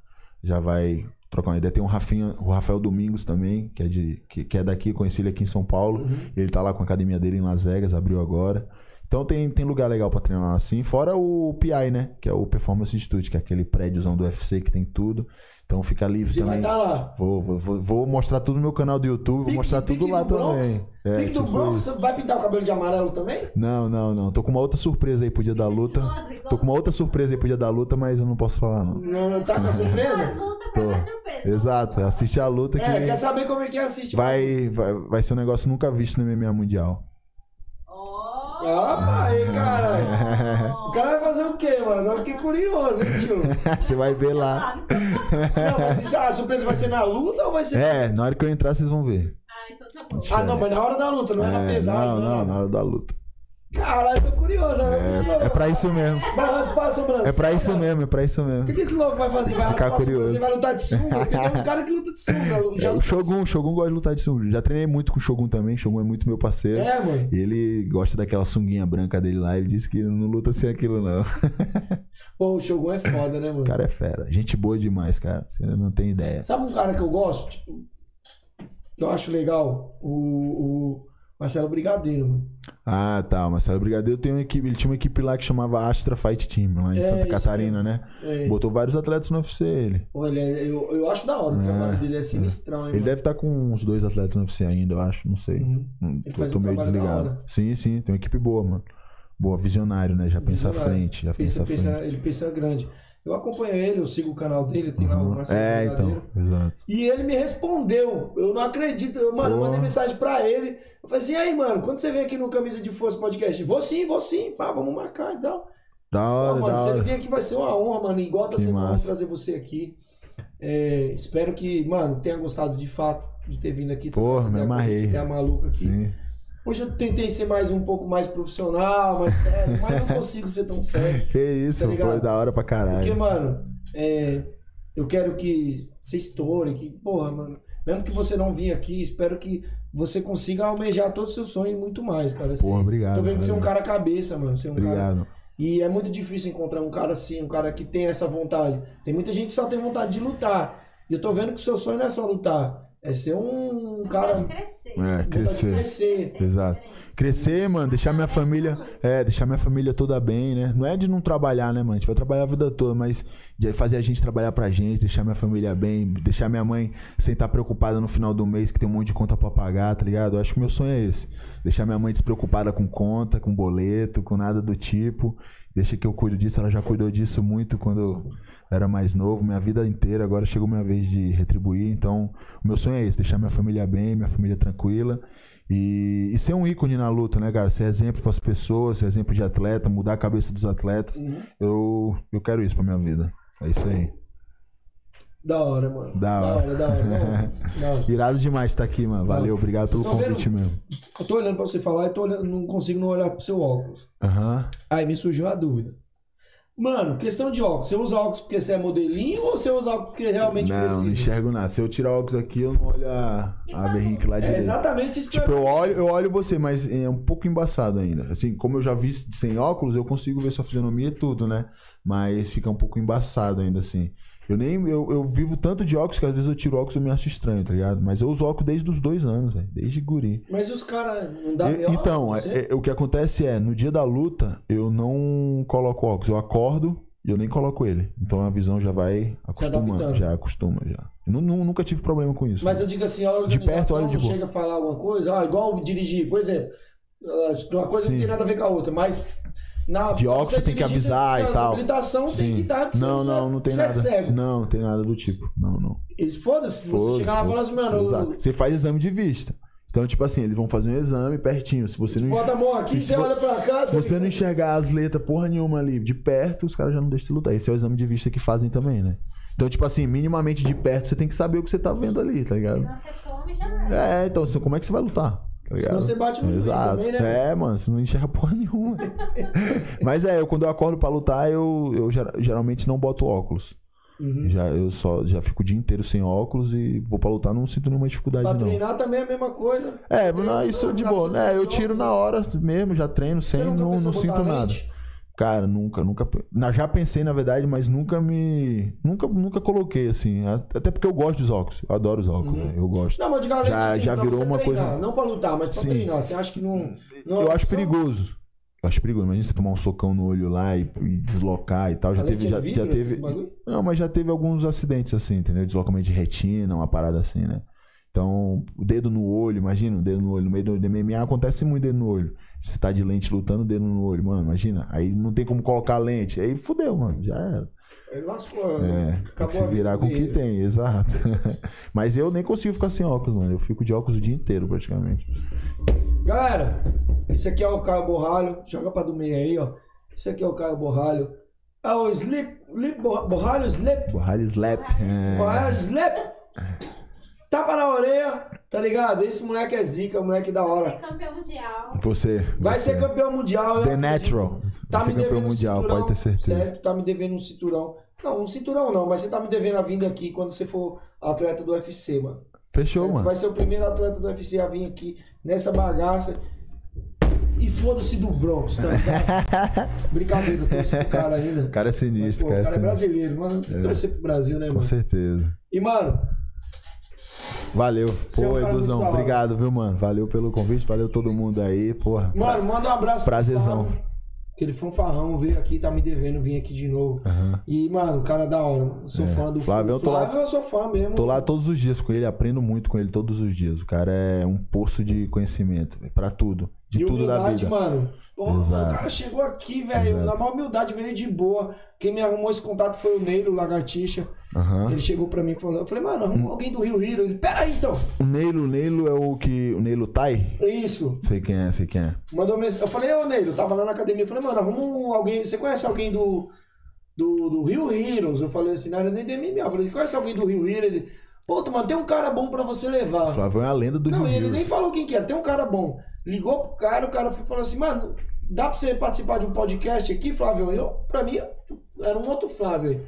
já vai trocar uma ideia. Tem um Rafinha, o Rafael Domingos também, que é, de, que, que é daqui, conheci ele aqui em São Paulo. Uhum. Ele tá lá com a academia dele em Las Vegas, abriu agora. Então tem, tem lugar legal pra treinar assim. Fora o PI, né? Que é o Performance Institute, que é aquele prédiozão do UFC que tem tudo. Então fica livre Você vai também. estar lá. Vou, vou, vou, vou mostrar tudo no meu canal do YouTube, vou Pique- mostrar tudo pique lá também. É, Pique do tipo Bronx, isso. você vai pintar o cabelo de amarelo também? Não, não, não. Tô com uma outra surpresa aí pro dia da luta. Nossa, Tô com uma outra surpresa aí pro dia da luta, mas eu não posso falar, não. Não, não tá com a As surpresa? lutas Tô. pra dar surpresa. Exato, assiste a luta que É, quer saber como é que é assiste? vai, vai, vai ser um negócio nunca visto no MMA Mundial. Ah, aí, caralho. (laughs) O cara vai fazer o quê, mano? Eu fiquei curioso, hein, tio? (laughs) Você vai ver lá. Não, (laughs) mas isso, a surpresa vai ser na luta ou vai ser... É, na hora que eu entrar vocês vão ver. Ah, então tá Ah, não, mas na hora da luta, não é, na É, pesada. não, não, na hora da luta. Caralho, tô curioso. É, é pra isso mesmo. Vai raspar a sobrancelha. É pra isso mesmo, é pra isso O mesmo. que, que esse louco vai fazer? Vai Ficar raspar curioso. vai lutar de sunga? Porque tem uns (laughs) caras que lutam de sunga. Já É, o Shogun, o Shogun gosta de lutar de sunga. Já treinei muito com o Shogun também. Shogun é muito meu parceiro. É, mano. Ele gosta daquela sunguinha branca dele lá. Ele disse que não luta sem aquilo, não. (laughs) Pô, o Shogun é foda, né, mano? O cara é fera. Gente boa demais, cara. Você não tem ideia. Sabe um cara que eu gosto? Tipo, que eu acho legal? O, o Marcelo Brigadeiro, mano. Ah, tá. Marcelo Brigadeiro tem uma equipe. Ele tinha uma equipe lá que chamava Astra Fight Team, lá em É, Santa Catarina, né? É. Botou vários atletas no UFC, ele. É- eu, eu acho da hora o trabalho dele, é sinistrão, hein, Ele mano? deve estar com uns dois atletas no UFC ainda, eu acho. Não sei. Uhum. Hum, Ele Tô, tô um meio desligado. Sim, sim. Tem uma equipe boa, mano. Boa, visionário, né? Já pensa à Visionário. frente. Já pensa, pensa, à pensa- frente. ele pensa grande. Eu acompanho ele, eu sigo o canal dele, tem lá o Marcelo É, então. Exato. E ele me respondeu. Eu não acredito. Eu, mano, eu Pô. mandei mensagem pra ele. Eu falei assim, aí, mano, quando você vem aqui no Camisa de Força Podcast? Vou sim, vou sim. Pá, vamos marcar e tal. Da Pô, hora, mano, da se ele vir aqui vai ser uma honra, mano. Igual tá sendo honra trazer você aqui. É, espero que, mano, tenha gostado de fato de ter vindo aqui. Porra, me amarrei. gente, ter a maluca aqui. Sim. Hoje eu tentei ser mais um pouco mais profissional, mais sério, mas não consigo ser tão sério. (laughs) Que isso, Tá foi da hora pra caralho. Porque, mano, é, eu quero que você estoure, que, porra, mano, mesmo que você não vinha aqui, espero que você consiga almejar todos os seus sonhos e muito mais, cara. assim. Porra, obrigado, Tô vendo que você é um cara cabeça, mano. Você é um cara. Obrigado. E é muito difícil encontrar um cara assim, um cara que tem essa vontade. Tem muita gente que só tem vontade de lutar. E eu tô vendo que o seu sonho não é só lutar, é ser um cara. Crescer. É, crescer. crescer. Exato. Crescer, mano, deixar minha família. É, deixar minha família toda bem, né? Não é de não trabalhar, né, mano? A gente vai trabalhar a vida toda, mas de fazer a gente trabalhar pra gente, deixar minha família bem, deixar minha mãe sem estar preocupada no final do mês, que tem um monte de conta pra pagar, tá ligado? Eu acho que meu sonho é esse. Deixar minha mãe despreocupada com conta, com boleto, com nada do tipo. Deixa que eu cuido disso, ela já cuidou disso muito quando eu era mais novo, minha vida inteira. Agora chegou minha vez de retribuir. Então, o meu sonho é esse: deixar minha família bem, minha família tranquila. E, e ser um ícone na luta, né, cara? Ser exemplo para as pessoas, ser exemplo de atleta, mudar a cabeça dos atletas. Eu, eu quero isso pra minha vida. É isso aí. Da hora, mano. Da Da hora. hora, da hora. Não, (laughs) da hora. Irado demais estar aqui, mano. Valeu, obrigado pelo Tá convite vendo? mesmo. Eu tô olhando pra você falar e tô olhando, não consigo não olhar pro seu óculos. Aham. Aí me surgiu a dúvida. Mano, questão de óculos. Você usa óculos porque você é modelinho ou você usa óculos porque realmente Não, precisa? não enxergo nada. Se eu tirar óculos aqui, eu não olho a, a Berrink lá É direito. exatamente isso que Tipo, eu... eu olho, eu olho você, mas é um pouco embaçado ainda. Assim, como eu já vi sem óculos, eu consigo ver sua fisionomia e tudo, né? Mas fica um pouco embaçado ainda, assim. Eu nem. Eu, eu vivo tanto de óculos que às vezes eu tiro óculos e eu me acho estranho, tá ligado? Mas eu uso óculos desde os dois anos, velho. Desde guri. Mas os caras não dá então, é- é- o que acontece é, no dia da luta, eu não coloco óculos. Eu acordo e eu nem coloco ele. Então a visão já vai acostumando. adaptando. Já acostuma, já. Eu nu- nu- nunca tive problema com isso. Mas eu digo assim, a De perto, olha de boa. chega a falar alguma coisa, ah, igual dirigir, por exemplo. ah, Uma coisa Sim. não tem nada a ver com a outra, mas... Na, De óculos você tem que avisar e tal. Habilitação tem Sim. que dar. Não, não, não tem você nada. é cego. Não, não tem nada do tipo. Não, não. Eles foda-se, se você chegar lá e falar assim, mano, Exato. Você faz exame de vista. Então, tipo assim, eles vão fazer um exame pertinho. Se você não, bota a mão aqui, Se você vo- olha pra cá... se você não enxergar as letras porra nenhuma ali de perto, os caras já não deixam você lutar. Esse é o exame de vista que fazem também, né? Então, tipo assim, minimamente de perto, você tem que saber o que você tá vendo ali, tá ligado? Senão você toma e já. É, então, como é que você vai lutar? Tá? Senão você bate no Exato. também, né? É, mano, você não enxerga porra nenhuma. (laughs) Mas é, eu, quando eu acordo pra lutar, eu, eu gera- geralmente não boto óculos. Uhum. Já, eu só já fico o dia inteiro sem óculos e vou pra lutar, não sinto nenhuma dificuldade, Pra não. treinar também é a mesma coisa. É, não, isso não, de boa. É, eu tiro na hora mesmo, já treino sem, não, não sinto nada. lente? Cara, nunca, nunca. Já pensei, na verdade, mas nunca me. Nunca, nunca coloquei, assim. Até porque eu gosto dos óculos. Eu adoro os óculos, né? Eu gosto. Não, mas de galera Já- assim, já virou uma treinar, coisa- Não pra lutar, mas pra Sim. treinar. Você acha que não. não eu acho só- perigoso. Eu acho perigoso. Imagina você tomar um socão no olho lá e, e deslocar e tal. Já teve. é Já, já teve. Não, mas já teve alguns acidentes assim, entendeu? Deslocamento de retina, uma parada assim, né? Então, o dedo no olho, imagina, o dedo no olho. No meio do MMA acontece muito dedo no olho. Você tá de lente lutando, dedo no olho, mano, imagina. Aí não tem como colocar lente. Aí fudeu, mano, já era. Ele lascou. É, tem que se virar com o que tem, exato. (laughs) Mas eu nem consigo ficar sem óculos, mano. Eu fico de óculos o dia inteiro, praticamente. Galera, esse aqui é o Caio Borralho. Joga pra do meio aí, ó. Esse aqui é o Caio Borralho. É o Slip. Lip, Bor- Borralho Slip. Borralho slap. É. Borralho Slip. Tapa na orelha. Tá ligado? Esse moleque é zica, moleque da Ser hora. campeão mundial. Você. Vai você. ser campeão mundial. The. Natural. Tá Vai ser me campeão devendo um mundial, cinturão, pode ter certeza. Certo? Tá me devendo um cinturão. Não, um cinturão não, mas você tá me devendo a vinda aqui quando você for atleta do UFC, mano. Fechou, Certo? mano. Vai ser o primeiro atleta do UFC a vir aqui nessa bagaça. E foda-se do Bronx, tá ligado? (laughs) Brincadeira, eu torço pro cara ainda. O cara é Mas, sinistro, pô, o o cara é cara é sinistro. brasileiro, mano. Tem que torcer pro Brasil, né, Com mano? certeza. E, mano, Valeu. Você é um Pô, Eduzão, obrigado, viu, mano? Valeu pelo convite, valeu todo mundo aí, porra. mano, manda um abraço Prazerzão. Flávio, Que ele foi um farrão, veio aqui, tá me devendo, vim aqui de novo. E, mano, o cara da hora. Sou É. fã do Flávio, eu tô lá- Flávio, eu sou fã mesmo. Tô lá todos os dias com ele, aprendo muito com ele todos os dias. O cara é um poço de conhecimento, pra tudo. De E tudo da vida. mano. Exato. o cara chegou aqui, velho, na maior humildade, veio de boa. Quem me arrumou esse contato foi o Neilo, o Lagartixa. Aham. Ele chegou pra mim e falou, eu falei, mano, arruma alguém do Rio Hiro. Ele, peraí então. O Neilo, o Neilo é o que. O Neilo Tai? Isso. Sei quem é, sei quem é. Mandou mensagem. Eu falei, ô Neilo, tava lá na academia. Eu falei, mano, arruma um- alguém. Você conhece alguém do, do, do Rio Heroes? Eu falei assim, não era nem do MMA. Eu falei, você conhece alguém do Rio Hero? Ele, pô, mano, tem um cara bom pra você levar. Flávio é a lenda do Não, Rio e ele nem Heroes. falou quem que era, tem um cara bom. Ligou pro cara, o cara falou assim, mano, dá pra você participar de um podcast aqui, Flávio? Eu, pra mim, era um outro Flávio aí.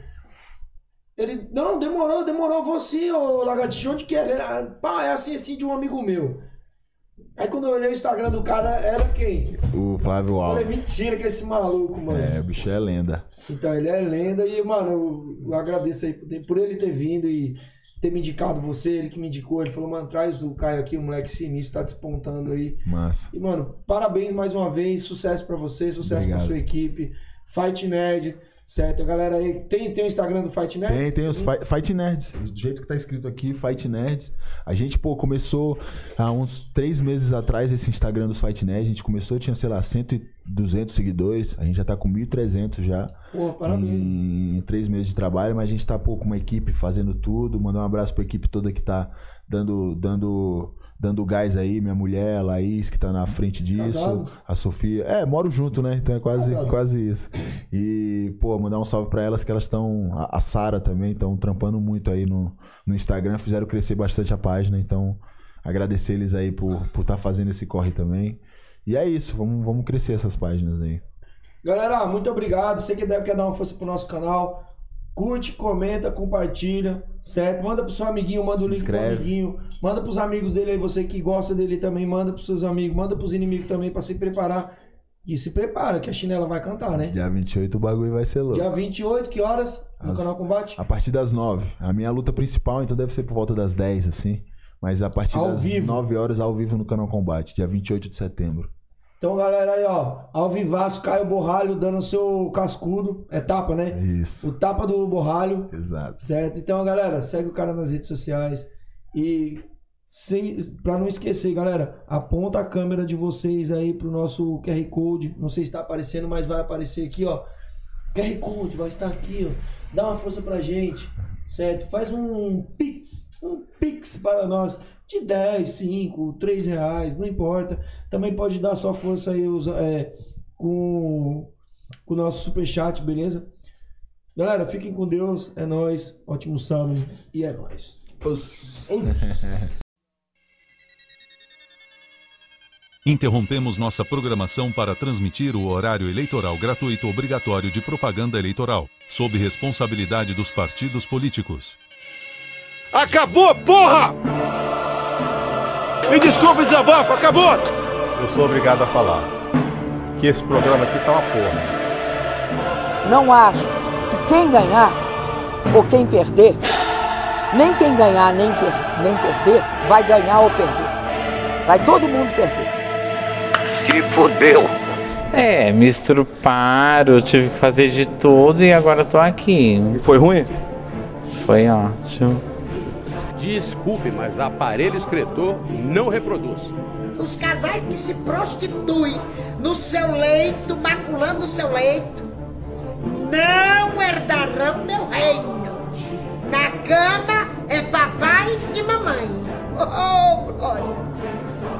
Ele, não, demorou, demorou, você, ô Lagartixa, onde que é? Ele, "Ah, pá, é assim, assim, de um amigo meu. Aí quando eu olhei o Instagram do cara, era quem? O Flávio Eu falei, Alves. mentira que é esse maluco, mano. É, o bicho é lenda. Então ele é lenda e, mano, eu, agradeço aí por ele ter vindo e ter me indicado você, ele que me indicou. Ele falou, mano, traz o Caio aqui, o moleque sinistro, tá despontando aí. Massa. E, mano, parabéns mais uma vez, sucesso pra você, sucesso Obrigado. pra sua equipe. Fight Nerd, certo? A galera aí, tem, tem o Instagram do Fight Nerd? Tem, tem os Fight, Fight Nerds. Do jeito que tá escrito aqui, Fight Nerds. A gente, pô, começou há uns três meses atrás esse Instagram dos Fight Nerds. A gente começou, tinha, sei lá, 100 e 200 seguidores. A gente já tá com 1.300 já. Pô, parabéns. Em três meses de trabalho, mas a gente tá, pô, com uma equipe fazendo tudo. Mandar um abraço pra equipe toda que tá dando, dando, dando gás aí. Minha mulher, a Laís, que tá na frente disso. Casado? A Sofia. É, moro junto, né? Então é quase, Casado. quase isso. E, pô, mandar um salve pra elas que elas estão. A, a Sara também estão trampando muito aí no, no Instagram. Fizeram crescer bastante a página. Então, agradecer eles aí por estar por tá fazendo esse corre também. E é isso, vamos, vamos crescer essas páginas aí. Galera, muito obrigado. Você que deve- quer dar uma força pro nosso canal, curte, comenta, compartilha, certo? Manda pro seu amiguinho, manda o Se link pro amiguinho, manda pros amigos dele aí, você que gosta dele também, manda pros seus amigos, manda pros inimigos também pra se preparar. E se prepara, que a chinela vai cantar, né? Dia 28 o bagulho vai ser louco. Dia 28, que horas? No As- canal Combate? A partir das 9. A minha luta principal, então deve ser por volta das 10, assim. Mas a partir Ao das vivo. 9 horas ao vivo no canal Combate, dia 28 de setembro. Então, galera, aí, ó, ao vivaço, Caio Borralho dando o seu cascudo. É tapa, né? Isso. O tapa do Borralho. Exato. Certo? Então, galera, segue o cara nas redes sociais. E sem, pra não esquecer, galera, aponta a câmera de vocês aí pro nosso QR Code. Não sei se tá aparecendo, mas vai aparecer aqui, ó. QR Code vai estar aqui, ó. Dá uma força pra gente, certo? Faz um Pix, um Pix para nós de 10, 5, 3 reais, não importa. Também pode dar sua força aí usa- é, com, com o nosso superchat, beleza? Galera, fiquem com Deus, é nóis, ótimo sábado e é nóis. Interrompemos nossa programação para transmitir o horário eleitoral gratuito obrigatório de propaganda eleitoral, sob responsabilidade dos partidos políticos. Acabou, porra! Me desculpe, desabafo, acabou! Eu sou obrigado a falar que esse programa aqui tá uma porra. Não acho que quem ganhar ou quem perder, nem quem ganhar nem, per- nem perder, vai ganhar ou perder. Vai todo mundo perder. Se fodeu! É, me estruparam, tive que fazer de tudo e agora tô aqui. E foi ruim? Foi ótimo. Desculpe, mas aparelho excretor não reproduz. Os casais que se prostituem no seu leito, maculando o seu leito, não herdarão meu reino. Na cama é papai e mamãe. Oh, glória!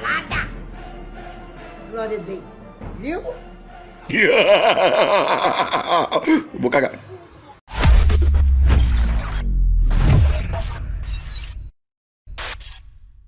Calada. Glória a Deus. Viu? (laughs) Vou cagar.